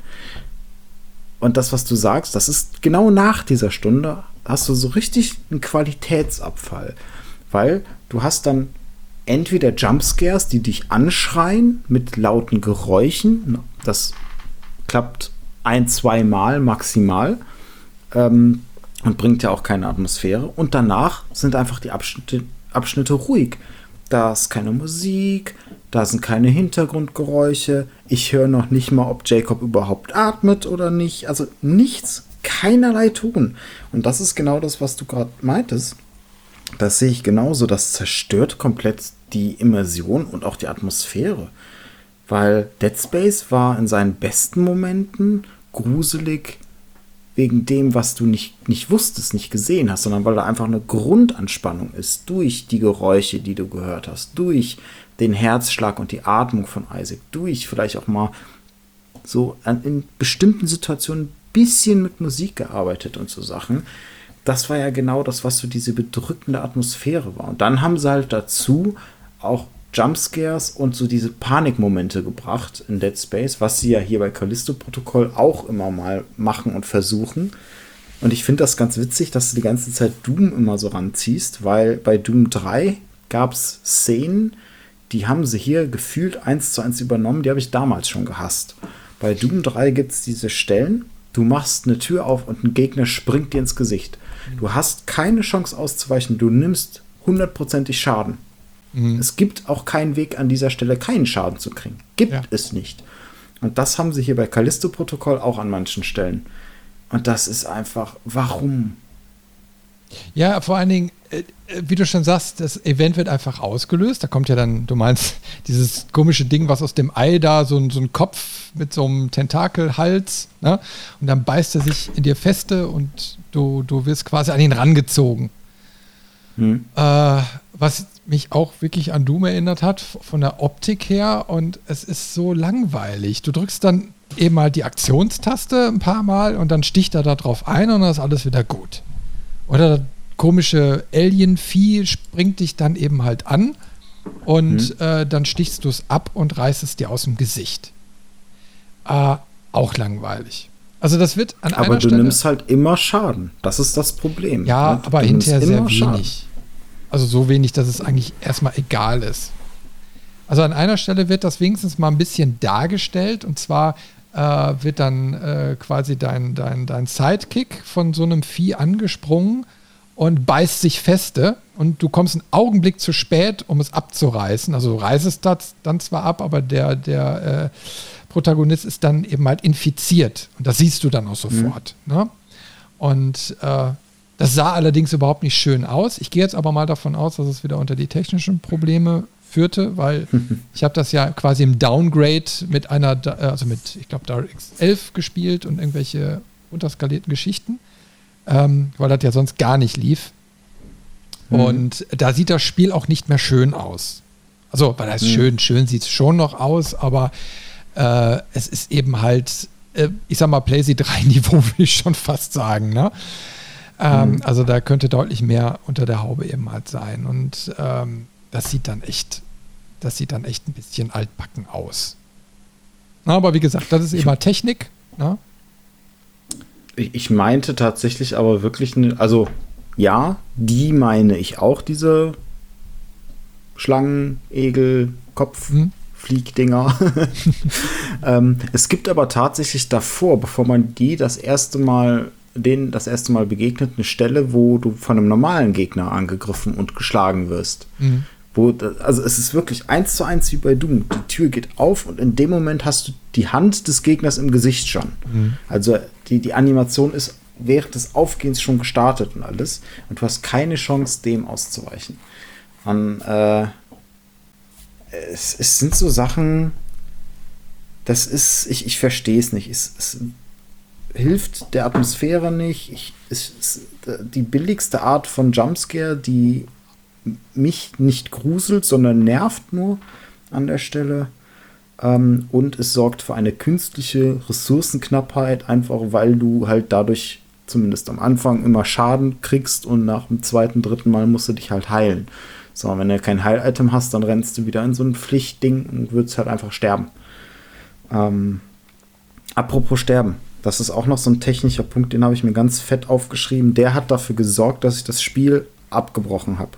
Und das, was du sagst, das ist genau nach dieser Stunde, hast du so richtig einen Qualitätsabfall. Weil du hast dann entweder Jumpscares, die dich anschreien mit lauten Geräuschen. Das klappt ein, zwei Mal maximal. Ähm, und bringt ja auch keine Atmosphäre. Und danach sind einfach die Abschnitte, Abschnitte ruhig. Da ist keine Musik, da sind keine Hintergrundgeräusche. Ich höre noch nicht mal, ob Jacob überhaupt atmet oder nicht. Also nichts, keinerlei Ton. Und das ist genau das, was du gerade meintest. Das sehe ich genauso. Das zerstört komplett die Immersion und auch die Atmosphäre. Weil Dead Space war in seinen besten Momenten gruselig wegen dem, was du nicht, nicht wusstest, nicht gesehen hast, sondern weil da einfach eine Grundanspannung ist durch die Geräusche, die du gehört hast, durch den Herzschlag und die Atmung von Isaac durch, vielleicht auch mal so in bestimmten Situationen ein bisschen mit Musik gearbeitet und so Sachen. Das war ja genau das, was so diese bedrückende Atmosphäre war. Und dann haben sie halt dazu auch Jumpscares und so diese Panikmomente gebracht in Dead Space, was sie ja hier bei Callisto-Protokoll auch immer mal machen und versuchen. Und ich finde das ganz witzig, dass du die ganze Zeit Doom immer so ranziehst, weil bei Doom 3 gab es Szenen, die haben sie hier gefühlt eins zu eins übernommen. Die habe ich damals schon gehasst. Bei Doom 3 gibt es diese Stellen, du machst eine Tür auf und ein Gegner springt dir ins Gesicht. Du hast keine Chance auszuweichen, du nimmst hundertprozentig Schaden. Mhm. Es gibt auch keinen Weg an dieser Stelle, keinen Schaden zu kriegen. Gibt ja. es nicht. Und das haben sie hier bei Callisto-Protokoll auch an manchen Stellen. Und das ist einfach, warum? Ja, vor allen Dingen, äh, äh, wie du schon sagst, das Event wird einfach ausgelöst. Da kommt ja dann, du meinst, dieses komische Ding, was aus dem Ei da, so, so ein Kopf mit so einem Tentakelhals, ne? Und dann beißt er sich in dir feste und du, du wirst quasi an ihn rangezogen. Hm. Äh, was mich auch wirklich an Doom erinnert hat, von der Optik her. Und es ist so langweilig. Du drückst dann eben mal die Aktionstaste ein paar Mal und dann sticht er da drauf ein und dann ist alles wieder gut. Oder das komische Alien-Vieh springt dich dann eben halt an und mhm. äh, dann stichst du es ab und reißt es dir aus dem Gesicht. Äh, auch langweilig. Also das wird an aber einer Stelle. Aber du nimmst halt immer Schaden. Das ist das Problem. Ja, ne? aber hinterher sehr wenig. Schaden. Also so wenig, dass es eigentlich erstmal egal ist. Also an einer Stelle wird das wenigstens mal ein bisschen dargestellt und zwar wird dann äh, quasi dein, dein, dein Sidekick von so einem Vieh angesprungen und beißt sich feste und du kommst einen Augenblick zu spät, um es abzureißen. Also du reißt das dann zwar ab, aber der, der äh, Protagonist ist dann eben halt infiziert und das siehst du dann auch sofort. Mhm. Ne? Und äh, das sah allerdings überhaupt nicht schön aus. Ich gehe jetzt aber mal davon aus, dass es wieder unter die technischen Probleme führte, weil ich habe das ja quasi im Downgrade mit einer, also mit, ich glaube, DirectX 11 gespielt und irgendwelche unterskalierten Geschichten, ähm, weil das ja sonst gar nicht lief. Mhm. Und da sieht das Spiel auch nicht mehr schön aus. Also, weil das mhm. schön, schön sieht es schon noch aus, aber äh, es ist eben halt, äh, ich sag mal, PlayZ 3 Niveau, will ich schon fast sagen, ne? Ähm, mhm. Also da könnte deutlich mehr unter der Haube eben halt sein. Und ähm, das sieht dann echt, das sieht dann echt ein bisschen altbacken aus. Na, aber wie gesagt, das ist immer Technik. Ne? Ich, ich meinte tatsächlich aber wirklich, ne, also ja, die meine ich auch, diese Schlangen, Egel, Kopf. Mhm. Fliegdinger. ähm, es gibt aber tatsächlich davor, bevor man die das erste Mal, denen das erste Mal begegnet, eine Stelle, wo du von einem normalen Gegner angegriffen und geschlagen wirst. Mhm. Wo, also es ist wirklich eins zu eins wie bei Doom. Die Tür geht auf und in dem Moment hast du die Hand des Gegners im Gesicht schon. Mhm. Also die, die Animation ist während des Aufgehens schon gestartet und alles. Und du hast keine Chance, dem auszuweichen. Und, äh, es, es sind so Sachen, das ist, ich, ich verstehe es nicht. Es, es hilft der Atmosphäre nicht. Ich, es ist die billigste Art von Jumpscare, die mich nicht gruselt, sondern nervt nur an der Stelle. Ähm, und es sorgt für eine künstliche Ressourcenknappheit, einfach weil du halt dadurch zumindest am Anfang immer Schaden kriegst und nach dem zweiten, dritten Mal musst du dich halt heilen. So, wenn du kein Heil-Item hast, dann rennst du wieder in so ein Pflichtding und würdest halt einfach sterben. Ähm, apropos Sterben, das ist auch noch so ein technischer Punkt, den habe ich mir ganz fett aufgeschrieben. Der hat dafür gesorgt, dass ich das Spiel abgebrochen habe.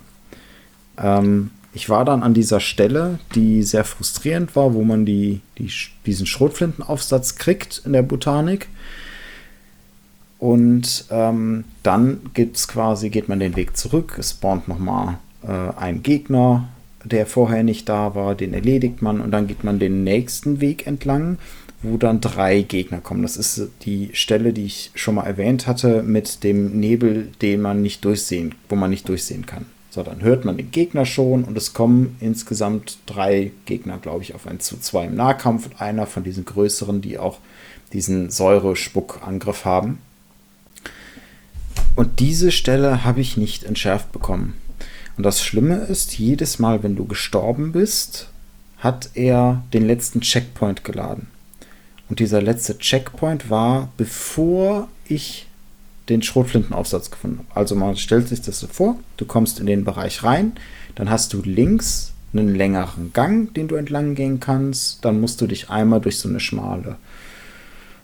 Ähm, ich war dann an dieser Stelle, die sehr frustrierend war, wo man die, die, diesen Schrotflintenaufsatz kriegt in der Botanik. Und ähm, dann gibt's quasi, geht man den Weg zurück, es spawnt nochmal äh, ein Gegner, der vorher nicht da war, den erledigt man und dann geht man den nächsten Weg entlang, wo dann drei Gegner kommen. Das ist die Stelle, die ich schon mal erwähnt hatte, mit dem Nebel, den man nicht durchsehen, wo man nicht durchsehen kann. So, dann hört man den Gegner schon und es kommen insgesamt drei Gegner, glaube ich, auf ein zu zwei im Nahkampf und einer von diesen größeren, die auch diesen Säurespuckangriff haben. Und diese Stelle habe ich nicht entschärft bekommen. Und das Schlimme ist, jedes Mal, wenn du gestorben bist, hat er den letzten Checkpoint geladen. Und dieser letzte Checkpoint war, bevor ich den Schrotflintenaufsatz gefunden habe. Also man stellt sich das so vor, du kommst in den Bereich rein, dann hast du links einen längeren Gang, den du entlang gehen kannst, dann musst du dich einmal durch so eine schmale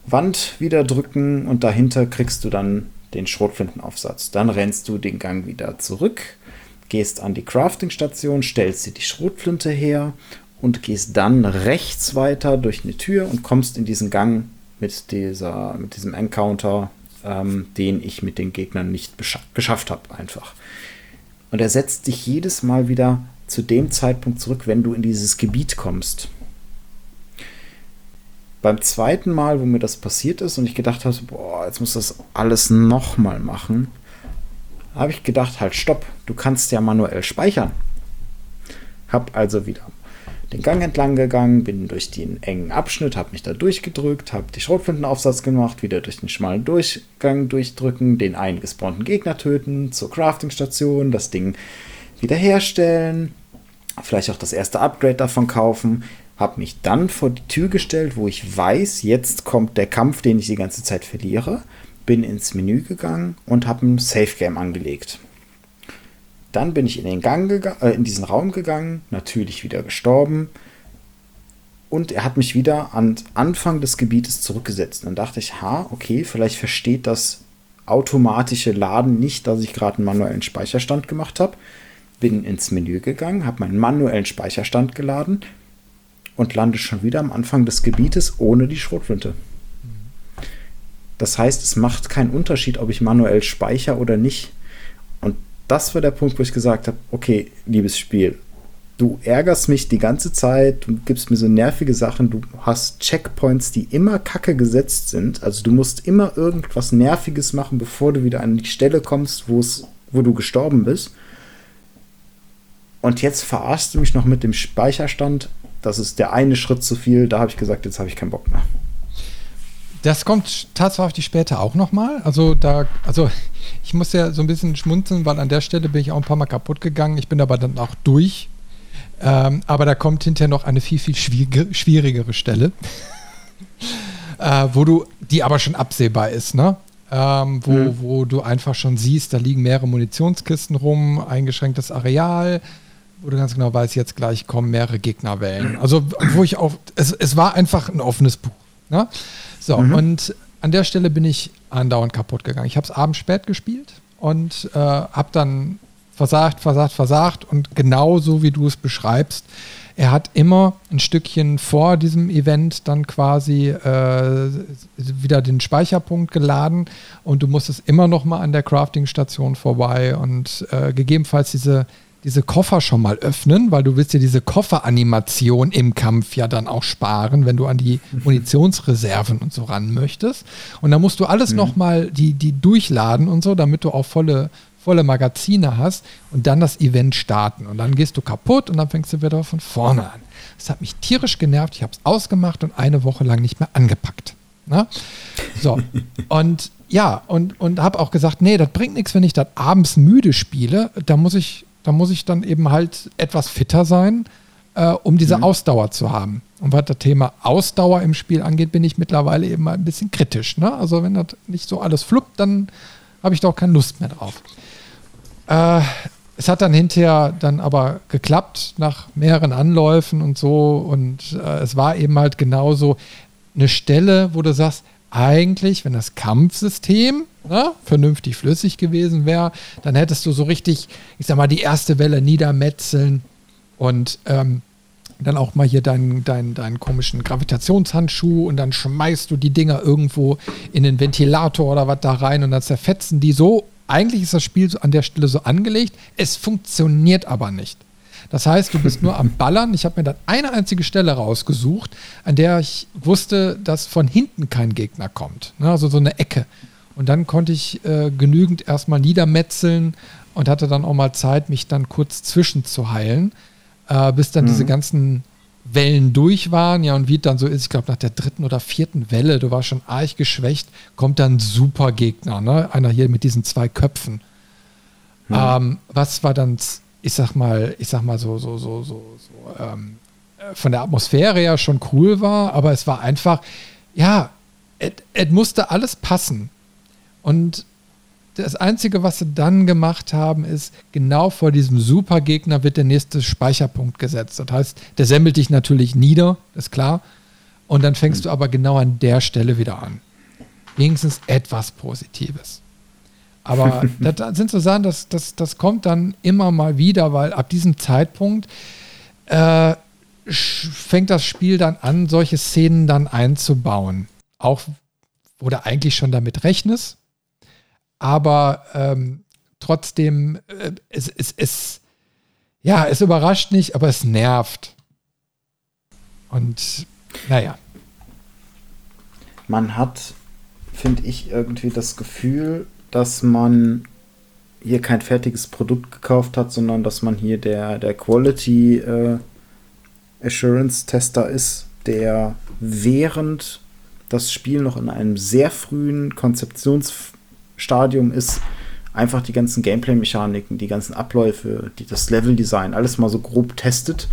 Wand wieder drücken und dahinter kriegst du dann den Schrotflintenaufsatz. Dann rennst du den Gang wieder zurück, gehst an die Crafting-Station, stellst dir die Schrotflinte her und gehst dann rechts weiter durch eine Tür und kommst in diesen Gang mit, dieser, mit diesem Encounter ähm, den ich mit den Gegnern nicht geschafft habe, einfach. Und er setzt dich jedes Mal wieder zu dem Zeitpunkt zurück, wenn du in dieses Gebiet kommst. Beim zweiten Mal, wo mir das passiert ist und ich gedacht habe, boah, jetzt muss das alles nochmal machen, habe ich gedacht, halt, stopp, du kannst ja manuell speichern. Hab also wieder den Gang entlang gegangen, bin durch den engen Abschnitt, habe mich da durchgedrückt, habe die Schrotflintenaufsatz gemacht, wieder durch den schmalen Durchgang durchdrücken, den eingespawnten Gegner töten, zur Craftingstation, das Ding wiederherstellen, vielleicht auch das erste Upgrade davon kaufen, habe mich dann vor die Tür gestellt, wo ich weiß, jetzt kommt der Kampf, den ich die ganze Zeit verliere, bin ins Menü gegangen und habe ein Safe Game angelegt. Dann bin ich in den Gang gegangen, äh, in diesen Raum gegangen, natürlich wieder gestorben. Und er hat mich wieder an Anfang des Gebietes zurückgesetzt. Dann dachte ich, ha, okay, vielleicht versteht das automatische Laden nicht, dass ich gerade einen manuellen Speicherstand gemacht habe. Bin ins Menü gegangen, habe meinen manuellen Speicherstand geladen und lande schon wieder am Anfang des Gebietes ohne die Schrotflinte. Das heißt, es macht keinen Unterschied, ob ich manuell speichere oder nicht. Das war der Punkt, wo ich gesagt habe, okay, liebes Spiel, du ärgerst mich die ganze Zeit, du gibst mir so nervige Sachen, du hast Checkpoints, die immer kacke gesetzt sind. Also du musst immer irgendwas Nerviges machen, bevor du wieder an die Stelle kommst, wo du gestorben bist. Und jetzt verarschst du mich noch mit dem Speicherstand. Das ist der eine Schritt zu viel. Da habe ich gesagt, jetzt habe ich keinen Bock mehr. Das kommt tatsächlich später auch nochmal. Also da, also ich muss ja so ein bisschen schmunzeln, weil an der Stelle bin ich auch ein paar Mal kaputt gegangen. Ich bin aber dann auch durch. Ähm, aber da kommt hinterher noch eine viel, viel schwierigere Stelle, äh, wo du, die aber schon absehbar ist, ne? Ähm, wo, mhm. wo du einfach schon siehst, da liegen mehrere Munitionskisten rum, eingeschränktes Areal, wo du ganz genau weißt, jetzt gleich kommen mehrere Gegnerwellen. Also, wo ich auch, es, es war einfach ein offenes Buch. Ne? So, mhm. und an der Stelle bin ich andauernd kaputt gegangen. Ich habe es abends spät gespielt und äh, habe dann versagt, versagt, versagt und genau so wie du es beschreibst, er hat immer ein Stückchen vor diesem Event dann quasi äh, wieder den Speicherpunkt geladen und du musstest immer noch mal an der Crafting-Station vorbei und äh, gegebenenfalls diese diese Koffer schon mal öffnen, weil du willst ja diese Kofferanimation im Kampf ja dann auch sparen, wenn du an die mhm. Munitionsreserven und so ran möchtest. Und dann musst du alles mhm. noch mal die, die durchladen und so, damit du auch volle, volle Magazine hast und dann das Event starten. Und dann gehst du kaputt und dann fängst du wieder von vorne an. Das hat mich tierisch genervt. Ich habe es ausgemacht und eine Woche lang nicht mehr angepackt. Na? So, und ja, und, und habe auch gesagt, nee, das bringt nichts, wenn ich das abends müde spiele. Da muss ich da muss ich dann eben halt etwas fitter sein, äh, um diese mhm. Ausdauer zu haben. Und was das Thema Ausdauer im Spiel angeht, bin ich mittlerweile eben mal ein bisschen kritisch. Ne? Also wenn das nicht so alles fluppt, dann habe ich doch keine Lust mehr drauf. Äh, es hat dann hinterher dann aber geklappt nach mehreren Anläufen und so. Und äh, es war eben halt genauso eine Stelle, wo du sagst, eigentlich, wenn das Kampfsystem ne, vernünftig flüssig gewesen wäre, dann hättest du so richtig, ich sag mal, die erste Welle niedermetzeln und ähm, dann auch mal hier deinen, deinen, deinen komischen Gravitationshandschuh und dann schmeißt du die Dinger irgendwo in den Ventilator oder was da rein und dann zerfetzen die so. Eigentlich ist das Spiel an der Stelle so angelegt, es funktioniert aber nicht. Das heißt, du bist nur am Ballern. Ich habe mir dann eine einzige Stelle rausgesucht, an der ich wusste, dass von hinten kein Gegner kommt. Ne, also so eine Ecke. Und dann konnte ich äh, genügend erstmal niedermetzeln und hatte dann auch mal Zeit, mich dann kurz zwischenzuheilen, äh, bis dann mhm. diese ganzen Wellen durch waren. Ja, und wie es dann so ist, ich glaube, nach der dritten oder vierten Welle, du warst schon arg geschwächt, kommt dann ein super Gegner, ne? Einer hier mit diesen zwei Köpfen. Mhm. Ähm, was war dann, ich sag mal, ich sag mal so, so, so, so, so ähm, von der Atmosphäre ja schon cool war, aber es war einfach, ja, es musste alles passen. Und das Einzige, was sie dann gemacht haben, ist, genau vor diesem Supergegner wird der nächste Speicherpunkt gesetzt. Das heißt, der semmelt dich natürlich nieder, ist klar. Und dann fängst du aber genau an der Stelle wieder an. Wenigstens etwas Positives. Aber das sind so Sachen, das, das, das kommt dann immer mal wieder, weil ab diesem Zeitpunkt äh, fängt das Spiel dann an, solche Szenen dann einzubauen. Auch wo du eigentlich schon damit rechnest, aber ähm, trotzdem, äh, es, es, es, ja, es überrascht nicht, aber es nervt. Und naja. Man hat, finde ich, irgendwie das Gefühl, dass man hier kein fertiges Produkt gekauft hat, sondern dass man hier der, der Quality äh, Assurance Tester ist, der während das Spiel noch in einem sehr frühen Konzeptionsstadium ist, einfach die ganzen Gameplay-Mechaniken, die ganzen Abläufe, die, das Level-Design, alles mal so grob testet,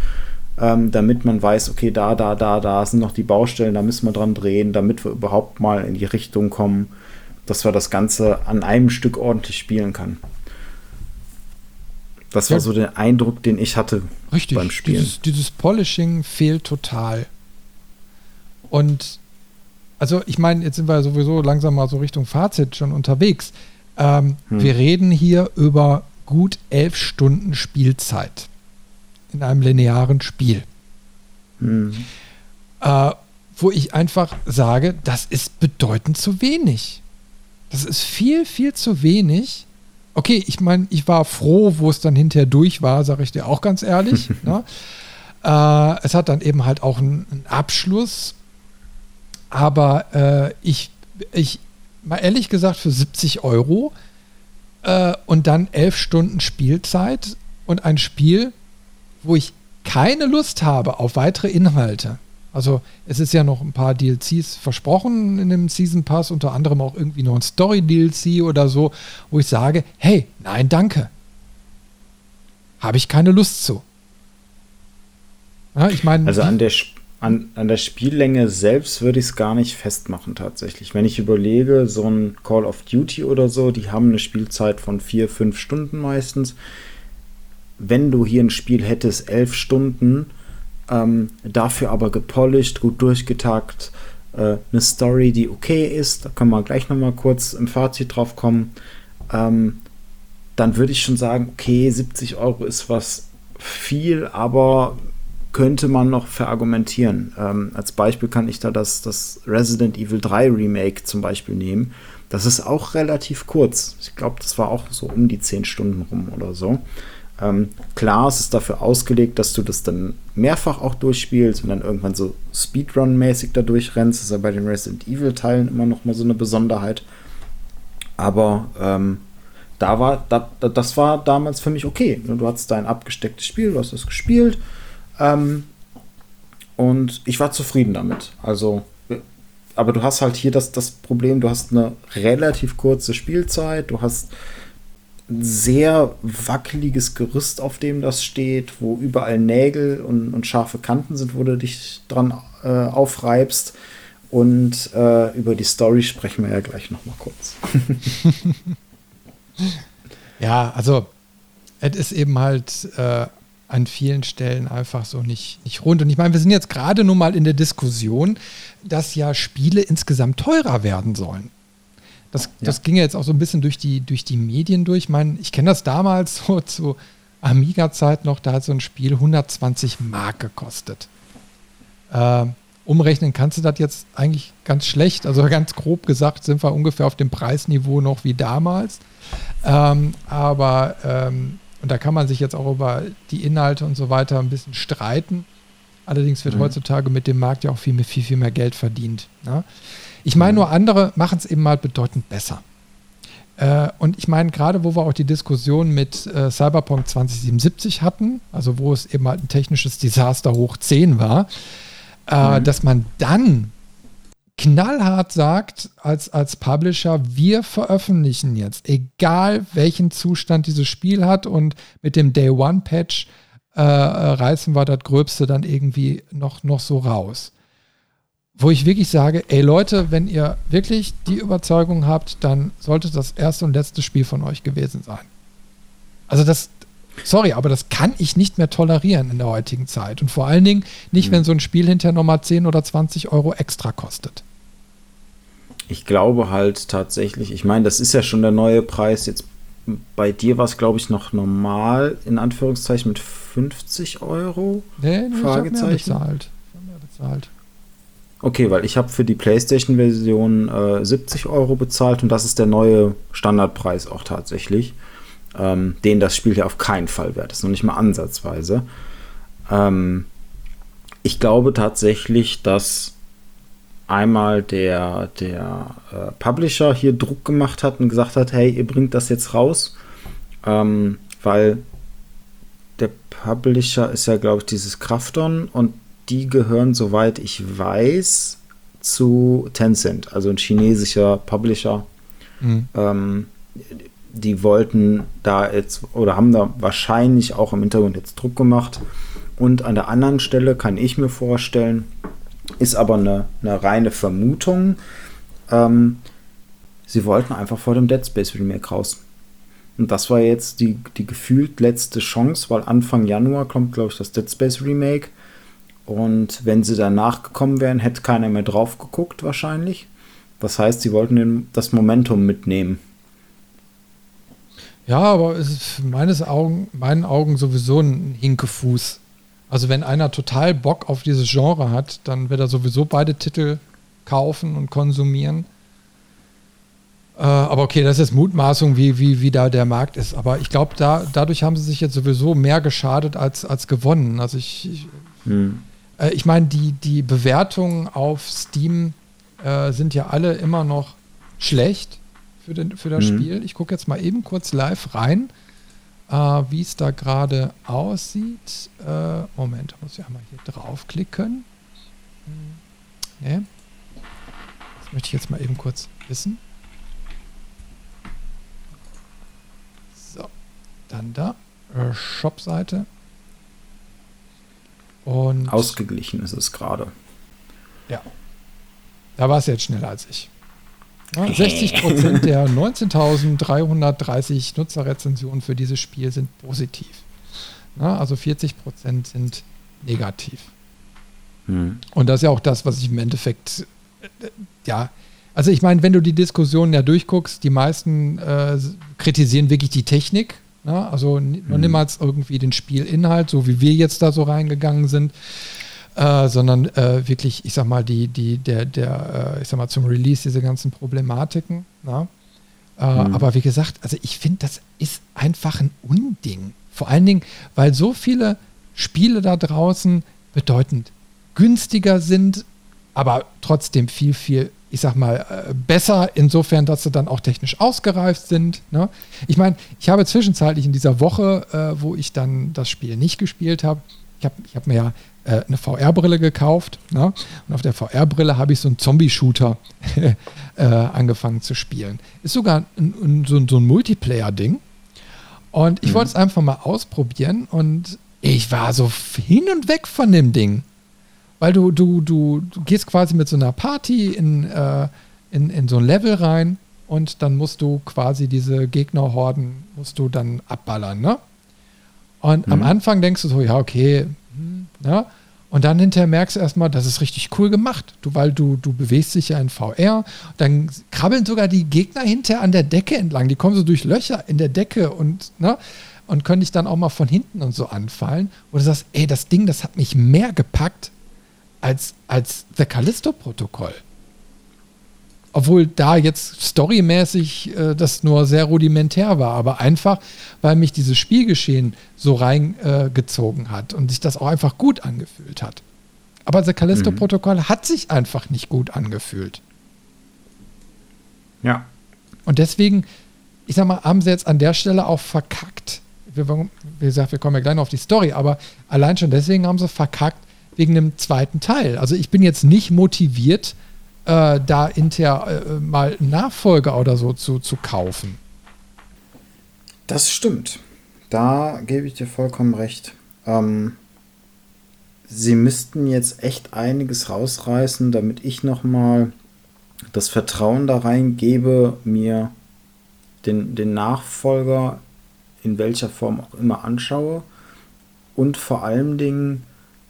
ähm, damit man weiß, okay, da, da, da, da sind noch die Baustellen, da müssen wir dran drehen, damit wir überhaupt mal in die Richtung kommen, dass man das Ganze an einem Stück ordentlich spielen kann. Das war ja. so der Eindruck, den ich hatte Richtig, beim Spielen. Dieses, dieses Polishing fehlt total. Und also ich meine, jetzt sind wir sowieso langsam mal so Richtung Fazit schon unterwegs. Ähm, hm. Wir reden hier über gut elf Stunden Spielzeit in einem linearen Spiel. Hm. Äh, wo ich einfach sage, das ist bedeutend zu wenig. Das ist viel, viel zu wenig. Okay, ich meine, ich war froh, wo es dann hinterher durch war, sage ich dir auch ganz ehrlich. ne? äh, es hat dann eben halt auch einen, einen Abschluss. Aber äh, ich, ich, mal ehrlich gesagt, für 70 Euro äh, und dann elf Stunden Spielzeit und ein Spiel, wo ich keine Lust habe auf weitere Inhalte. Also es ist ja noch ein paar DLCs versprochen in dem Season Pass, unter anderem auch irgendwie noch ein Story-DLC oder so, wo ich sage, hey, nein, danke. Habe ich keine Lust zu. Ja, ich meine. Also an der, an, an der Spiellänge selbst würde ich es gar nicht festmachen tatsächlich. Wenn ich überlege, so ein Call of Duty oder so, die haben eine Spielzeit von vier, fünf Stunden meistens. Wenn du hier ein Spiel hättest, elf Stunden, ähm, dafür aber gepolished, gut durchgetakt, äh, eine Story, die okay ist, da können wir gleich nochmal kurz im Fazit drauf kommen, ähm, dann würde ich schon sagen, okay, 70 Euro ist was viel, aber könnte man noch verargumentieren. Ähm, als Beispiel kann ich da das, das Resident Evil 3 Remake zum Beispiel nehmen. Das ist auch relativ kurz. Ich glaube, das war auch so um die 10 Stunden rum oder so. Ähm, klar, es ist dafür ausgelegt, dass du das dann mehrfach auch durchspielst und dann irgendwann so Speedrun-mäßig da durchrennst. Das ist ja bei den Resident Evil-Teilen immer noch mal so eine Besonderheit. Aber ähm, da war, da, das war damals für mich okay. Du hattest dein abgestecktes Spiel, du hast es gespielt. Ähm, und ich war zufrieden damit. Also, aber du hast halt hier das, das Problem, du hast eine relativ kurze Spielzeit, du hast sehr wackeliges Gerüst, auf dem das steht, wo überall Nägel und, und scharfe Kanten sind, wo du dich dran äh, aufreibst. Und äh, über die Story sprechen wir ja gleich noch mal kurz. ja, also es ist eben halt äh, an vielen Stellen einfach so nicht, nicht rund. Und ich meine, wir sind jetzt gerade nun mal in der Diskussion, dass ja Spiele insgesamt teurer werden sollen. Das, ja. das ging ja jetzt auch so ein bisschen durch die, durch die Medien durch. Ich meine, ich kenne das damals so zu Amiga-Zeit noch, da hat so ein Spiel 120 Mark gekostet. Äh, umrechnen kannst du das jetzt eigentlich ganz schlecht. Also ganz grob gesagt sind wir ungefähr auf dem Preisniveau noch wie damals. Ähm, aber ähm, und da kann man sich jetzt auch über die Inhalte und so weiter ein bisschen streiten. Allerdings wird mhm. heutzutage mit dem Markt ja auch viel, viel, viel mehr Geld verdient. Ne? Ich meine, mhm. nur andere machen es eben mal bedeutend besser. Äh, und ich meine, gerade wo wir auch die Diskussion mit äh, Cyberpunk 2077 hatten, also wo es eben halt ein technisches Desaster hoch 10 war, äh, mhm. dass man dann knallhart sagt als, als Publisher, wir veröffentlichen jetzt, egal welchen Zustand dieses Spiel hat und mit dem Day One Patch äh, reißen wir das Gröbste dann irgendwie noch, noch so raus. Wo ich wirklich sage, ey Leute, wenn ihr wirklich die Überzeugung habt, dann sollte das erste und letzte Spiel von euch gewesen sein. Also das, sorry, aber das kann ich nicht mehr tolerieren in der heutigen Zeit. Und vor allen Dingen nicht, mhm. wenn so ein Spiel hinterher nochmal 10 oder 20 Euro extra kostet ich glaube halt tatsächlich, ich meine, das ist ja schon der neue Preis. Jetzt bei dir war es, glaube ich, noch normal, in Anführungszeichen, mit 50 Euro? Nee, nee Fragezeichen. Ich mehr bezahlt. mehr bezahlt. Okay, weil ich habe für die PlayStation-Version äh, 70 Euro bezahlt und das ist der neue Standardpreis auch tatsächlich, ähm, den das Spiel ja auf keinen Fall wert ist, noch nicht mal ansatzweise. Ähm, ich glaube tatsächlich, dass einmal der, der äh, Publisher hier Druck gemacht hat und gesagt hat, hey, ihr bringt das jetzt raus, ähm, weil der Publisher ist ja, glaube ich, dieses Krafton und die gehören, soweit ich weiß, zu Tencent, also ein chinesischer Publisher. Mhm. Ähm, die wollten da jetzt oder haben da wahrscheinlich auch im Hintergrund jetzt Druck gemacht. Und an der anderen Stelle kann ich mir vorstellen, ist aber eine, eine reine Vermutung. Ähm, sie wollten einfach vor dem Dead Space Remake raus. Und das war jetzt die, die gefühlt letzte Chance, weil Anfang Januar kommt, glaube ich, das Dead Space Remake. Und wenn sie danach gekommen wären, hätte keiner mehr drauf geguckt, wahrscheinlich. Das heißt, sie wollten das Momentum mitnehmen. Ja, aber es ist meines Augen, meinen Augen sowieso ein Hinkefuß. Also wenn einer total Bock auf dieses Genre hat, dann wird er sowieso beide Titel kaufen und konsumieren. Äh, aber okay, das ist Mutmaßung, wie, wie, wie da der Markt ist. Aber ich glaube, da, dadurch haben sie sich jetzt sowieso mehr geschadet als, als gewonnen. Also ich, ich, hm. äh, ich meine, die, die Bewertungen auf Steam äh, sind ja alle immer noch schlecht für, den, für das hm. Spiel. Ich gucke jetzt mal eben kurz live rein, äh, wie es da gerade aussieht. Äh, Moment, muss ich einmal hier draufklicken. Hm. Nee. Das möchte ich jetzt mal eben kurz wissen. Dann da, äh, Shop-Seite. Und Ausgeglichen ist es gerade. Ja. Da war es jetzt schneller als ich. Ja, 60% der 19.330 Nutzerrezensionen für dieses Spiel sind positiv. Ja, also 40% sind negativ. Hm. Und das ist ja auch das, was ich im Endeffekt, äh, ja, also ich meine, wenn du die Diskussionen ja durchguckst, die meisten äh, kritisieren wirklich die Technik Ne? Also noch mhm. niemals irgendwie den Spielinhalt, so wie wir jetzt da so reingegangen sind, äh, sondern äh, wirklich, ich sag mal, die, die, der, der, äh, ich sag mal, zum Release diese ganzen Problematiken. Ne? Mhm. Aber wie gesagt, also ich finde, das ist einfach ein Unding. Vor allen Dingen, weil so viele Spiele da draußen bedeutend günstiger sind, aber trotzdem viel, viel ich sag mal, äh, besser, insofern, dass sie dann auch technisch ausgereift sind. Ne? Ich meine, ich habe zwischenzeitlich in dieser Woche, äh, wo ich dann das Spiel nicht gespielt habe, ich habe ich hab mir ja äh, eine VR-Brille gekauft ne? und auf der VR-Brille habe ich so einen Zombie-Shooter äh, angefangen zu spielen. Ist sogar ein, ein, so, so, ein Multiplayer-Ding. Und ich mhm. wollte es einfach mal ausprobieren und ich war so hin und weg von dem Ding. Weil du, du, du, du gehst quasi mit so einer Party in, äh, in, in so ein Level rein und dann musst du quasi diese Gegnerhorden musst du dann abballern, ne? Und mhm. am Anfang denkst du so, ja, okay, hm, ne? Und dann hinterher merkst du erstmal, das ist richtig cool gemacht. Du, weil du, du bewegst dich ja in VR. Dann krabbeln sogar die Gegner hinterher an der Decke entlang. Die kommen so durch Löcher in der Decke und, ne? Und können dich dann auch mal von hinten und so anfallen. Und du sagst, ey, das Ding, das hat mich mehr gepackt als, als The Callisto-Protokoll. Obwohl da jetzt storymäßig äh, das nur sehr rudimentär war, aber einfach, weil mich dieses Spielgeschehen so reingezogen äh, hat und sich das auch einfach gut angefühlt hat. Aber The Callisto-Protokoll mhm. hat sich einfach nicht gut angefühlt. Ja. Und deswegen, ich sag mal, haben sie jetzt an der Stelle auch verkackt. Wir, wie gesagt, wir kommen ja gleich noch auf die Story, aber allein schon deswegen haben sie verkackt, wegen dem zweiten Teil. Also ich bin jetzt nicht motiviert, äh, da hinterher äh, mal Nachfolger oder so zu, zu kaufen. Das stimmt. Da gebe ich dir vollkommen recht. Ähm, sie müssten jetzt echt einiges rausreißen, damit ich noch mal das Vertrauen da reingebe, mir den, den Nachfolger in welcher Form auch immer anschaue und vor allen Dingen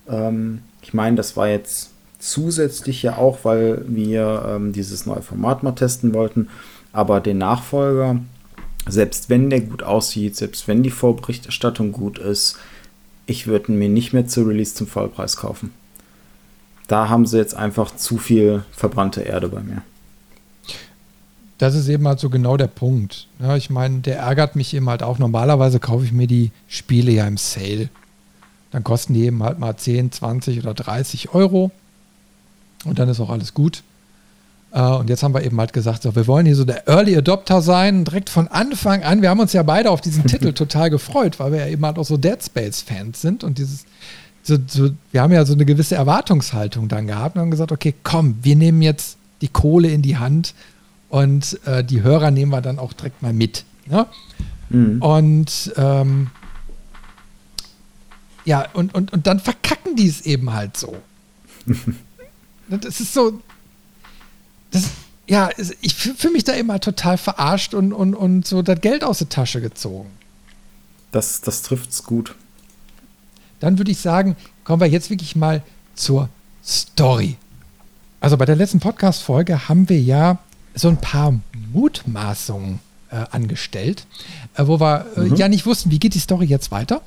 ähm, ich meine, das war jetzt zusätzlich ja auch, weil wir ähm, dieses neue Format mal testen wollten. Aber den Nachfolger, selbst wenn der gut aussieht, selbst wenn die Vorberichterstattung gut ist, ich würde mir nicht mehr zu Release zum Vollpreis kaufen. Da haben sie jetzt einfach zu viel verbrannte Erde bei mir. Das ist eben halt so genau der Punkt. Ja, ich meine, der ärgert mich eben halt auch. Normalerweise kaufe ich mir die Spiele ja im Sale. Dann kosten die eben halt mal 10, 20 oder 30 Euro. Und dann ist auch alles gut. Äh, und jetzt haben wir eben halt gesagt, so, wir wollen hier so der Early Adopter sein, direkt von Anfang an. Wir haben uns ja beide auf diesen Titel total gefreut, weil wir ja eben halt auch so Dead Space-Fans sind und dieses, so, so, wir haben ja so eine gewisse Erwartungshaltung dann gehabt und haben gesagt, okay, komm, wir nehmen jetzt die Kohle in die Hand und äh, die Hörer nehmen wir dann auch direkt mal mit. Ne? Mhm. Und ähm, ja, und, und, und dann verkacken die es eben halt so. das ist so. Das, ja, ich fühle mich da immer total verarscht und, und, und so das Geld aus der Tasche gezogen. Das, das es gut. Dann würde ich sagen, kommen wir jetzt wirklich mal zur Story. Also bei der letzten Podcast-Folge haben wir ja so ein paar Mutmaßungen äh, angestellt, äh, wo wir äh, mhm. ja nicht wussten, wie geht die Story jetzt weiter.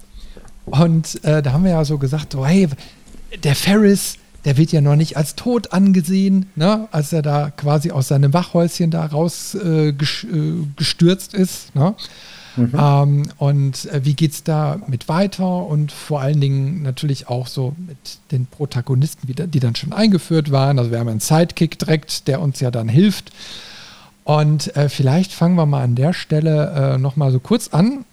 Und äh, da haben wir ja so gesagt, so, hey, der Ferris, der wird ja noch nicht als tot angesehen, ne? als er da quasi aus seinem Wachhäuschen da rausgestürzt äh, ist. Ne? Mhm. Ähm, und äh, wie geht es da mit weiter und vor allen Dingen natürlich auch so mit den Protagonisten, die, die dann schon eingeführt waren. Also wir haben einen Sidekick direkt, der uns ja dann hilft. Und äh, vielleicht fangen wir mal an der Stelle äh, nochmal so kurz an,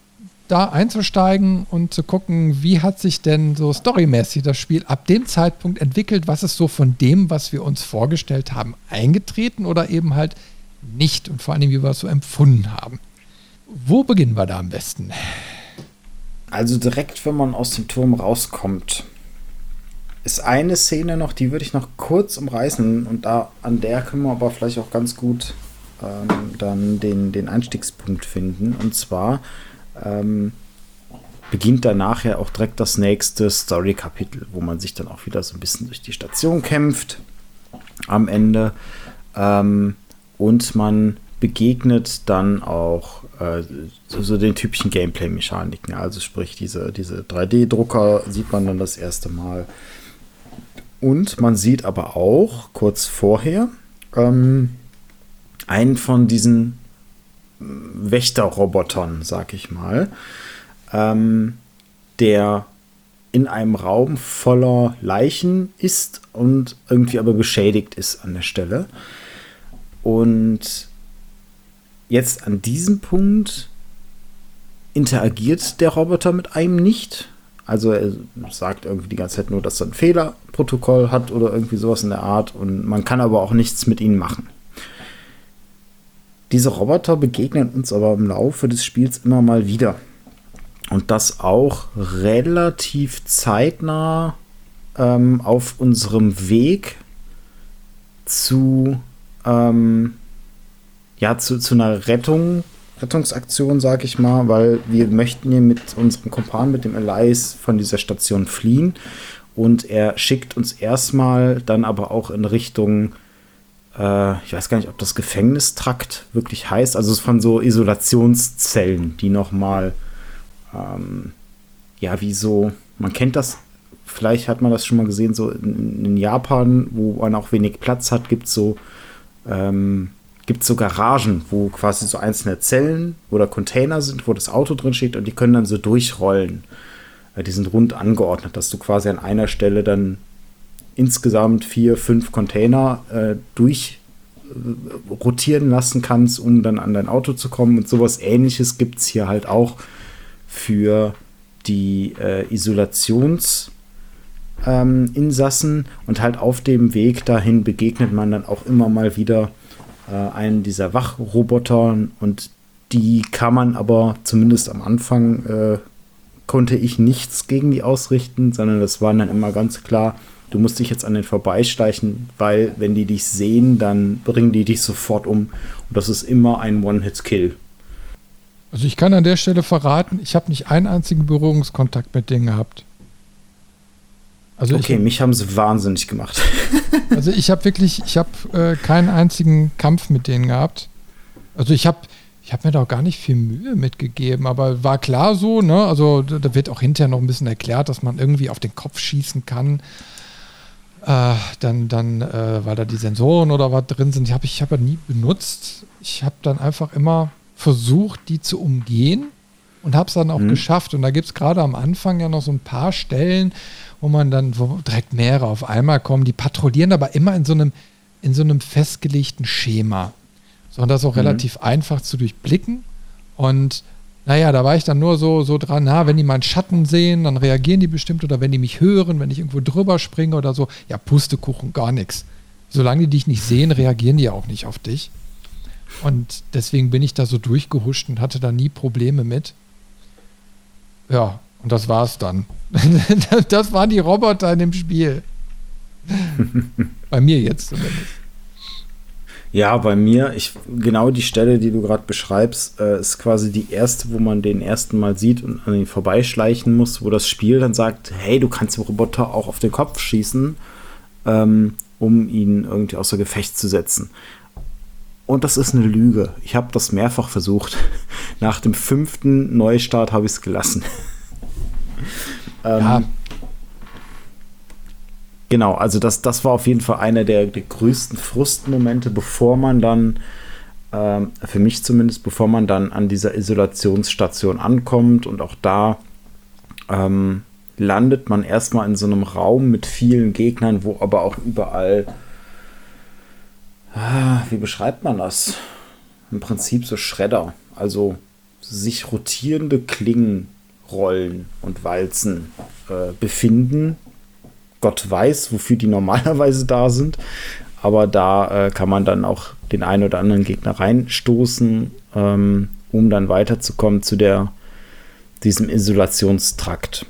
da einzusteigen und zu gucken, wie hat sich denn so storymäßig das Spiel ab dem Zeitpunkt entwickelt, was ist so von dem, was wir uns vorgestellt haben, eingetreten oder eben halt nicht und vor allem, wie wir es so empfunden haben. Wo beginnen wir da am besten? Also direkt, wenn man aus dem Turm rauskommt, ist eine Szene noch, die würde ich noch kurz umreißen und da an der können wir aber vielleicht auch ganz gut ähm, dann den, den Einstiegspunkt finden. Und zwar ähm, beginnt danach ja auch direkt das nächste Story-Kapitel, wo man sich dann auch wieder so ein bisschen durch die Station kämpft am Ende. Ähm, und man begegnet dann auch äh, so, so, den typischen Gameplay-Mechaniken. Also sprich, diese, diese 3D-Drucker sieht man dann das erste Mal. Und man sieht aber auch kurz vorher ähm, einen von diesen Wächterrobotern, sag ich mal, ähm, der in einem Raum voller Leichen ist und irgendwie aber beschädigt ist an der Stelle. Und jetzt an diesem Punkt interagiert der Roboter mit einem nicht. Also er sagt irgendwie die ganze Zeit nur, dass er ein Fehlerprotokoll hat oder irgendwie sowas in der Art und man kann aber auch nichts mit ihnen machen. Diese Roboter begegnen uns aber im Laufe des Spiels immer mal wieder. Und das auch relativ zeitnah ähm, auf unserem Weg zu ähm, ja, zu, zu einer Rettung, Rettungsaktion, sag ich mal, weil wir möchten hier mit unserem Kumpan, mit dem Elias, von dieser Station fliehen. Und er schickt uns erstmal dann aber auch in Richtung, ich weiß gar nicht, ob das Gefängnistrakt wirklich heißt, also es von so Isolationszellen, die nochmal, ähm, ja, wie so, man kennt das, vielleicht hat man das schon mal gesehen, so in, in Japan, wo man auch wenig Platz hat, gibt es so, ähm, so Garagen, wo quasi so einzelne Zellen oder Container sind, wo das Auto drin steht und die können dann so durchrollen. Äh, die sind rund angeordnet, dass du quasi an einer Stelle dann insgesamt vier, fünf Container äh, durch äh, rotieren lassen kannst, um dann an dein Auto zu kommen. Und sowas ähnliches gibt es hier halt auch für die äh, Isolations- ähm, und halt auf dem Weg dahin begegnet man dann auch immer mal wieder äh, einen dieser Wachroboter und die kann man aber zumindest am Anfang äh, konnte ich nichts gegen die ausrichten, sondern das war dann immer ganz klar, du musst dich jetzt an den vorbeischleichen, weil wenn die dich sehen, dann bringen die dich sofort um. Und das ist immer ein One-Hit-Kill. Also ich kann an der Stelle verraten, ich habe nicht einen einzigen Berührungskontakt mit denen gehabt. Also okay, ich, mich haben sie wahnsinnig gemacht. also ich habe wirklich, ich habe äh, keinen einzigen Kampf mit denen gehabt. Also ich habe ich habe mir da auch gar nicht viel Mühe mitgegeben, aber war klar so, ne? Also da wird auch hinterher noch ein bisschen erklärt, dass man irgendwie auf den Kopf schießen kann. Äh, dann, dann, äh, weil da die Sensoren oder was drin sind, die habe ich aber nie benutzt. Ich habe dann einfach immer versucht, die zu umgehen und habe es dann auch mhm. geschafft. Und da gibt es gerade am Anfang ja noch so ein paar Stellen, wo man dann wo direkt mehrere auf einmal kommen. Die patrouillieren aber immer in so einem, in so einem festgelegten Schema. So, und das ist auch mhm. relativ einfach zu durchblicken. Und naja, da war ich dann nur so, so dran, na, wenn die meinen Schatten sehen, dann reagieren die bestimmt oder wenn die mich hören, wenn ich irgendwo drüber springe oder so, ja, Pustekuchen, gar nichts. Solange die dich nicht sehen, reagieren die auch nicht auf dich. Und deswegen bin ich da so durchgehuscht und hatte da nie Probleme mit. Ja, und das war's dann. das waren die Roboter in dem Spiel. Bei mir jetzt zumindest. Ja, bei mir, ich, genau die Stelle, die du gerade beschreibst, äh, ist quasi die erste, wo man den ersten Mal sieht und an ihn vorbeischleichen muss, wo das Spiel dann sagt, hey, du kannst dem Roboter auch auf den Kopf schießen, ähm, um ihn irgendwie außer Gefecht zu setzen. Und das ist eine Lüge. Ich habe das mehrfach versucht. Nach dem fünften Neustart habe ich es gelassen. ähm, ja. Genau, also das, das war auf jeden Fall einer der, der größten Frustmomente, bevor man dann, ähm, für mich zumindest, bevor man dann an dieser Isolationsstation ankommt und auch da ähm, landet man erstmal in so einem Raum mit vielen Gegnern, wo aber auch überall, ah, wie beschreibt man das? Im Prinzip so Schredder, also sich rotierende Klingen, Rollen und Walzen äh, befinden, Gott weiß, wofür die normalerweise da sind. Aber da äh, kann man dann auch den einen oder anderen Gegner reinstoßen, ähm, um dann weiterzukommen zu der, diesem Isolationstrakt.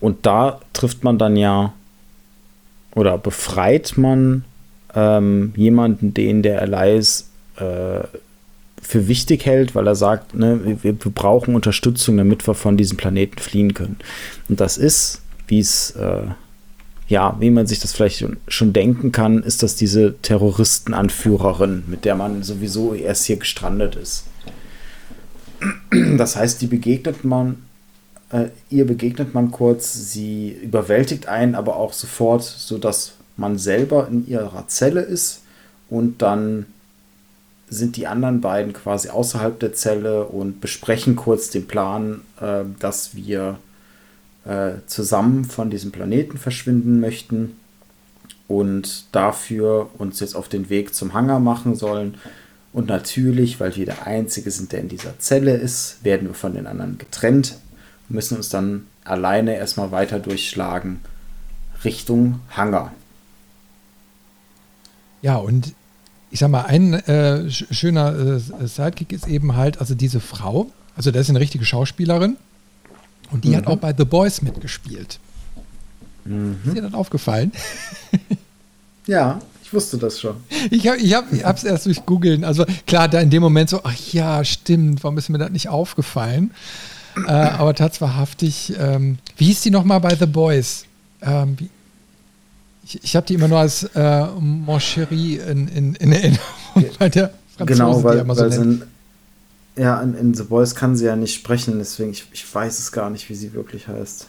Und da trifft man dann ja oder befreit man ähm, jemanden, den der Elias äh, für wichtig hält, weil er sagt, ne, wir, wir, brauchen Unterstützung, damit wir von diesem Planeten fliehen können. Und das ist wie es, äh, ja, wie man sich das vielleicht schon denken kann, ist das diese Terroristenanführerin, mit der man sowieso erst hier gestrandet ist. Das heißt, die begegnet man, äh, ihr begegnet man kurz, sie überwältigt einen aber auch sofort, sodass man selber in ihrer Zelle ist und dann sind die anderen beiden quasi außerhalb der Zelle und besprechen kurz den Plan, äh, dass wir äh, zusammen von diesem Planeten verschwinden möchten und dafür uns jetzt auf den Weg zum Hangar machen sollen. Und natürlich, weil wir der Einzige sind, der in dieser Zelle ist, werden wir von den anderen getrennt und müssen uns dann alleine erstmal weiter durchschlagen Richtung Hangar. Ja, und ich sag mal, ein äh, schöner äh, Sidekick ist eben halt, also diese Frau, also das ist eine richtige Schauspielerin, und die mhm. hat auch bei The Boys mitgespielt. Mhm. Ist dir das aufgefallen? Ja, ich wusste das schon. Ich habe ich hab, es erst durch Googeln. Also klar, da in dem Moment so, ach ja, stimmt, warum ist mir das nicht aufgefallen? Äh, aber tatsächlich, ähm, wie hieß die nochmal bei The Boys? Ähm, ich, ich habe die immer nur als äh, Mon Chéri in, in, in Erinnerung bei der Franzose, genau, weil, die immer so weil nennt. Ja, in, in, The Boys kann sie ja nicht sprechen, deswegen ich, ich weiß es gar nicht, wie sie wirklich heißt.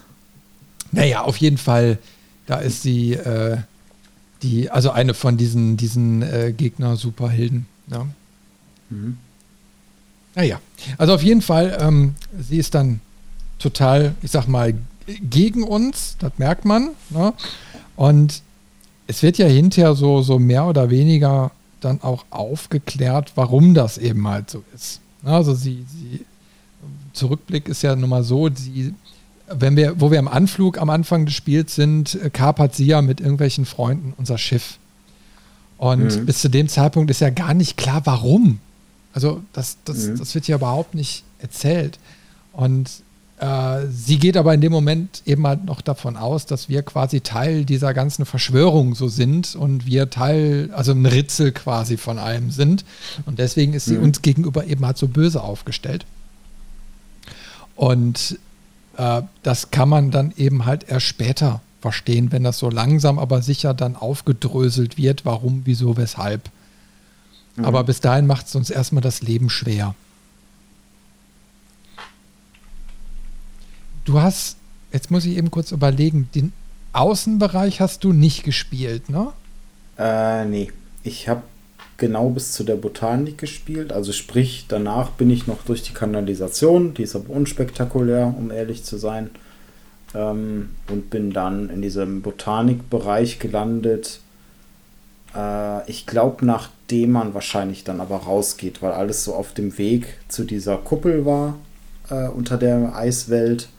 Naja, auf jeden Fall, da ist sie äh, die, also eine von diesen, diesen äh, Gegner-Superhelden. Ja. Mhm. Naja, also auf jeden Fall, ähm, sie ist dann total, ich sag mal, gegen uns, das merkt man. Ne? Und es wird ja hinterher so, so mehr oder weniger dann auch aufgeklärt, warum das eben halt so ist. Also sie, sie Zurückblick ist ja nun mal so, sie, wenn wir, wo wir am Anflug am Anfang des Spiels sind, äh, kapert sie ja mit irgendwelchen Freunden unser Schiff. Und mhm. bis zu dem Zeitpunkt ist ja gar nicht klar, warum. Also das, das, mhm. das wird ja überhaupt nicht erzählt. Und sie geht aber in dem Moment eben halt noch davon aus, dass wir quasi Teil dieser ganzen Verschwörung so sind und wir Teil, also ein Ritzel quasi von allem sind. Und deswegen ist sie mhm. uns gegenüber eben halt so böse aufgestellt. Und äh, das kann man dann eben halt erst später verstehen, wenn das so langsam aber sicher dann aufgedröselt wird, warum, wieso, weshalb. Mhm. Aber bis dahin macht es uns erstmal das Leben schwer. Du hast, jetzt muss ich eben kurz überlegen, den Außenbereich hast du nicht gespielt, ne? Äh, nee. Ich habe genau bis zu der Botanik gespielt. Also sprich, danach bin ich noch durch die Kanalisation, die ist aber unspektakulär, um ehrlich zu sein. Ähm, und bin dann in diesem Botanikbereich gelandet. Äh, ich glaube, nachdem man wahrscheinlich dann aber rausgeht, weil alles so auf dem Weg zu dieser Kuppel war, äh, unter der Eiswelt.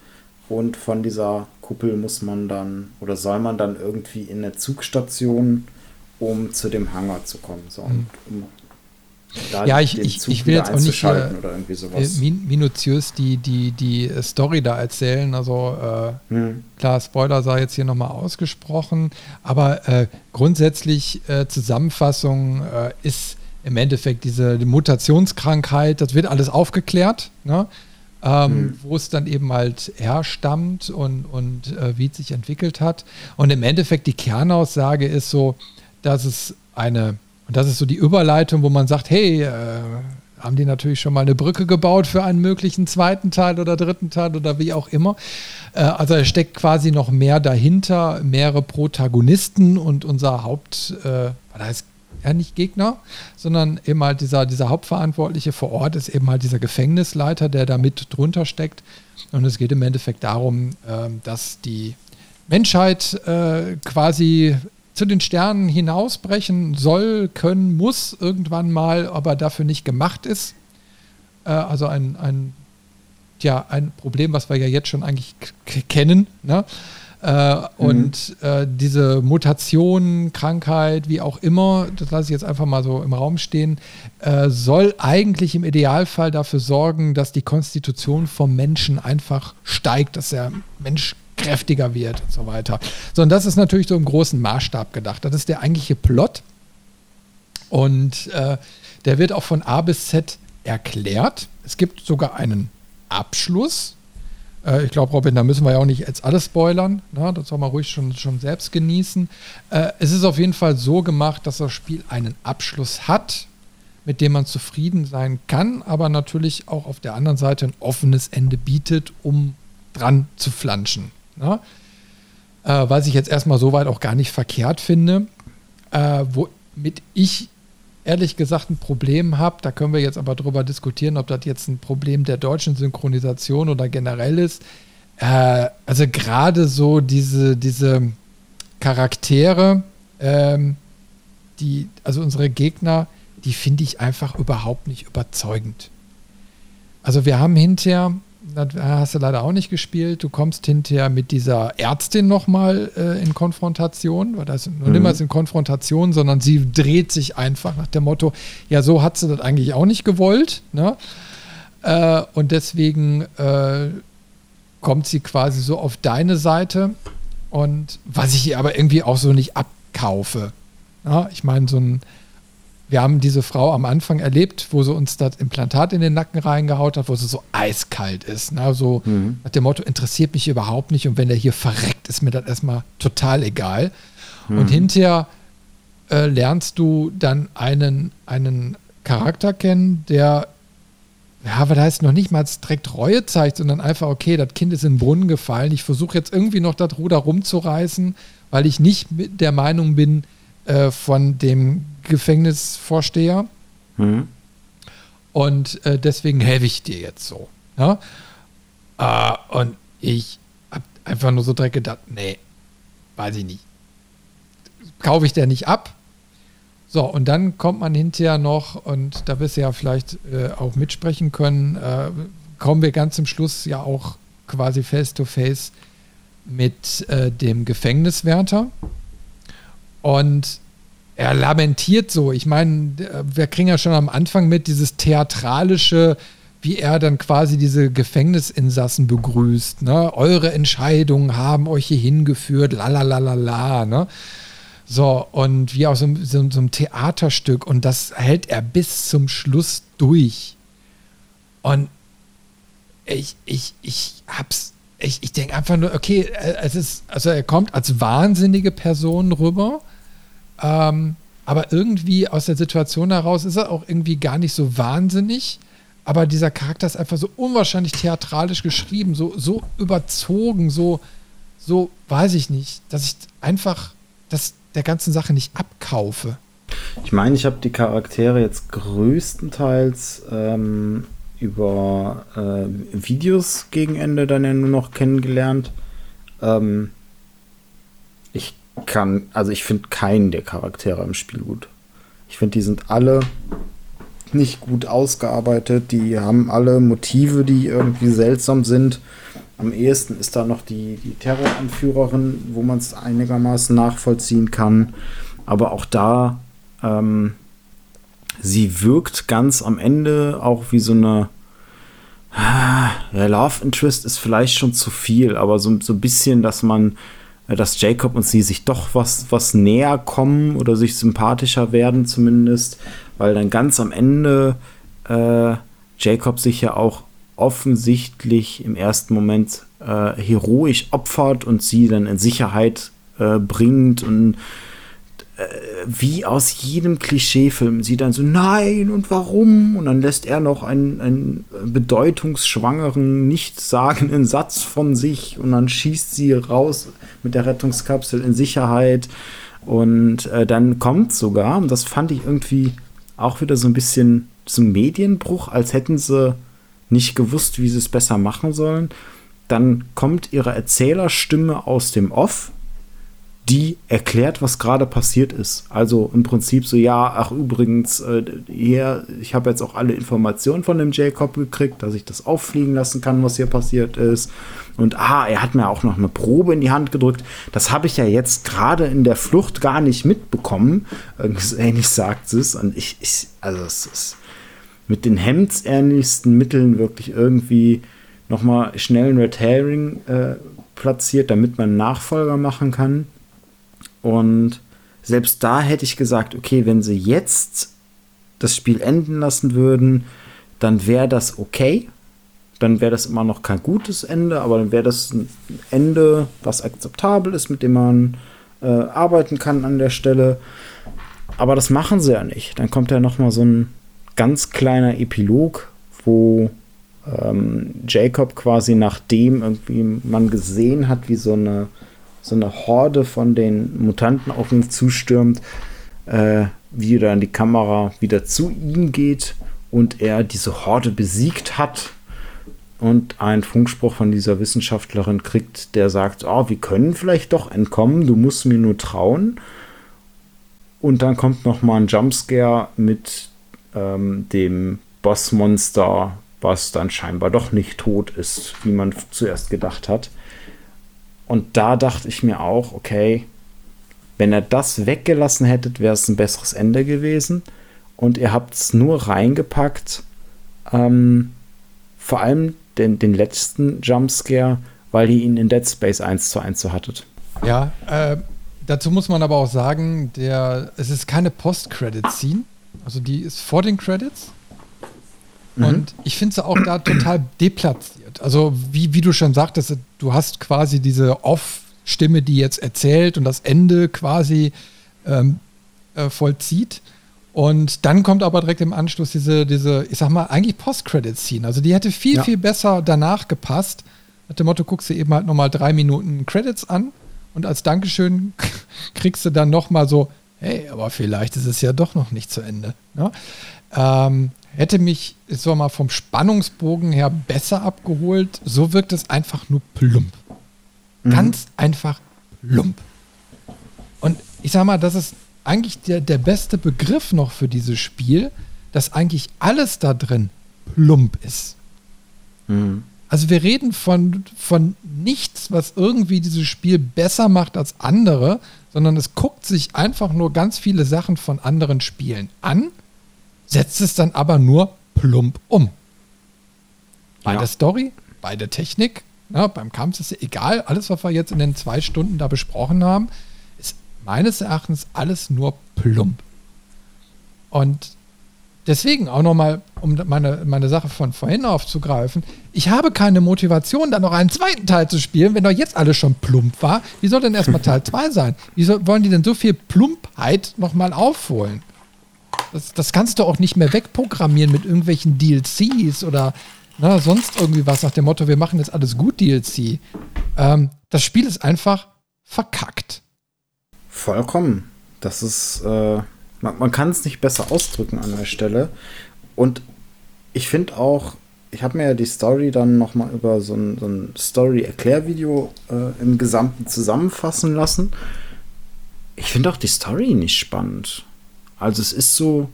Und von dieser Kuppel muss man dann oder soll man dann irgendwie in eine Zugstation, um zu dem Hangar zu kommen. So, mhm. um ja, ich, ich, ich will jetzt auch nicht hier äh, minutiös die, die, die Story da erzählen. Also äh, hm. klar, Spoiler sei jetzt hier nochmal ausgesprochen, aber äh, grundsätzlich äh, Zusammenfassung äh, ist im Endeffekt diese die Mutationskrankheit, das wird alles aufgeklärt, ne? Ähm, hm. wo es dann eben halt herstammt und, und äh, wie es sich entwickelt hat. Und im Endeffekt die Kernaussage ist so, dass es eine und das ist so die Überleitung, wo man sagt, hey, äh, haben die natürlich schon mal eine Brücke gebaut für einen möglichen zweiten Teil oder dritten Teil oder wie auch immer. Äh, also da steckt quasi noch mehr dahinter, mehrere Protagonisten und unser Haupt, äh, da ist ja nicht Gegner, sondern eben halt dieser, dieser Hauptverantwortliche vor Ort ist eben halt dieser Gefängnisleiter, der da mit drunter steckt. Und es geht im Endeffekt darum, äh, dass die Menschheit äh, quasi zu den Sternen hinausbrechen soll, können, muss irgendwann mal, aber dafür nicht gemacht ist. Äh, also ein, ein, ja, ein Problem, was wir ja jetzt schon eigentlich kennen. Ne? Äh, mhm. Und äh, diese Mutation, Krankheit, wie auch immer, das lasse ich jetzt einfach mal so im Raum stehen, äh, soll eigentlich im Idealfall dafür sorgen, dass die Konstitution vom Menschen einfach steigt, dass der Mensch kräftiger wird und so weiter. So, und das ist natürlich so im großen Maßstab gedacht. Das ist der eigentliche Plot. Und äh, der wird auch von A bis Z erklärt. Es gibt sogar einen Abschluss. Äh, ich glaube, Robin, da müssen wir ja auch nicht jetzt alles spoilern. Ne? Das soll man ruhig schon, schon selbst genießen. Äh, es ist auf jeden Fall so gemacht, dass das Spiel einen Abschluss hat, mit dem man zufrieden sein kann, aber natürlich auch auf der anderen Seite ein offenes Ende bietet, um dran zu flanschen. Ne? Äh, was ich jetzt erstmal soweit auch gar nicht verkehrt finde. Äh, womit ich ehrlich gesagt ein Problem habe, da können wir jetzt aber drüber diskutieren, ob das jetzt ein Problem der deutschen Synchronisation oder generell ist. Äh, also gerade so diese, diese Charaktere, ähm, die, also unsere Gegner, die finde ich einfach überhaupt nicht überzeugend. Also wir haben hinterher hast du leider auch nicht gespielt. Du kommst hinterher mit dieser Ärztin nochmal äh, in Konfrontation, weil das nur mhm. niemals in Konfrontation, sondern sie dreht sich einfach nach dem Motto, ja, so hat sie das eigentlich auch nicht gewollt. Ne? Äh, und deswegen äh, kommt sie quasi so auf deine Seite. Und was ich ihr aber irgendwie auch so nicht abkaufe. Ja, ich meine, so ein wir haben diese Frau am Anfang erlebt, wo sie uns das Implantat in den Nacken reingehaut hat, wo sie so eiskalt ist. Ne? So mhm. nach dem Motto, interessiert mich überhaupt nicht und wenn der hier verreckt, ist mir das erstmal total egal. Mhm. Und hinterher äh, lernst du dann einen, einen Charakter kennen, der, ja, was heißt noch nicht mal direkt Reue zeigt, sondern einfach, okay, das Kind ist in den Brunnen gefallen. Ich versuche jetzt irgendwie noch das Ruder rumzureißen, weil ich nicht der Meinung bin, äh, von dem Gefängnisvorsteher. Mhm. Und äh, deswegen helfe ich dir jetzt so. Ja? Äh, und ich habe einfach nur so direkt gedacht, nee, weiß ich nicht. Kaufe ich der nicht ab. So, und dann kommt man hinterher noch, und da wirst du ja vielleicht äh, auch mitsprechen können, äh, kommen wir ganz zum Schluss ja auch quasi face to face mit äh, dem Gefängniswärter. Und er lamentiert so. Ich meine, wir kriegen ja schon am Anfang mit dieses theatralische, wie er dann quasi diese Gefängnisinsassen begrüßt. Ne? Eure Entscheidungen haben euch hier hingeführt, la la la la la. Ne? So, und wie aus so, so, so einem Theaterstück. Und das hält er bis zum Schluss durch. Und ich, ich, ich hab's, ich, ich denke einfach nur, okay, es ist, also er kommt als wahnsinnige Person rüber ähm, aber irgendwie aus der Situation heraus ist er auch irgendwie gar nicht so wahnsinnig. Aber dieser Charakter ist einfach so unwahrscheinlich theatralisch geschrieben, so, so überzogen, so, so, weiß ich nicht, dass ich einfach das der ganzen Sache nicht abkaufe. Ich meine, ich habe die Charaktere jetzt größtenteils ähm, über äh, Videos gegen Ende dann ja nur noch kennengelernt. Ähm, kann, also ich finde keinen der Charaktere im Spiel gut. Ich finde, die sind alle nicht gut ausgearbeitet. Die haben alle Motive, die irgendwie seltsam sind. Am ehesten ist da noch die, die Terroranführerin, wo man es einigermaßen nachvollziehen kann. Aber auch da ähm, sie wirkt ganz am Ende auch wie so eine ja, Love Interest ist vielleicht schon zu viel, aber so, so ein bisschen, dass man, dass Jacob und sie sich doch was, was näher kommen oder sich sympathischer werden zumindest, weil dann ganz am Ende äh, Jacob sich ja auch offensichtlich im ersten Moment äh, heroisch opfert und sie dann in Sicherheit äh, bringt und wie aus jedem Klischeefilm. Sie dann so, nein, und warum? Und dann lässt er noch einen, einen bedeutungsschwangeren, nichtssagenden Satz von sich und dann schießt sie raus mit der Rettungskapsel in Sicherheit. Und äh, dann kommt sogar, und das fand ich irgendwie auch wieder so ein bisschen zum Medienbruch, als hätten sie nicht gewusst, wie sie es besser machen sollen. Dann kommt ihre Erzählerstimme aus dem Off die erklärt, was gerade passiert ist. Also im Prinzip so, ja, ach übrigens, äh, hier, ich habe jetzt auch alle Informationen von dem Jacob gekriegt, dass ich das auffliegen lassen kann, was hier passiert ist. Und ah, er hat mir auch noch eine Probe in die Hand gedrückt. Das habe ich ja jetzt gerade in der Flucht gar nicht mitbekommen. Ähnlich sagt es. Und ich, ich, also es ist mit den hemdsähnlichsten Mitteln wirklich irgendwie nochmal schnell ein Red Herring äh, platziert, damit man Nachfolger machen kann. Und selbst da hätte ich gesagt, okay, wenn sie jetzt das Spiel enden lassen würden, dann wäre das okay. Dann wäre das immer noch kein gutes Ende, aber dann wäre das ein Ende, was akzeptabel ist, mit dem man äh, arbeiten kann an der Stelle. Aber das machen sie ja nicht. Dann kommt ja noch mal so ein ganz kleiner Epilog, wo ähm, Jacob quasi nachdem irgendwie man gesehen hat, wie so eine so eine Horde von den Mutanten auf ihn zustürmt, äh, wie dann die Kamera wieder zu ihm geht und er diese Horde besiegt hat und einen Funkspruch von dieser Wissenschaftlerin kriegt, der sagt, oh, wir können vielleicht doch entkommen, du musst mir nur trauen. Und dann kommt noch mal ein Jumpscare mit ähm, dem Bossmonster, was dann scheinbar doch nicht tot ist, wie man zuerst gedacht hat. Und da dachte ich mir auch, okay, wenn er das weggelassen hättet, wäre es ein besseres Ende gewesen. Und ihr habt es nur reingepackt, ähm, vor allem den, den letzten Jumpscare, weil ihr ihn in Dead Space 1 zu 1 so hattet. Ja, äh, dazu muss man aber auch sagen, der, es ist keine Post-Credit-Scene. Also die ist vor den Credits. Mhm. Und ich finde sie auch da total deplatziert. Also, wie, wie du schon sagtest, du hast quasi diese Off-Stimme, die jetzt erzählt und das Ende quasi ähm, äh, vollzieht. Und dann kommt aber direkt im Anschluss diese, diese ich sag mal, eigentlich Post-Credit-Scene. Also die hätte viel, ja. viel besser danach gepasst. Nach dem Motto, guckst du eben halt nochmal drei Minuten Credits an und als Dankeschön kriegst du dann nochmal so, hey, aber vielleicht ist es ja doch noch nicht zu Ende. Ne? Ähm, hätte mich so mal vom Spannungsbogen her besser abgeholt. So wirkt es einfach nur plump. Mhm. Ganz einfach plump. Und ich sag mal, das ist eigentlich der, der beste Begriff noch für dieses Spiel, dass eigentlich alles da drin plump ist. Mhm. Also wir reden von, von nichts, was irgendwie dieses Spiel besser macht als andere, sondern es guckt sich einfach nur ganz viele Sachen von anderen Spielen an setzt es dann aber nur plump um. Bei ja. der Story, bei der Technik, ja, beim Kampf ist es egal. Alles, was wir jetzt in den zwei Stunden da besprochen haben, ist meines Erachtens alles nur plump. Und deswegen auch nochmal, um meine, meine Sache von vorhin aufzugreifen, ich habe keine Motivation, dann noch einen zweiten Teil zu spielen, wenn doch jetzt alles schon plump war. Wie soll denn erstmal Teil 2 sein? Wie soll, wollen die denn so viel Plumpheit nochmal aufholen? Das, das kannst du auch nicht mehr wegprogrammieren mit irgendwelchen DLCs oder na, sonst irgendwie was nach dem Motto, wir machen jetzt alles gut DLC. Ähm, das Spiel ist einfach verkackt. Vollkommen. Das ist, äh, man, man kann es nicht besser ausdrücken an der Stelle. Und ich finde auch, ich habe mir ja die Story dann noch mal über so ein, so ein Story-Erklärvideo äh, im Gesamten zusammenfassen lassen. Ich finde auch die Story nicht spannend. Also es ist so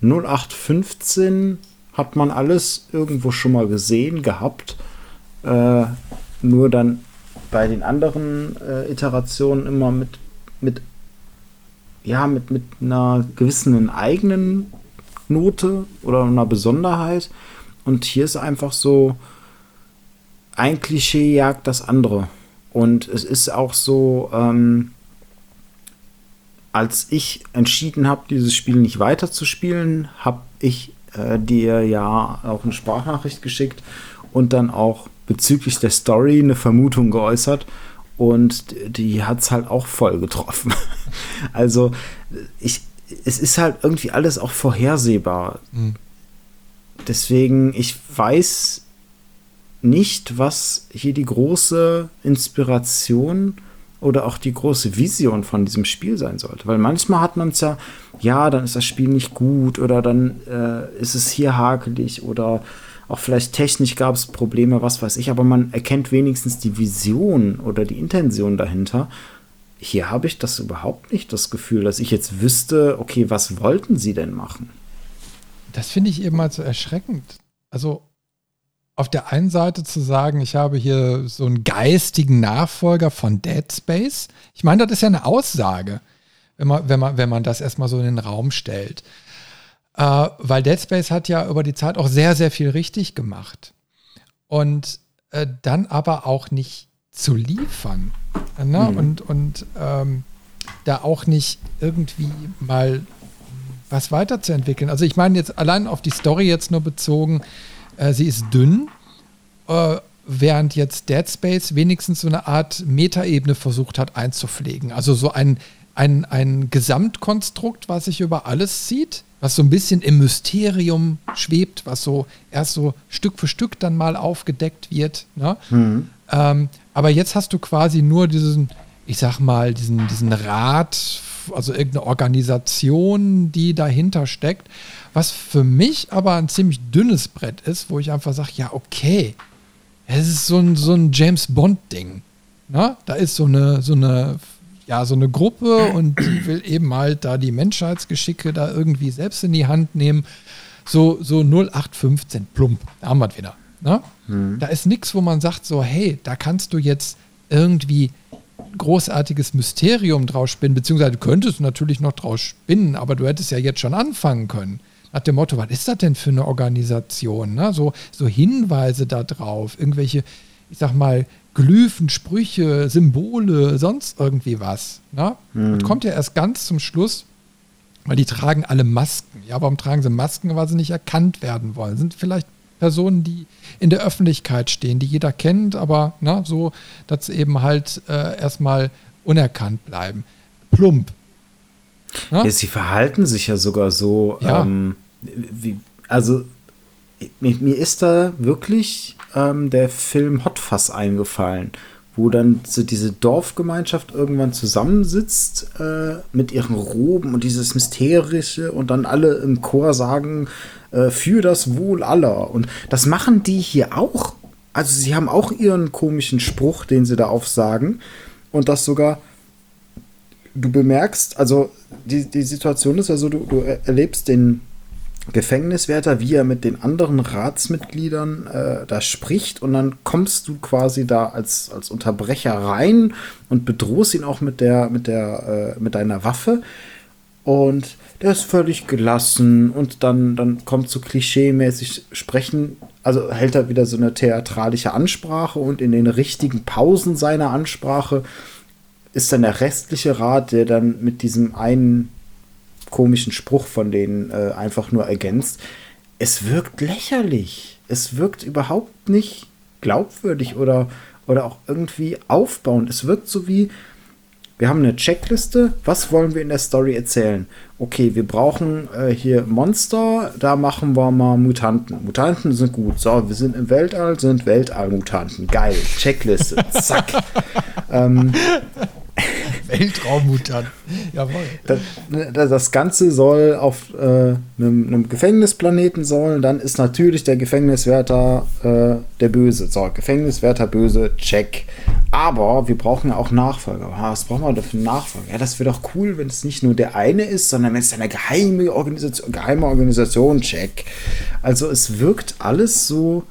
0815 hat man alles irgendwo schon mal gesehen, gehabt. Äh, nur dann bei den anderen äh, Iterationen immer mit, mit, ja, mit, mit einer gewissen eigenen Note oder einer Besonderheit. Und hier ist einfach so, ein Klischee jagt das andere. Und es ist auch so, ähm, als ich entschieden habe, dieses Spiel nicht weiterzuspielen, habe ich äh, dir ja auch eine Sprachnachricht geschickt und dann auch bezüglich der Story eine Vermutung geäußert. Und die hat es halt auch voll getroffen. also ich, es ist halt irgendwie alles auch vorhersehbar. Mhm. Deswegen, ich weiß nicht, was hier die große Inspiration oder auch die große Vision von diesem Spiel sein sollte. Weil manchmal hat man es ja, ja, dann ist das Spiel nicht gut oder dann äh, ist es hier hakelig oder auch vielleicht technisch gab es Probleme, was weiß ich, aber man erkennt wenigstens die Vision oder die Intention dahinter. Hier habe ich das überhaupt nicht das Gefühl, dass ich jetzt wüsste, okay, was wollten sie denn machen? Das finde ich eben mal so erschreckend. Also auf der einen Seite zu sagen, ich habe hier so einen geistigen Nachfolger von Dead Space. Ich meine, das ist ja eine Aussage, wenn man, wenn man, wenn man das erstmal so in den Raum stellt. Äh, weil Dead Space hat ja über die Zeit auch sehr, sehr viel richtig gemacht. Und äh, dann aber auch nicht zu liefern. Ne? Mhm. Und, und ähm, da auch nicht irgendwie mal was weiterzuentwickeln. Also ich meine jetzt allein auf die Story jetzt nur bezogen, äh, sie ist dünn, äh, während jetzt Dead Space wenigstens so eine Art Metaebene versucht hat einzupflegen. Also so ein, ein, ein Gesamtkonstrukt, was sich über alles zieht was so ein bisschen im Mysterium schwebt, was so erst so Stück für Stück dann mal aufgedeckt wird. Ne? Mhm. Ähm, aber jetzt hast du quasi nur diesen, ich sag mal, diesen, diesen Rat, also irgendeine Organisation, die dahinter steckt, was für mich aber ein ziemlich dünnes Brett ist, wo ich einfach sage, ja, okay, es ist so ein, so ein James Bond-Ding. Ne? Da ist so eine, so eine ja, so eine Gruppe und die will eben halt da die Menschheitsgeschicke da irgendwie selbst in die Hand nehmen. So, so 0815, plump, da haben wir es wieder. Ne? Hm. Da ist nichts, wo man sagt, so, hey, da kannst du jetzt irgendwie großartiges Mysterium draus spinnen, beziehungsweise du könntest natürlich noch draus spinnen, aber du hättest ja jetzt schon anfangen können. Nach dem Motto, was ist das denn für eine Organisation? Ne? So, so Hinweise da drauf, irgendwelche, ich sag mal, Glyphen, Sprüche, Symbole, sonst irgendwie was. Ne? Mhm. Das kommt ja erst ganz zum Schluss, weil die tragen alle Masken. Ja, warum tragen sie Masken? Weil sie nicht erkannt werden wollen. Sind vielleicht Personen, die in der Öffentlichkeit stehen, die jeder kennt, aber ne, so, dass sie eben halt äh, erstmal unerkannt bleiben. Plump. Ne? Ja, sie verhalten sich ja sogar so, ja. Ähm, wie, also mir, mir ist da wirklich ähm, der Film Hot Fuzz eingefallen, wo dann so diese Dorfgemeinschaft irgendwann zusammensitzt äh, mit ihren Roben und dieses Mysterische und dann alle im Chor sagen, äh, für das Wohl aller. Und das machen die hier auch. Also sie haben auch ihren komischen Spruch, den sie da aufsagen. Und das sogar, du bemerkst, also die, die Situation ist also, du, du erlebst den Gefängniswärter, wie er mit den anderen Ratsmitgliedern äh, da spricht und dann kommst du quasi da als, als Unterbrecher rein und bedrohst ihn auch mit der, mit der, äh, mit deiner Waffe und der ist völlig gelassen und dann, dann kommt so klischeemäßig sprechen, also hält er wieder so eine theatralische Ansprache und in den richtigen Pausen seiner Ansprache ist dann der restliche Rat, der dann mit diesem einen komischen Spruch von denen äh, einfach nur ergänzt. Es wirkt lächerlich. Es wirkt überhaupt nicht glaubwürdig oder, oder auch irgendwie aufbauend. Es wirkt so wie, wir haben eine Checkliste, was wollen wir in der Story erzählen? Okay, wir brauchen äh, hier Monster, da machen wir mal Mutanten. Mutanten sind gut. So, wir sind im Weltall, sind Weltallmutanten. Geil, Checkliste, zack. ähm, Weltraummutant. Jawohl. Das, das, Ganze soll auf äh, einem, einem, Gefängnisplaneten sollen. Dann ist natürlich der Gefängniswärter äh, der Böse. So, Gefängniswärter böse, check. Aber wir brauchen ja auch Nachfolger. Was brauchen wir da für einen Nachfolger? Ja, das wäre doch cool, wenn es nicht nur der eine ist, sondern wenn es eine geheime Organisation, geheime Organisation, check. Also es wirkt alles so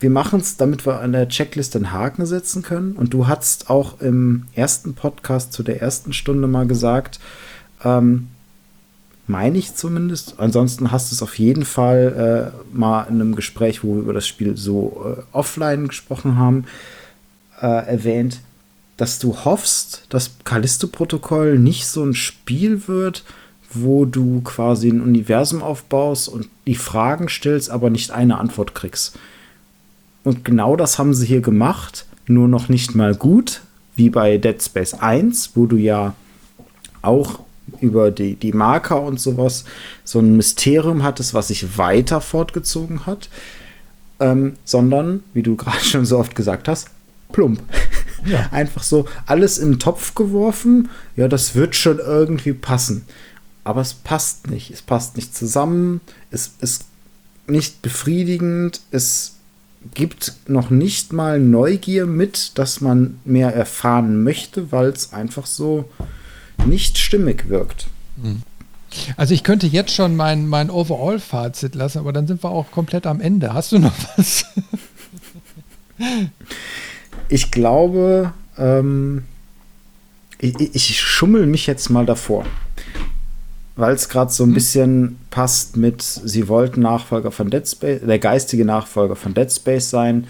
wir machen es, damit wir an der Checkliste einen Haken setzen können. Und du hast auch im ersten Podcast zu der ersten Stunde mal gesagt, ähm, meine ich zumindest. Ansonsten hast du es auf jeden Fall äh, mal in einem Gespräch, wo wir über das Spiel so äh, offline gesprochen haben, äh, erwähnt, dass du hoffst, dass Callisto-Protokoll nicht so ein Spiel wird, wo du quasi ein Universum aufbaust und die Fragen stellst, aber nicht eine Antwort kriegst. Und genau das haben sie hier gemacht, nur noch nicht mal gut, wie bei Dead Space 1, wo du ja auch über die, die Marker und sowas so ein Mysterium hattest, was sich weiter fortgezogen hat, ähm, sondern, wie du gerade schon so oft gesagt hast, plump. Ja. Einfach so alles in den Topf geworfen. Ja, das wird schon irgendwie passen. Aber es passt nicht. Es passt nicht zusammen. Es ist nicht befriedigend. Es gibt noch nicht mal Neugier mit, dass man mehr erfahren möchte, weil es einfach so nicht stimmig wirkt. Hm. Also ich könnte jetzt schon mein, mein Overall-Fazit lassen, aber dann sind wir auch komplett am Ende. Hast du noch was? ich glaube, ähm, ich, ich schummel mich jetzt mal davor. Weil es gerade so ein hm. bisschen passt mit, sie wollten Nachfolger von Dead Space, der geistige Nachfolger von Dead Space sein.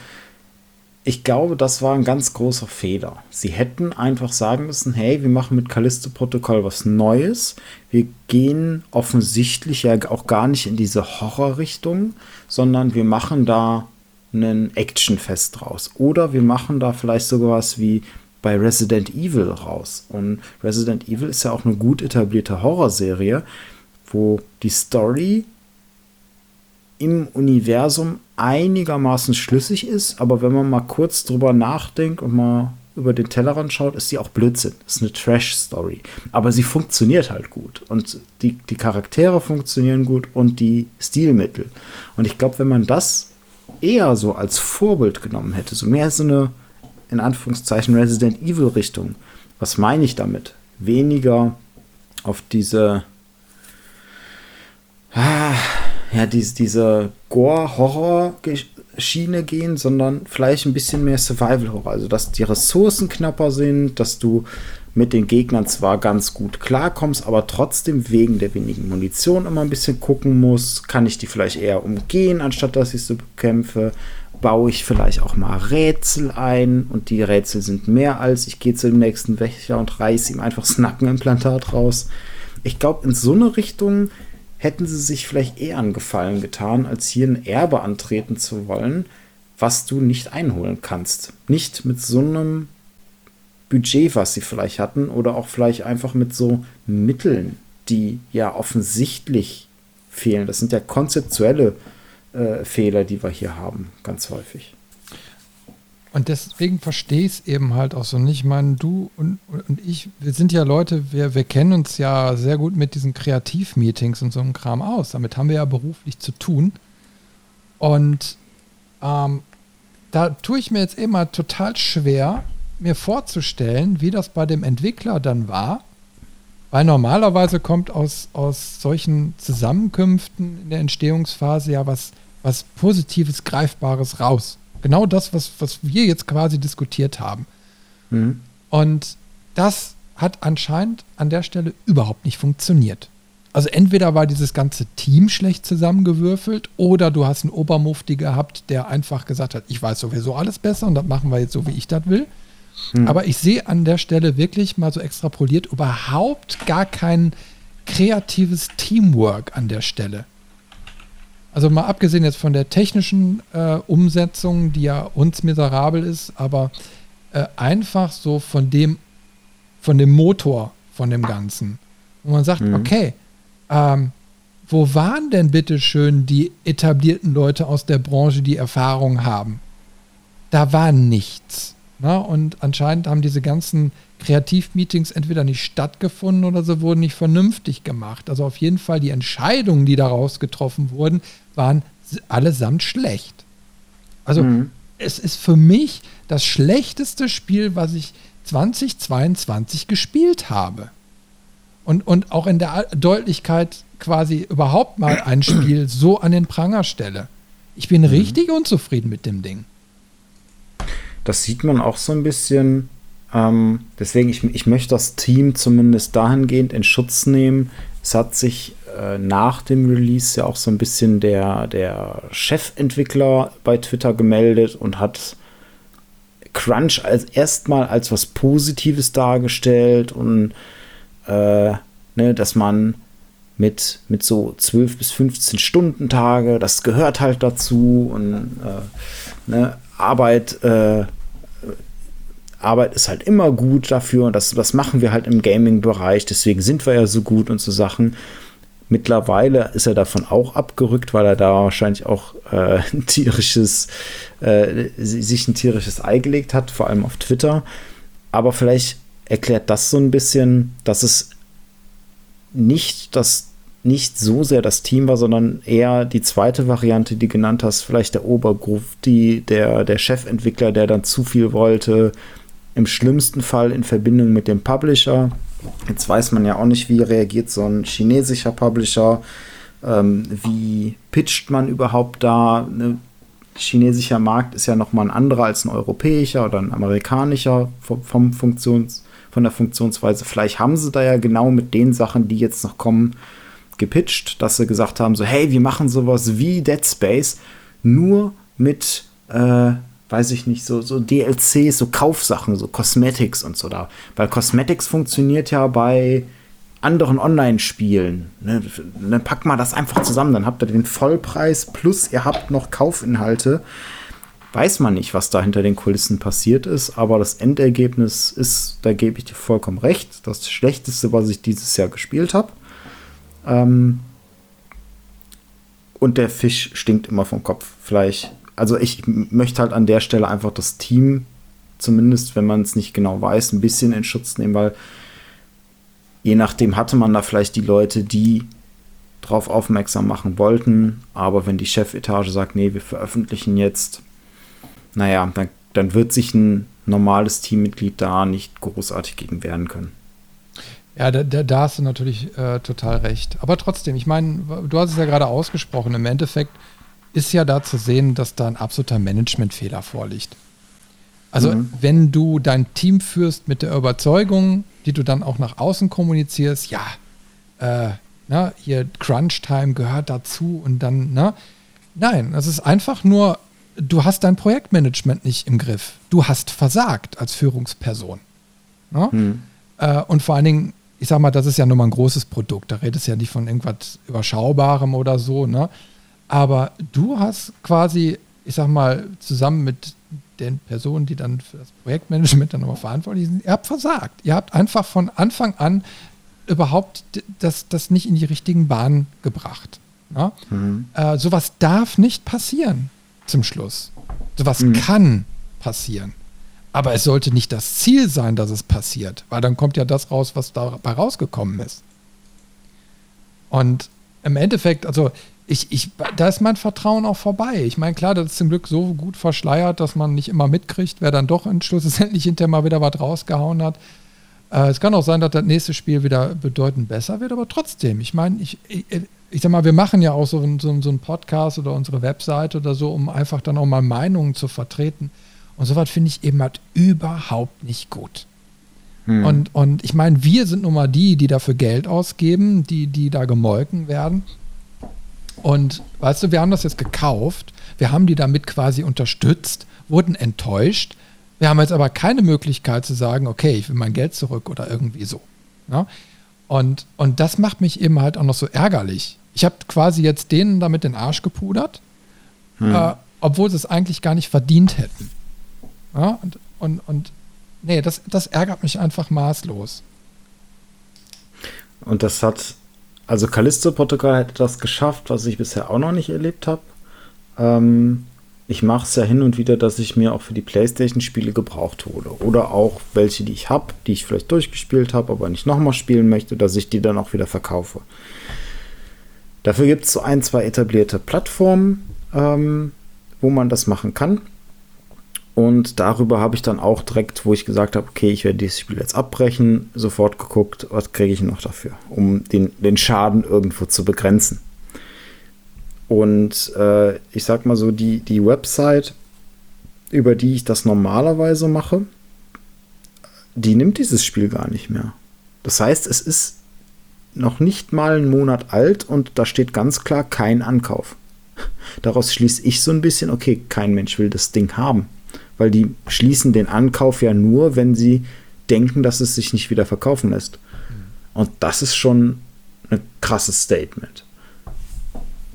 Ich glaube, das war ein ganz großer Fehler. Sie hätten einfach sagen müssen, hey, wir machen mit Callisto-Protokoll was Neues. Wir gehen offensichtlich ja auch gar nicht in diese Horrorrichtung, sondern wir machen da ein Actionfest draus. Oder wir machen da vielleicht sogar was wie bei Resident Evil raus. Und Resident Evil ist ja auch eine gut etablierte Horrorserie, wo die Story im Universum einigermaßen schlüssig ist, aber wenn man mal kurz drüber nachdenkt und mal über den Tellerrand schaut, ist sie auch Blödsinn. Ist eine Trash-Story. Aber sie funktioniert halt gut. Und die, die Charaktere funktionieren gut und die Stilmittel. Und ich glaube, wenn man das eher so als Vorbild genommen hätte, so mehr so eine, in Anführungszeichen, Resident Evil-Richtung. Was meine ich damit? Weniger auf diese, ah, ja, diese, diese Gore-Horror-Schiene gehen, sondern vielleicht ein bisschen mehr Survival-Horror. Also, dass die Ressourcen knapper sind, dass du mit den Gegnern zwar ganz gut klarkommst, aber trotzdem wegen der wenigen Munition immer ein bisschen gucken musst. Kann ich die vielleicht eher umgehen, anstatt dass ich sie bekämpfe? Baue ich vielleicht auch mal Rätsel ein und die Rätsel sind mehr als ich gehe zu dem nächsten Wächter und reiße ihm einfach das Nackenimplantat raus. Ich glaube, in so eine Richtung hätten sie sich vielleicht eher einen Gefallen getan, als hier ein Erbe antreten zu wollen, was du nicht einholen kannst. Nicht mit so einem Budget, was sie vielleicht hatten, oder auch vielleicht einfach mit so Mitteln, die ja offensichtlich fehlen. Das sind ja konzeptuelle äh, Fehler, die wir hier haben, ganz häufig. Und deswegen verstehe ich es eben halt auch so nicht. Ich meine, du und, und ich, wir sind ja Leute, wir, wir kennen uns ja sehr gut mit diesen Kreativmeetings und so einem Kram aus. Damit haben wir ja beruflich zu tun. Und ähm, da tue ich mir jetzt mal total schwer, mir vorzustellen, wie das bei dem Entwickler dann war. Weil normalerweise kommt aus, aus solchen Zusammenkünften in der Entstehungsphase ja was, was Positives, Greifbares raus. Genau das, was, was wir jetzt quasi diskutiert haben. Mhm. Und das hat anscheinend an der Stelle überhaupt nicht funktioniert. Also entweder war dieses ganze Team schlecht zusammengewürfelt oder du hast einen Obermufti gehabt, der einfach gesagt hat, ich weiß sowieso alles besser und das machen wir jetzt so, wie ich das will. Mhm. Aber ich sehe an der Stelle wirklich mal so extrapoliert überhaupt gar kein kreatives Teamwork an der Stelle. Also mal abgesehen jetzt von der technischen äh, Umsetzung, die ja uns miserabel ist, aber äh, einfach so von dem, von dem Motor von dem Ganzen. Wo man sagt, mhm. okay, ähm, wo waren denn bitte schön die etablierten Leute aus der Branche, die Erfahrung haben? Da war nichts. Na, und anscheinend haben diese ganzen Kreativmeetings entweder nicht stattgefunden oder sie wurden nicht vernünftig gemacht. Also auf jeden Fall die Entscheidungen, die daraus getroffen wurden, waren allesamt schlecht. Also mhm. es ist für mich das schlechteste Spiel, was ich 2022 gespielt habe. Und, und auch in der Deutlichkeit quasi überhaupt mal ein Spiel so an den Pranger stelle. Ich bin mhm. richtig unzufrieden mit dem Ding. Das sieht man auch so ein bisschen ähm, deswegen, ich, ich möchte das Team zumindest dahingehend in Schutz nehmen. Es hat sich äh, nach dem Release ja auch so ein bisschen der, der Chefentwickler bei Twitter gemeldet und hat Crunch als erstmal als was Positives dargestellt und äh, ne, dass man mit, mit so 12 bis 15 Stunden Tage, das gehört halt dazu und äh, ne, Arbeit, äh, Arbeit ist halt immer gut dafür und das, das machen wir halt im Gaming-Bereich, deswegen sind wir ja so gut und so Sachen. Mittlerweile ist er davon auch abgerückt, weil er da wahrscheinlich auch äh, ein tierisches, äh, sich ein tierisches Ei gelegt hat, vor allem auf Twitter. Aber vielleicht erklärt das so ein bisschen, dass es nicht das nicht so sehr das Team war, sondern eher die zweite Variante, die du genannt hast, vielleicht der Obergruf, die, der, der Chefentwickler, der dann zu viel wollte, im schlimmsten Fall in Verbindung mit dem Publisher. Jetzt weiß man ja auch nicht, wie reagiert so ein chinesischer Publisher, ähm, wie pitcht man überhaupt da. Ne? Chinesischer Markt ist ja nochmal ein anderer als ein europäischer oder ein amerikanischer vom, vom Funktions, von der Funktionsweise. Vielleicht haben sie da ja genau mit den Sachen, die jetzt noch kommen, gepitcht, dass sie gesagt haben, so hey, wir machen sowas wie Dead Space, nur mit äh, weiß ich nicht, so, so DLCs, so Kaufsachen, so Cosmetics und so da. Weil Cosmetics funktioniert ja bei anderen Online-Spielen. Ne? Dann packt mal das einfach zusammen, dann habt ihr den Vollpreis plus ihr habt noch Kaufinhalte. Weiß man nicht, was da hinter den Kulissen passiert ist, aber das Endergebnis ist, da gebe ich dir vollkommen recht, das Schlechteste, was ich dieses Jahr gespielt habe. Ähm und der Fisch stinkt immer vom Kopf. Vielleicht also ich möchte halt an der Stelle einfach das Team, zumindest wenn man es nicht genau weiß, ein bisschen in Schutz nehmen, weil je nachdem hatte man da vielleicht die Leute, die drauf aufmerksam machen wollten, aber wenn die Chefetage sagt, nee, wir veröffentlichen jetzt, naja, dann, dann wird sich ein normales Teammitglied da nicht großartig gegen wehren können. Ja, da, da, da hast du natürlich äh, total recht. Aber trotzdem, ich meine, du hast es ja gerade ausgesprochen, im Endeffekt ist ja da zu sehen, dass da ein absoluter Managementfehler vorliegt. Also mhm. wenn du dein Team führst mit der Überzeugung, die du dann auch nach außen kommunizierst, ja, äh, na, hier Crunch Time gehört dazu und dann, ne? Nein, es ist einfach nur, du hast dein Projektmanagement nicht im Griff. Du hast versagt als Führungsperson. Mhm. Äh, und vor allen Dingen, ich sag mal, das ist ja nun mal ein großes Produkt. Da redest du ja nicht von irgendwas Überschaubarem oder so, ne? Aber du hast quasi, ich sag mal, zusammen mit den Personen, die dann für das Projektmanagement dann nochmal verantwortlich sind, ihr habt versagt. Ihr habt einfach von Anfang an überhaupt das, das nicht in die richtigen Bahnen gebracht. Ja? Mhm. Äh, sowas darf nicht passieren zum Schluss. Sowas mhm. kann passieren. Aber es sollte nicht das Ziel sein, dass es passiert, weil dann kommt ja das raus, was dabei rausgekommen ist. Und im Endeffekt, also ich, ich, da ist mein Vertrauen auch vorbei. Ich meine, klar, das ist zum Glück so gut verschleiert, dass man nicht immer mitkriegt, wer dann doch schlussendlich hinterher mal wieder was rausgehauen hat. Äh, es kann auch sein, dass das nächste Spiel wieder bedeutend besser wird, aber trotzdem, ich meine, ich, ich, ich sag mal, wir machen ja auch so, so, so einen Podcast oder unsere Webseite oder so, um einfach dann auch mal Meinungen zu vertreten. Und sowas finde ich eben halt überhaupt nicht gut. Hm. Und, und ich meine, wir sind nun mal die, die dafür Geld ausgeben, die, die da gemolken werden. Und weißt du, wir haben das jetzt gekauft, wir haben die damit quasi unterstützt, wurden enttäuscht. Wir haben jetzt aber keine Möglichkeit zu sagen, okay, ich will mein Geld zurück oder irgendwie so. Ja? Und, und das macht mich eben halt auch noch so ärgerlich. Ich habe quasi jetzt denen damit den Arsch gepudert, hm. äh, obwohl sie es eigentlich gar nicht verdient hätten. Ja? Und, und, und nee, das, das ärgert mich einfach maßlos. Und das hat also Callisto-Protokoll hätte das geschafft, was ich bisher auch noch nicht erlebt habe. Ähm, ich mache es ja hin und wieder, dass ich mir auch für die PlayStation-Spiele gebraucht hole. Oder auch welche, die ich habe, die ich vielleicht durchgespielt habe, aber nicht nochmal spielen möchte, dass ich die dann auch wieder verkaufe. Dafür gibt es so ein, zwei etablierte Plattformen, ähm, wo man das machen kann. Und darüber habe ich dann auch direkt, wo ich gesagt habe, okay, ich werde dieses Spiel jetzt abbrechen, sofort geguckt, was kriege ich noch dafür, um den, den Schaden irgendwo zu begrenzen. Und äh, ich sag mal so, die, die Website, über die ich das normalerweise mache, die nimmt dieses Spiel gar nicht mehr. Das heißt, es ist noch nicht mal einen Monat alt und da steht ganz klar kein Ankauf. Daraus schließe ich so ein bisschen, okay, kein Mensch will das Ding haben. Weil die schließen den Ankauf ja nur, wenn sie denken, dass es sich nicht wieder verkaufen lässt. Und das ist schon ein krasses Statement.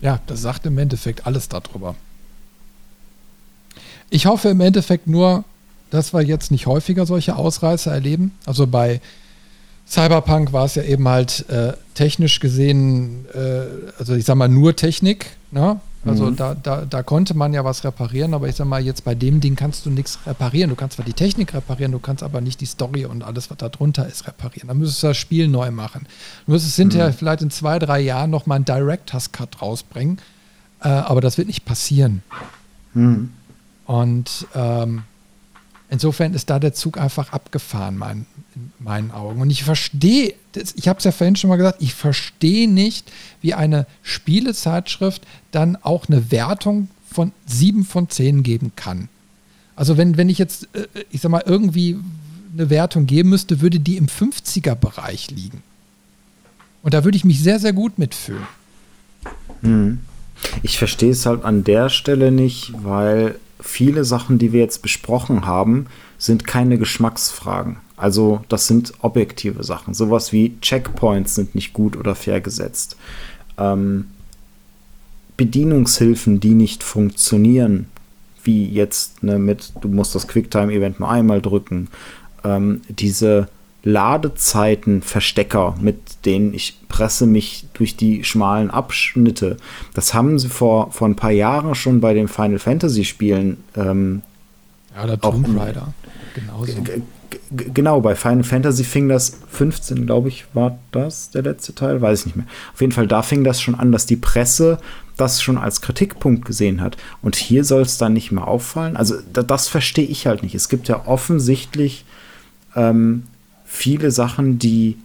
Ja, das sagt im Endeffekt alles darüber. Ich hoffe im Endeffekt nur, dass wir jetzt nicht häufiger solche Ausreißer erleben. Also bei Cyberpunk war es ja eben halt äh, technisch gesehen, äh, also ich sag mal nur Technik. Ne? Also mhm. da, da, da konnte man ja was reparieren, aber ich sag mal, jetzt bei dem Ding kannst du nichts reparieren. Du kannst zwar die Technik reparieren, du kannst aber nicht die Story und alles, was da drunter ist, reparieren. Da müsstest du das Spiel neu machen. Du müsstest mhm. hinterher vielleicht in zwei, drei Jahren nochmal einen Director's Cut rausbringen. Äh, aber das wird nicht passieren. Mhm. Und ähm, insofern ist da der Zug einfach abgefahren, mein, in meinen Augen. Und ich verstehe, ich habe es ja vorhin schon mal gesagt, ich verstehe nicht, wie eine Spielezeitschrift dann auch eine Wertung von 7 von 10 geben kann. Also wenn, wenn ich jetzt, äh, ich sag mal, irgendwie eine Wertung geben müsste, würde die im 50er-Bereich liegen. Und da würde ich mich sehr, sehr gut mitfühlen. Hm. Ich verstehe es halt an der Stelle nicht, weil viele Sachen, die wir jetzt besprochen haben, sind keine Geschmacksfragen. Also das sind objektive Sachen. Sowas wie Checkpoints sind nicht gut oder fair gesetzt. Ähm, Bedienungshilfen, die nicht funktionieren, wie jetzt ne, mit, du musst das Quicktime-Event nur einmal drücken. Ähm, diese Ladezeiten, Verstecker, mit denen ich presse mich durch die schmalen Abschnitte. Das haben sie vor, vor ein paar Jahren schon bei den Final Fantasy Spielen. Ähm, ja, oder Tomb Raider. Genauso. Genau, bei Final Fantasy fing das 15, glaube ich, war das der letzte Teil, weiß ich nicht mehr. Auf jeden Fall, da fing das schon an, dass die Presse das schon als Kritikpunkt gesehen hat. Und hier soll es dann nicht mehr auffallen. Also, das, das verstehe ich halt nicht. Es gibt ja offensichtlich ähm, viele Sachen, die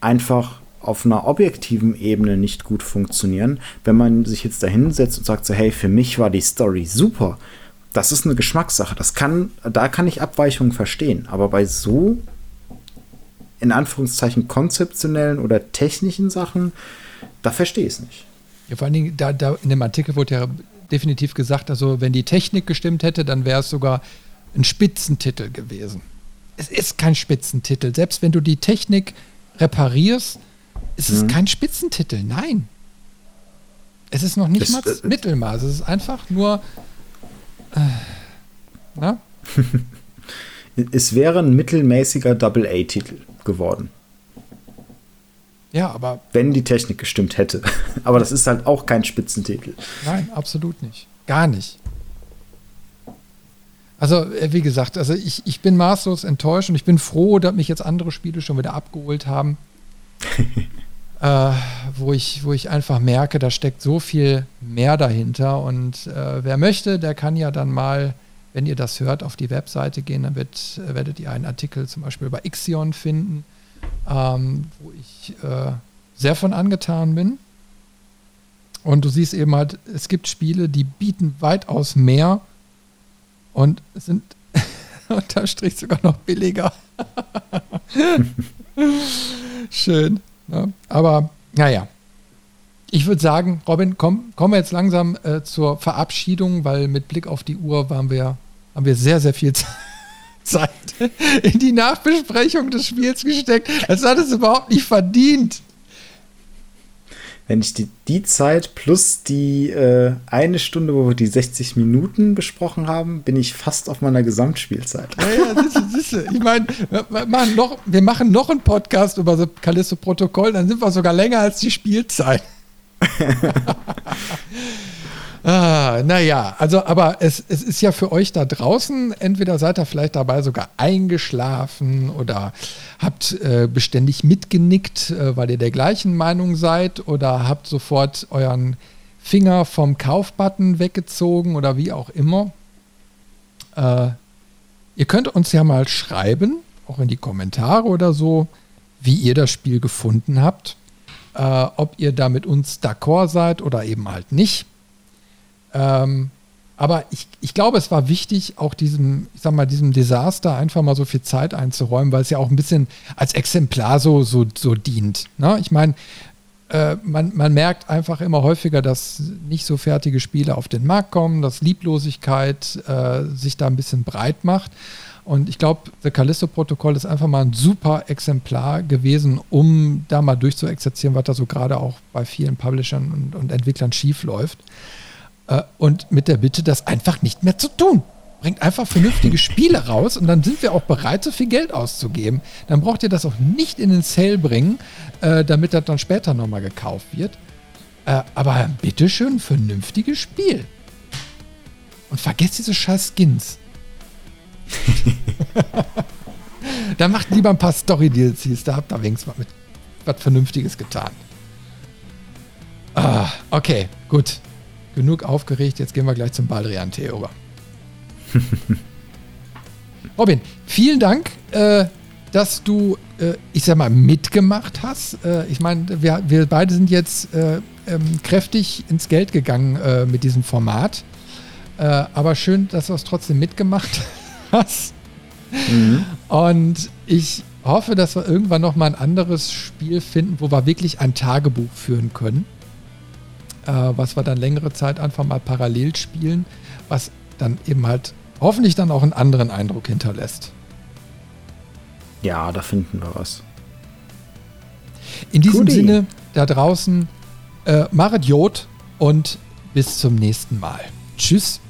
einfach auf einer objektiven Ebene nicht gut funktionieren. Wenn man sich jetzt da hinsetzt und sagt so, hey, für mich war die Story super, das ist eine Geschmackssache. Das kann, da kann ich Abweichungen verstehen. Aber bei so in Anführungszeichen konzeptionellen oder technischen Sachen, da verstehe ich es nicht. Ja, vor allen Dingen, da, da in dem Artikel wurde ja definitiv gesagt, also wenn die Technik gestimmt hätte, dann wäre es sogar ein Spitzentitel gewesen es ist kein Spitzentitel. Selbst wenn du die Technik reparierst, ist es mhm. kein Spitzentitel. Nein. Es ist noch nicht das, mal das äh, Mittelmaß. Es ist einfach nur. Na? es wäre ein mittelmäßiger Double-A-Titel geworden. Ja, aber. Wenn die Technik gestimmt hätte. aber das ist halt auch kein Spitzentitel. Nein, absolut nicht. Gar nicht. Also, äh, wie gesagt, also ich, ich bin maßlos enttäuscht und ich bin froh, dass mich jetzt andere Spiele schon wieder abgeholt haben. äh, wo, ich, wo ich einfach merke, da steckt so viel mehr dahinter. Und äh, wer möchte, der kann ja dann mal, wenn ihr das hört, auf die Webseite gehen. Dann wird, äh, werdet ihr einen Artikel zum Beispiel über Ixion finden, ähm, wo ich äh, sehr von angetan bin. Und du siehst eben halt, es gibt Spiele, die bieten weitaus mehr und sind unterm Strich sogar noch billiger. Schön. Ne? Aber naja. Ich würde sagen, Robin, komm, kommen wir jetzt langsam äh, zur Verabschiedung, weil mit Blick auf die Uhr waren wir, haben wir sehr, sehr viel Zeit in die Nachbesprechung des Spiels gesteckt. Das hat es überhaupt nicht verdient wenn ich die, die Zeit plus die äh, eine Stunde, wo wir die 60 Minuten besprochen haben, bin ich fast auf meiner Gesamtspielzeit. Ja, ja, siehste, siehste. Ich meine, wir, machen noch, wir machen noch einen Podcast über das Callisto-Protokoll, dann sind wir sogar länger als die Spielzeit. Ah, naja, also, aber es, es ist ja für euch da draußen, entweder seid ihr vielleicht dabei sogar eingeschlafen oder habt äh, beständig mitgenickt, äh, weil ihr der gleichen Meinung seid oder habt sofort euren Finger vom Kaufbutton weggezogen oder wie auch immer. Äh, ihr könnt uns ja mal schreiben, auch in die Kommentare oder so, wie ihr das Spiel gefunden habt. Äh, ob ihr da mit uns d'accord seid oder eben halt nicht. Ähm, aber ich, ich glaube, es war wichtig, auch diesem, ich sag mal, diesem Desaster einfach mal so viel Zeit einzuräumen, weil es ja auch ein bisschen als Exemplar so, so, so dient. Ne? Ich meine, äh, man, man merkt einfach immer häufiger, dass nicht so fertige Spiele auf den Markt kommen, dass Lieblosigkeit äh, sich da ein bisschen breit macht. Und ich glaube, The Callisto-Protokoll ist einfach mal ein super Exemplar gewesen, um da mal durchzuexerzieren, was da so gerade auch bei vielen Publishern und, und Entwicklern schief läuft. Äh, und mit der Bitte, das einfach nicht mehr zu tun. Bringt einfach vernünftige Spiele raus und dann sind wir auch bereit, so viel Geld auszugeben. Dann braucht ihr das auch nicht in den Sale bringen, äh, damit das dann später nochmal gekauft wird. Äh, aber bitteschön, ein vernünftiges Spiel. Und vergesst diese scheiß Skins. dann macht lieber ein paar Story-DLCs, da habt ihr wenigstens was, mit, was Vernünftiges getan. Ah, okay, gut. Genug aufgeregt, jetzt gehen wir gleich zum Baldrian-Tee über. Robin, vielen Dank, äh, dass du, äh, ich sag mal, mitgemacht hast. Äh, ich meine, wir, wir beide sind jetzt äh, ähm, kräftig ins Geld gegangen äh, mit diesem Format. Äh, aber schön, dass du es trotzdem mitgemacht hast. Mhm. Und ich hoffe, dass wir irgendwann noch mal ein anderes Spiel finden, wo wir wirklich ein Tagebuch führen können äh, was wir dann längere Zeit einfach mal parallel spielen, was dann eben halt hoffentlich dann auch einen anderen Eindruck hinterlässt. Ja, da finden wir was. In diesem Goodie. Sinne, da draußen, äh, machet Jod und bis zum nächsten Mal. Tschüss.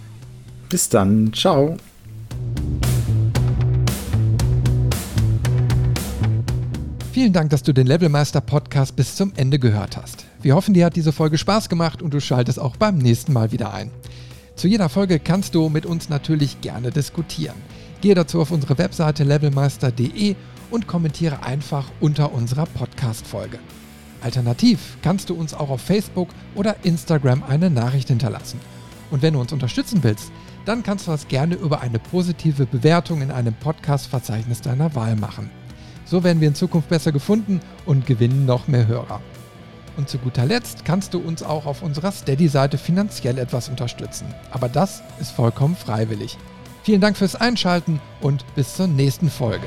Bis dann. Ciao. Vielen Dank, dass du den Levelmeister Podcast bis zum Ende gehört hast. Wir hoffen, dir hat diese Folge Spaß gemacht und du schaltest auch beim nächsten Mal wieder ein. Zu jeder Folge kannst du mit uns natürlich gerne diskutieren. Gehe dazu auf unsere Webseite levelmeister.de und kommentiere einfach unter unserer Podcast-Folge. Alternativ kannst du uns auch auf Facebook oder Instagram eine Nachricht hinterlassen. Und wenn du uns unterstützen willst, dann kannst du das gerne über eine positive Bewertung in einem Podcast-Verzeichnis deiner Wahl machen. So werden wir in Zukunft besser gefunden und gewinnen noch mehr Hörer. Und zu guter Letzt kannst du uns auch auf unserer Steady-Seite finanziell etwas unterstützen. Aber das ist vollkommen freiwillig. Vielen Dank fürs Einschalten und bis zur nächsten Folge.